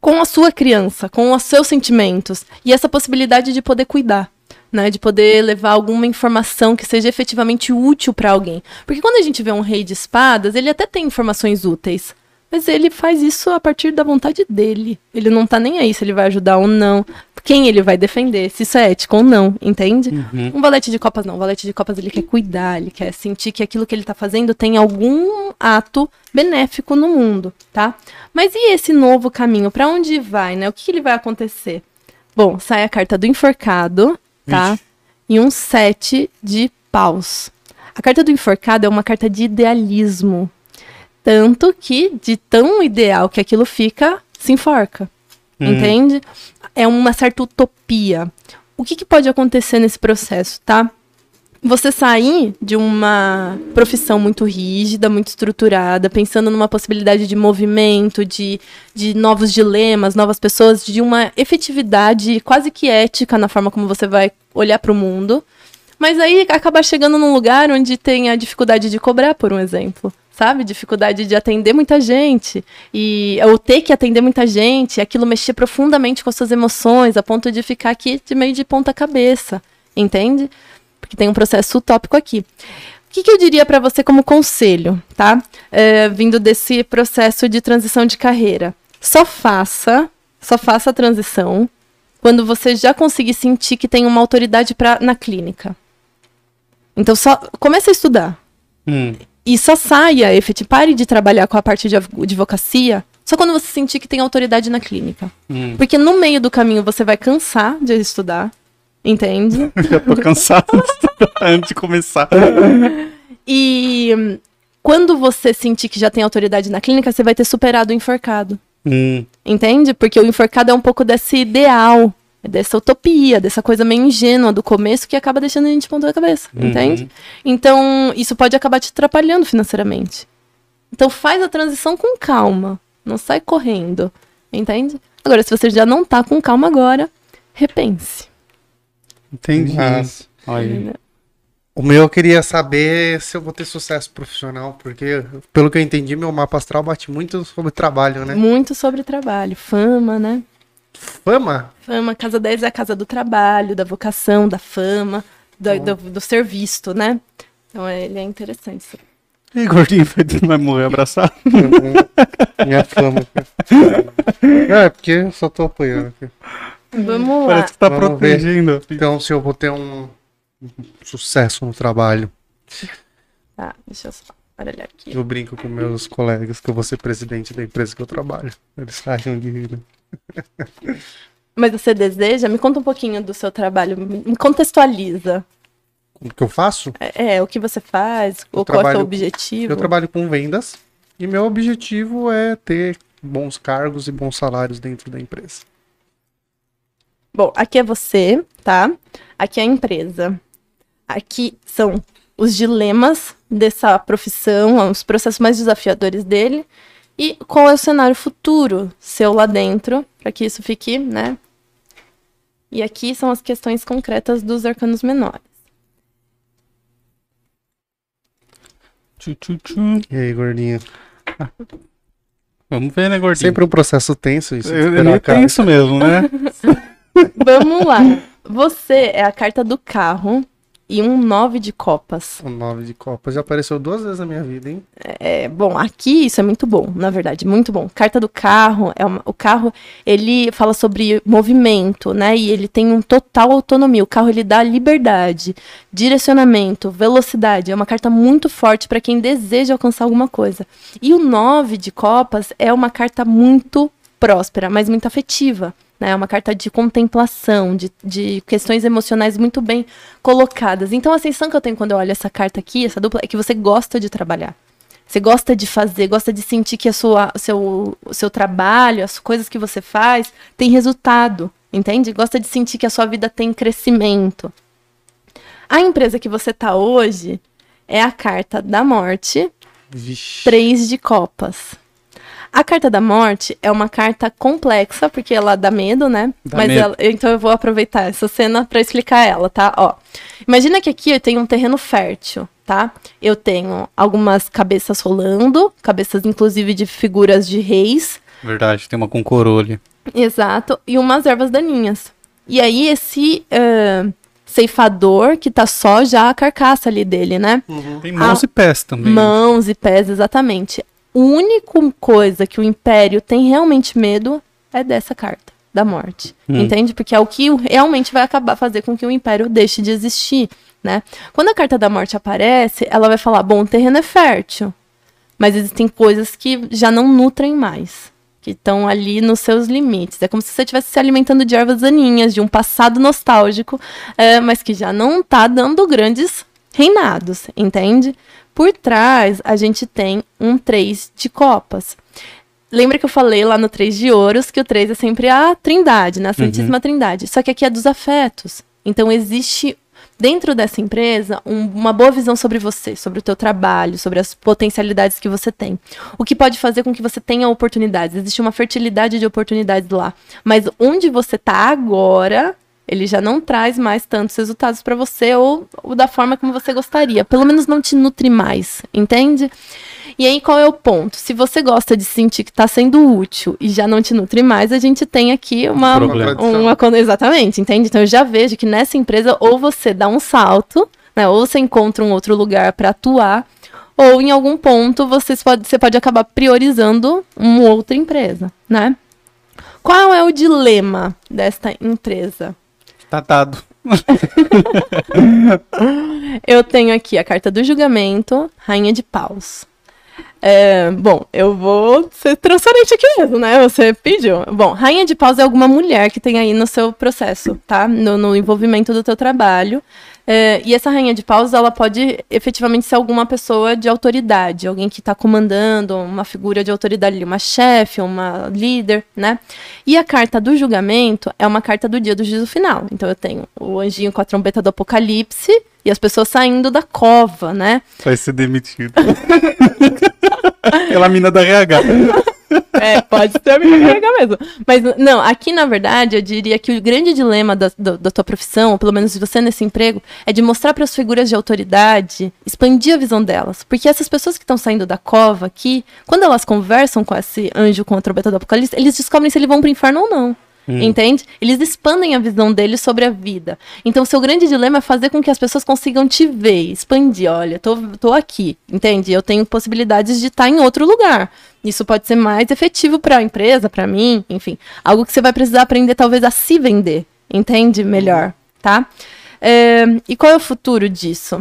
Com a sua criança, com os seus sentimentos. E essa possibilidade de poder cuidar né, de poder levar alguma informação que seja efetivamente útil para alguém. Porque quando a gente vê um rei de espadas, ele até tem informações úteis, mas ele faz isso a partir da vontade dele. Ele não tá nem aí se ele vai ajudar ou não, quem ele vai defender, se isso é ético ou não, entende? Uhum. Um valete de copas não, um valete de copas ele quer cuidar, ele quer sentir que aquilo que ele tá fazendo tem algum ato benéfico no mundo, tá? Mas e esse novo caminho, para onde vai, né? O que, que ele vai acontecer? Bom, sai a carta do enforcado, tá? Ixi. E um sete de paus. A carta do enforcado é uma carta de idealismo. Tanto que, de tão ideal que aquilo fica, se enforca. Uhum. Entende? É uma certa utopia. O que, que pode acontecer nesse processo, tá? Você sair de uma profissão muito rígida, muito estruturada, pensando numa possibilidade de movimento, de, de novos dilemas, novas pessoas, de uma efetividade quase que ética na forma como você vai olhar para o mundo. Mas aí acabar chegando num lugar onde tem a dificuldade de cobrar, por um exemplo. Sabe? Dificuldade de atender muita gente. E, ou ter que atender muita gente, aquilo mexer profundamente com as suas emoções, a ponto de ficar aqui de meio de ponta cabeça. Entende? Porque tem um processo utópico aqui. O que, que eu diria para você como conselho, tá? É, vindo desse processo de transição de carreira. Só faça, só faça a transição quando você já conseguir sentir que tem uma autoridade pra, na clínica. Então só comece a estudar. Hum. E só saia, efetivamente, pare de trabalhar com a parte de advocacia só quando você sentir que tem autoridade na clínica. Hum. Porque no meio do caminho você vai cansar de estudar. Entende? <laughs> Já tô cansado antes de começar. E quando você sentir que já tem autoridade na clínica, você vai ter superado o enforcado. Hum. Entende? Porque o enforcado é um pouco desse ideal, dessa utopia, dessa coisa meio ingênua do começo que acaba deixando a gente ponta da cabeça. Uhum. Entende? Então, isso pode acabar te atrapalhando financeiramente. Então, faz a transição com calma. Não sai correndo. Entende? Agora, se você já não tá com calma agora, repense. Entendi. Mas, o meu eu queria saber se eu vou ter sucesso profissional, porque, pelo que eu entendi, meu mapa astral bate muito sobre trabalho, né? Muito sobre trabalho, fama, né? Fama? Fama, casa 10 é a casa do trabalho, da vocação, da fama, do, do, do ser visto, né? Então é, ele é interessante. Isso. E gordinho vai morrer abraçado? Minha fama. <laughs> é, porque eu só tô apoiando aqui. Vamos lá. Parece que tá Vamos protegendo. filha. Então, se eu vou ter um sucesso no trabalho, Tá, deixa eu só olhar aqui. eu brinco com meus colegas que eu vou ser presidente da empresa que eu trabalho. Eles acham de. <laughs> Mas você deseja? Me conta um pouquinho do seu trabalho. Me contextualiza. O que eu faço? É, é, o que você faz, Eu ou qual é o trabalho- seu objetivo. Eu trabalho com vendas e meu objetivo é ter bons cargos e bons salários dentro da empresa. Bom, aqui é você, tá? Aqui é a empresa. Aqui são os dilemas dessa profissão, os processos mais desafiadores dele. E qual é o cenário futuro seu lá dentro, para que isso fique, né? E aqui são as questões concretas dos arcanos menores. Tchu, tchu, tchu. E aí, gordinho? Vamos ver, né, gordinho? Sempre um processo tenso isso. A cara. penso mesmo, né? <laughs> <laughs> Vamos lá. Você é a carta do carro e um nove de copas. O nove de copas já apareceu duas vezes na minha vida, hein? É, bom, aqui isso é muito bom, na verdade, muito bom. Carta do carro, é uma- o carro, ele fala sobre movimento, né? E ele tem um total autonomia. O carro, ele dá liberdade, direcionamento, velocidade. É uma carta muito forte para quem deseja alcançar alguma coisa. E o nove de copas é uma carta muito próspera, mas muito afetiva. Né? É uma carta de contemplação, de, de questões emocionais muito bem colocadas. Então a sensação que eu tenho quando eu olho essa carta aqui, essa dupla, é que você gosta de trabalhar. Você gosta de fazer, gosta de sentir que a sua, o, seu, o seu trabalho, as coisas que você faz, tem resultado, entende? Gosta de sentir que a sua vida tem crescimento. A empresa que você tá hoje é a carta da morte, Vixe. três de copas. A carta da morte é uma carta complexa, porque ela dá medo, né? Dá Mas medo. ela- então eu vou aproveitar essa cena para explicar ela, tá? Ó. Imagina que aqui eu tenho um terreno fértil, tá? Eu tenho algumas cabeças rolando, cabeças inclusive de figuras de reis, Verdade, tem uma com coroa ali. Exato, e umas ervas daninhas. E aí esse eh, ceifador que tá só já a carcaça ali dele, né? Tem mãos Ah, e pés também. Mãos e pés, exatamente. A única coisa que o Império tem realmente medo é dessa carta, da morte. Hum. Entende? Porque é o que realmente vai acabar fazer com que o Império deixe de existir, né? Quando a carta da morte aparece, ela vai falar: bom, o terreno é fértil, mas existem coisas que já não nutrem mais. Que estão ali nos seus limites. É como se você estivesse se alimentando de ervas daninhas, de um passado nostálgico, é, mas que já não tá dando grandes reinados, entende? Por trás, a gente tem um 3 de copas. Lembra que eu falei lá no 3 de ouros que o 3 é sempre a trindade, né? A Santíssima Trindade. Só que aqui é dos afetos. Então existe dentro dessa empresa um- uma boa visão sobre você, sobre o teu trabalho, sobre as potencialidades que você tem. O que pode fazer com que você tenha oportunidades. Existe uma fertilidade de oportunidades lá. Mas onde você tá agora, ele já não traz mais tantos resultados para você ou, ou da forma como você gostaria. Pelo menos não te nutre mais, entende? E aí, qual é o ponto? Se você gosta de sentir que está sendo útil e já não te nutre mais, a gente tem aqui uma. Problema. uma exatamente, entende? Então eu já vejo que nessa empresa, ou você dá um salto, né? Ou você encontra um outro lugar para atuar, ou em algum ponto você pode, você pode acabar priorizando uma outra empresa, né? Qual é o dilema desta empresa? Eu tenho aqui a carta do julgamento, rainha de paus. É, bom, eu vou ser transparente aqui mesmo, né? Você pediu. Bom, rainha de paus é alguma mulher que tem aí no seu processo, tá? No, no envolvimento do teu trabalho. É, e essa rainha de paus, ela pode efetivamente ser alguma pessoa de autoridade, alguém que está comandando, uma figura de autoridade uma chefe, uma líder, né? E a carta do julgamento é uma carta do dia do juízo final. Então eu tenho o anjinho com a trombeta do apocalipse e as pessoas saindo da cova, né? Vai ser demitido. <laughs> Pela mina da RH. É, pode ser a minha carga mesmo. Mas, não, aqui, na verdade, eu diria que o grande dilema da, da, da tua profissão, ou pelo menos de você nesse emprego, é de mostrar para as figuras de autoridade, expandir a visão delas. Porque essas pessoas que estão saindo da cova aqui, quando elas conversam com esse anjo com a trombeta do apocalipse, eles descobrem se eles vão para o inferno ou não. Entende? Eles expandem a visão deles sobre a vida. Então, seu grande dilema é fazer com que as pessoas consigam te ver, expandir. Olha, tô, tô aqui, entende? Eu tenho possibilidades de estar em outro lugar. Isso pode ser mais efetivo para a empresa, para mim, enfim. Algo que você vai precisar aprender, talvez, a se vender. Entende melhor, tá? É, e qual é o futuro disso?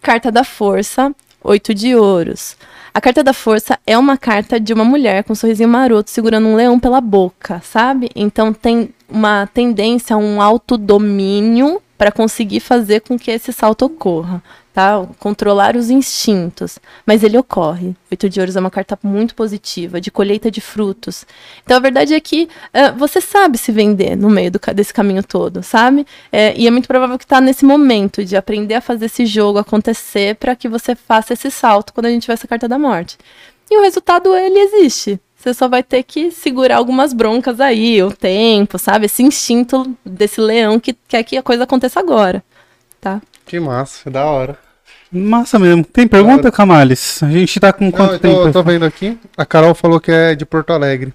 Carta da Força, oito de ouros. A carta da força é uma carta de uma mulher com um sorrisinho maroto segurando um leão pela boca, sabe? Então tem uma tendência a um autodomínio para conseguir fazer com que esse salto ocorra tá? Controlar os instintos. Mas ele ocorre. Oito de ouros é uma carta muito positiva, de colheita de frutos. Então a verdade é que uh, você sabe se vender no meio do, desse caminho todo, sabe? É, e é muito provável que está nesse momento de aprender a fazer esse jogo acontecer para que você faça esse salto quando a gente tiver essa carta da morte. E o resultado, ele existe. Você só vai ter que segurar algumas broncas aí, o tempo, sabe? Esse instinto desse leão que quer que a coisa aconteça agora, tá? Que massa, da hora. Massa mesmo. Tem pergunta, Camales? A gente tá com quanto Não, eu tempo? tô, eu tô vendo aqui. A Carol falou que é de Porto Alegre.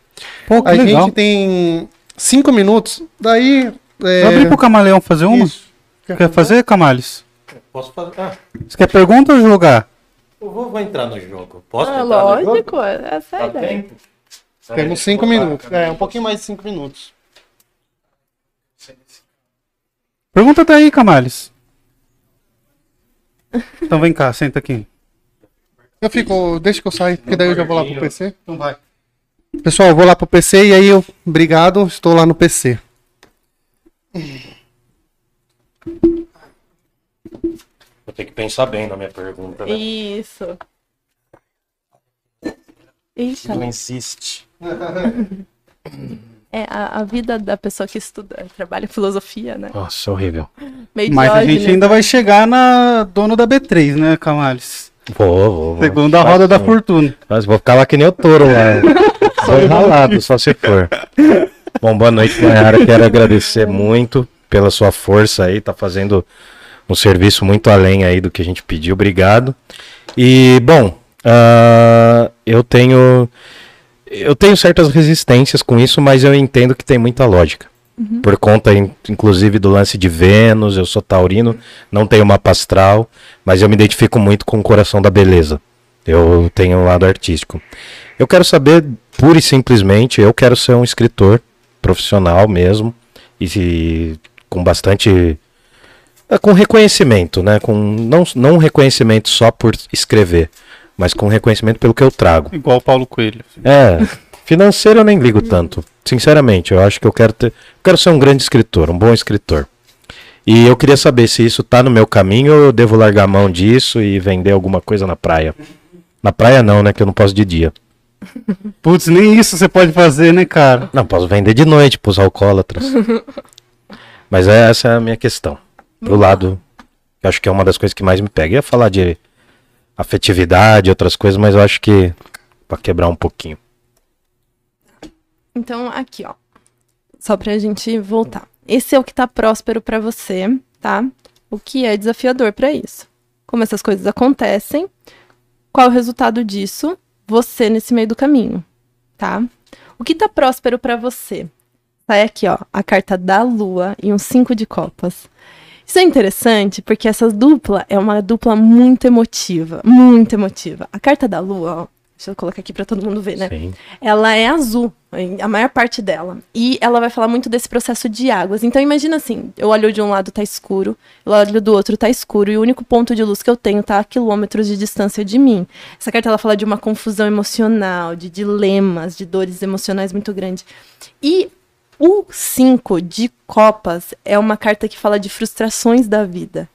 Pô, que a legal. gente tem cinco minutos. Daí. É... Vou abrir pro Camaleão fazer uma? Isso. Quer fazer, Camales? Posso fazer? Ah, Você quer pergunta ou jogar? eu vou, vou entrar no jogo. Posso Ah, entrar no jogo? lógico, essa é a Dá ideia. tempo? Temos cinco minutos. É, um pouquinho mais de cinco minutos. Pergunta tá aí, Camales. Então vem cá, senta aqui. Eu fico. Deixa que eu saio, porque daí eu já vou lá pro. PC. Então vai. Pessoal, eu vou lá pro PC e aí eu. Obrigado, estou lá no PC. Vou ter que pensar bem na minha pergunta, né? Isso. Eita, Não insiste. <laughs> é a, a vida da pessoa que estuda, trabalha em filosofia, né? Nossa, horrível. Meio Mas a gente ainda vai chegar na dono da B3, né, Camales? Vou, vou. vou. Segunda roda da Facinho. fortuna. Mas vou ficar lá que nem o touro lá. <laughs> Só enrolado, só se for. Bom, boa noite, Mayara. Quero agradecer muito pela sua força aí. Tá fazendo um serviço muito além aí do que a gente pediu. Obrigado. E, bom, ah, eu tenho. Eu tenho certas resistências com isso, mas eu entendo que tem muita lógica. Por conta, in- inclusive, do lance de Vênus, eu sou taurino, não tenho mapa astral, mas eu me identifico muito com o coração da beleza. Eu tenho um lado artístico. Eu quero saber, pura e simplesmente, eu quero ser um escritor profissional mesmo, e se- com bastante. é, com reconhecimento, né? Com, não, não um reconhecimento só por escrever, mas com reconhecimento pelo que eu trago. Igual o Paulo Coelho. É, financeiro eu nem ligo tanto. Sinceramente, eu acho que eu quero ter. eu quero ser um grande escritor, um bom escritor. E eu queria saber se isso tá no meu caminho ou eu devo largar a mão disso e vender alguma coisa na praia. Na praia não, né? Que eu não posso de dia. <laughs> Putz, nem isso você pode fazer, né, cara? Não, posso vender de noite pros alcoólatras. <laughs> Mas é, essa é a minha questão. Pro lado, eu acho que é uma das coisas que mais me pega. Eu ia falar de afetividade, outras coisas, mas eu acho que pra quebrar um pouquinho. Então, aqui, ó. Só pra gente voltar. Esse é o que tá próspero pra você, tá? O que é desafiador pra isso. Como essas coisas acontecem, qual é o resultado disso? Você nesse meio do caminho, tá? O que tá próspero pra você? Sai aqui, ó, a carta da lua e um cinco de copas. Isso é interessante porque essa dupla é uma dupla muito emotiva, muito emotiva. A carta da lua, ó, deixa eu colocar aqui pra todo mundo ver, né? Sim. ela é azul, a maior parte dela. E ela vai falar muito desse processo de águas. Então imagina assim, eu olho de um lado tá escuro, eu olho do outro tá escuro, e o único ponto de luz que eu tenho tá a quilômetros de distância de mim. Essa carta ela fala de uma confusão emocional, de dilemas, de dores emocionais muito grandes. E o 5 de copas é uma carta que fala de frustrações da vida.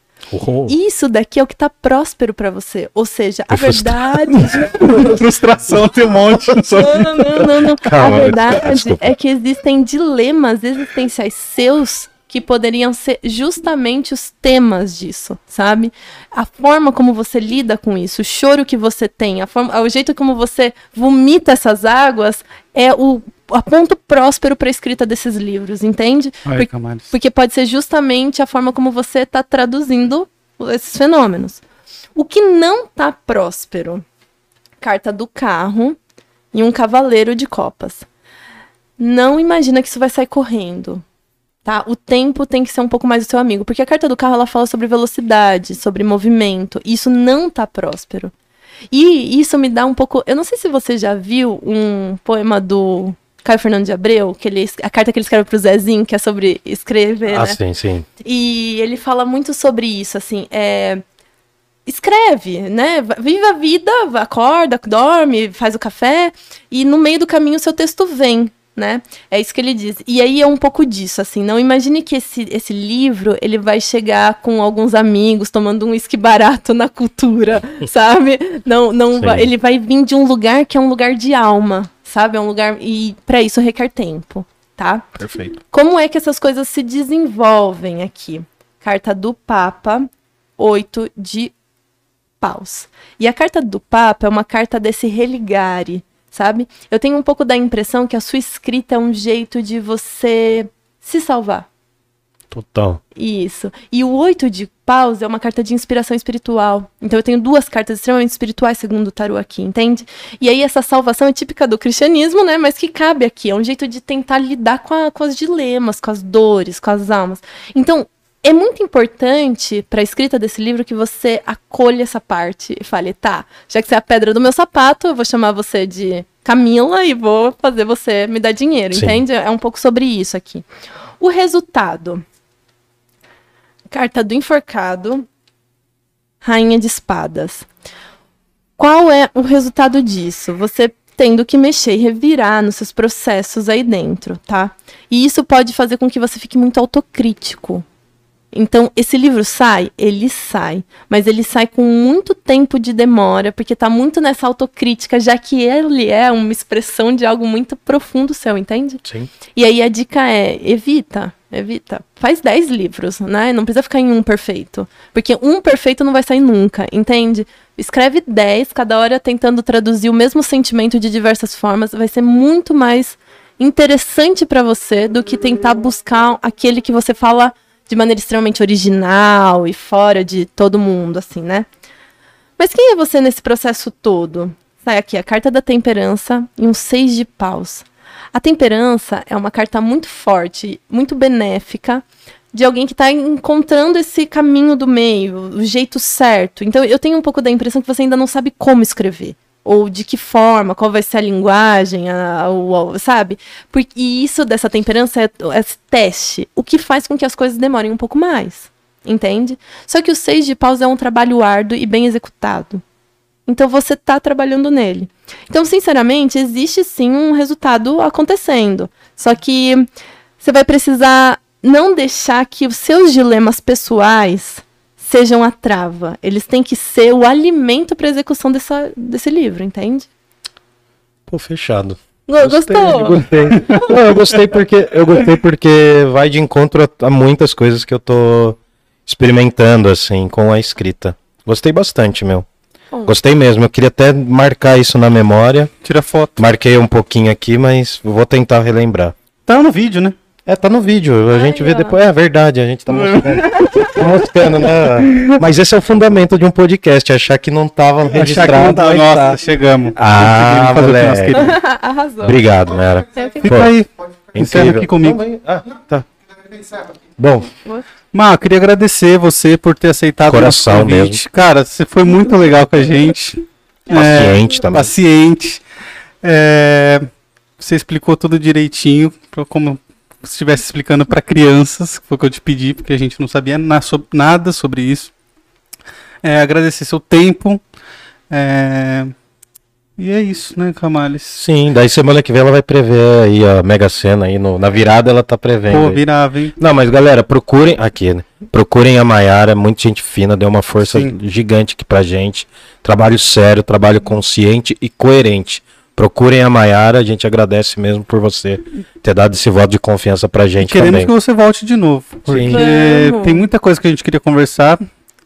Isso daqui é o que tá próspero pra você. Ou seja, a frustrado. verdade. <laughs> Frustração tem um monte. Só... Não, não, não, não. Calma, a verdade desculpa. é que existem dilemas existenciais seus que poderiam ser justamente os temas disso, sabe? A forma como você lida com isso, o choro que você tem, a forma, o jeito como você vomita essas águas é o a ponto próspero para a escrita desses livros, entende? Por- porque pode ser justamente a forma como você está traduzindo esses fenômenos. O que não está próspero? Carta do carro e um cavaleiro de copas. Não imagina que isso vai sair correndo. Tá? O tempo tem que ser um pouco mais o seu amigo, porque a carta do carro ela fala sobre velocidade, sobre movimento, e isso não tá próspero. E isso me dá um pouco. Eu não sei se você já viu um poema do Caio Fernando de Abreu, que ele, a carta que ele escreve pro Zezinho, que é sobre escrever, Ah, né? sim, sim. E ele fala muito sobre isso, assim, é, escreve, né? Va- Vive a vida, acorda, dorme, faz o café e no meio do caminho o seu texto vem, né? É isso que ele diz. E aí é um pouco disso, assim, não imagine que esse, esse livro, ele vai chegar com alguns amigos tomando um uísque barato na cultura, <laughs> sabe? Não, não vai- ele vai vir de um lugar que é um lugar de alma, sabe? É um lugar e para isso requer tempo, tá? Perfeito. Como é que essas coisas se desenvolvem aqui? Carta do Papa, 8 de paus. E a carta do Papa é uma carta desse religare, sabe? Eu tenho um pouco da impressão que a sua escrita é um jeito de você se salvar. Total. Isso. E o oito de paus é uma carta de inspiração espiritual. Então eu tenho duas cartas extremamente espirituais, segundo o tarô aqui, entende? E aí essa salvação é típica do cristianismo, né? Mas que cabe aqui. É um jeito de tentar lidar com, a- com os dilemas, com as dores, com as almas. Então, é muito importante para a escrita desse livro que você acolha essa parte e fale, tá, já que você é a pedra do meu sapato, eu vou chamar você de Camila e vou fazer você me dar dinheiro, Sim. entende? É um pouco sobre isso aqui. O resultado. Carta do enforcado. Rainha de espadas. Qual é o resultado disso? Você tendo que mexer e revirar nos seus processos aí dentro, tá? E isso pode fazer com que você fique muito autocrítico. Então, esse livro sai? Ele sai. Mas ele sai com muito tempo de demora, porque tá muito nessa autocrítica, já que ele é uma expressão de algo muito profundo seu, entende? Sim. E aí a dica é, evita, evita. Faz 10 livros, né? Não precisa ficar em um perfeito. Porque um perfeito não vai sair nunca, entende? Escreve 10, cada hora tentando traduzir o mesmo sentimento de diversas formas. Vai ser muito mais interessante pra você do que tentar buscar aquele que você fala de maneira extremamente original e fora de todo mundo, assim, né? Mas quem é você nesse processo todo? Sai aqui a carta da temperança e um seis de paus. A temperança é uma carta muito forte, muito benéfica, de alguém que está encontrando esse caminho do meio, o jeito certo. Então eu tenho um pouco da impressão que você ainda não sabe como escrever. Ou de que forma, qual vai ser a linguagem, a, o- o- sabe? Porque, isso dessa temperança é é teste, o que faz com que as coisas demorem um pouco mais. Entende? Só que o seis de paus é um trabalho árduo e bem executado. Então você está trabalhando nele. Então, sinceramente, existe sim um resultado acontecendo. Só que você vai precisar não deixar que os seus dilemas pessoais sejam a trava. Eles têm que ser o alimento para execução dessa, desse livro, entende? Pô, fechado. Go- Gostei, Gostou? Gostei. <laughs> Não, eu gostei porque eu gostei porque vai de encontro a, a muitas coisas que eu tô experimentando assim com a escrita. Gostei bastante, meu. Bom. Gostei mesmo. Eu queria até marcar isso na memória. Tira foto. Marquei um pouquinho aqui, mas vou tentar relembrar. Tá no vídeo, né? É, tá no vídeo. A Ai, gente vê ó. depois. É verdade, a gente tá mostrando. <laughs> tá mostrando, né? Mas esse é o fundamento de um podcast, achar que não tava registrado. tá, mas nossa, tá. chegamos. Ah, que moleque. Arrasou. Obrigado, Mera. É que- Fica Pô, aí. Encerra Incrível. aqui comigo. Não, mas- ah, tá. Bom, Má, eu queria agradecer você por ter aceitado Coração o nosso convite. mesmo. Cara, você foi muito legal com a gente. Paciente também. Paciente. É, você explicou tudo direitinho, como estivesse explicando para crianças, foi o que eu te pedi, porque a gente não sabia na- so- nada sobre isso. É, agradecer seu tempo. é, e é isso, né, Camales? sim, daí semana que vem ela vai prever aí a Mega Sena aí no, na virada ela tá prevendo. Pô, virava, hein? Não, mas galera, procurem aqui, né? Procurem a Maiara, muita gente fina, deu uma força Sim. gigante aqui pra gente. Trabalho sério, trabalho consciente e coerente. Procurem a Maiara, a gente agradece mesmo por você ter dado esse voto de confiança pra gente Queremos também. que você volte de novo. Porque Vamos. tem muita coisa que a gente queria conversar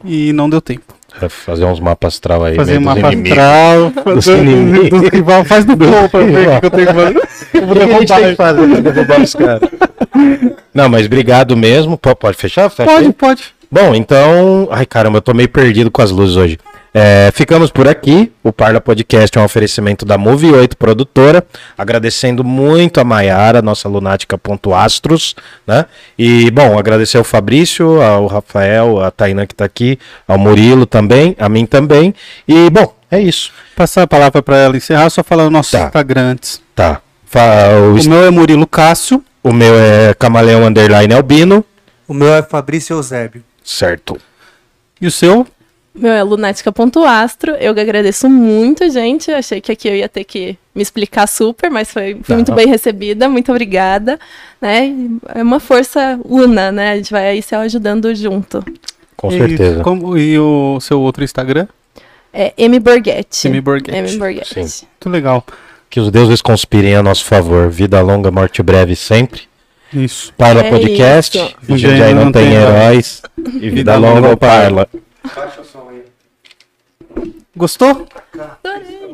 e não deu tempo. É, Fazer uns mapas astral aí. Fazer mapa astral, fazer inimigos. dos rival, faz do gol pra ver o que eu tenho que fazer. <laughs> A gente tem que fazer pra derrubar os caras? Não, mas obrigado mesmo. Pode fechar? Fecha aí. Pode, pode. Bom, então. Ai, caramba, eu tô meio perdido com as luzes hoje. É, ficamos por aqui. O Parla Podcast é um oferecimento da Move 8 Produtora. Agradecendo muito a Maiara, nossa lunática.astros, né? E, bom, agradecer ao Fabrício, ao Rafael, a Tainan que tá aqui, ao Murilo também, a mim também. E, bom, É isso. Passar a palavra para ela encerrar, só falar o nosso Tá. Instagram antes. Tá. Fa- o, O meu é Murilo Cássio. o meu é Camaleão Underline Albino. O meu é Fabrício Eusébio. Certo. E o seu? Meu é lunática.astro. Eu que agradeço muito, gente. Achei que aqui eu ia ter que me explicar super, mas foi, fui muito bem recebida. Muito obrigada. Né? E É uma força una, né? A gente vai aí se ajudando junto. Com e, certeza. como- e o seu outro Instagram? É M. Borghetti. M. Borghetti. M. Borghetti. Sim. Muito legal. Que os deuses conspirem a nosso favor. Vida longa, morte breve sempre. Isso. Parla É Podcast. isso. Jundiaí não, tem heróis. E vida, longa ao Parla. Gostou? Adorei.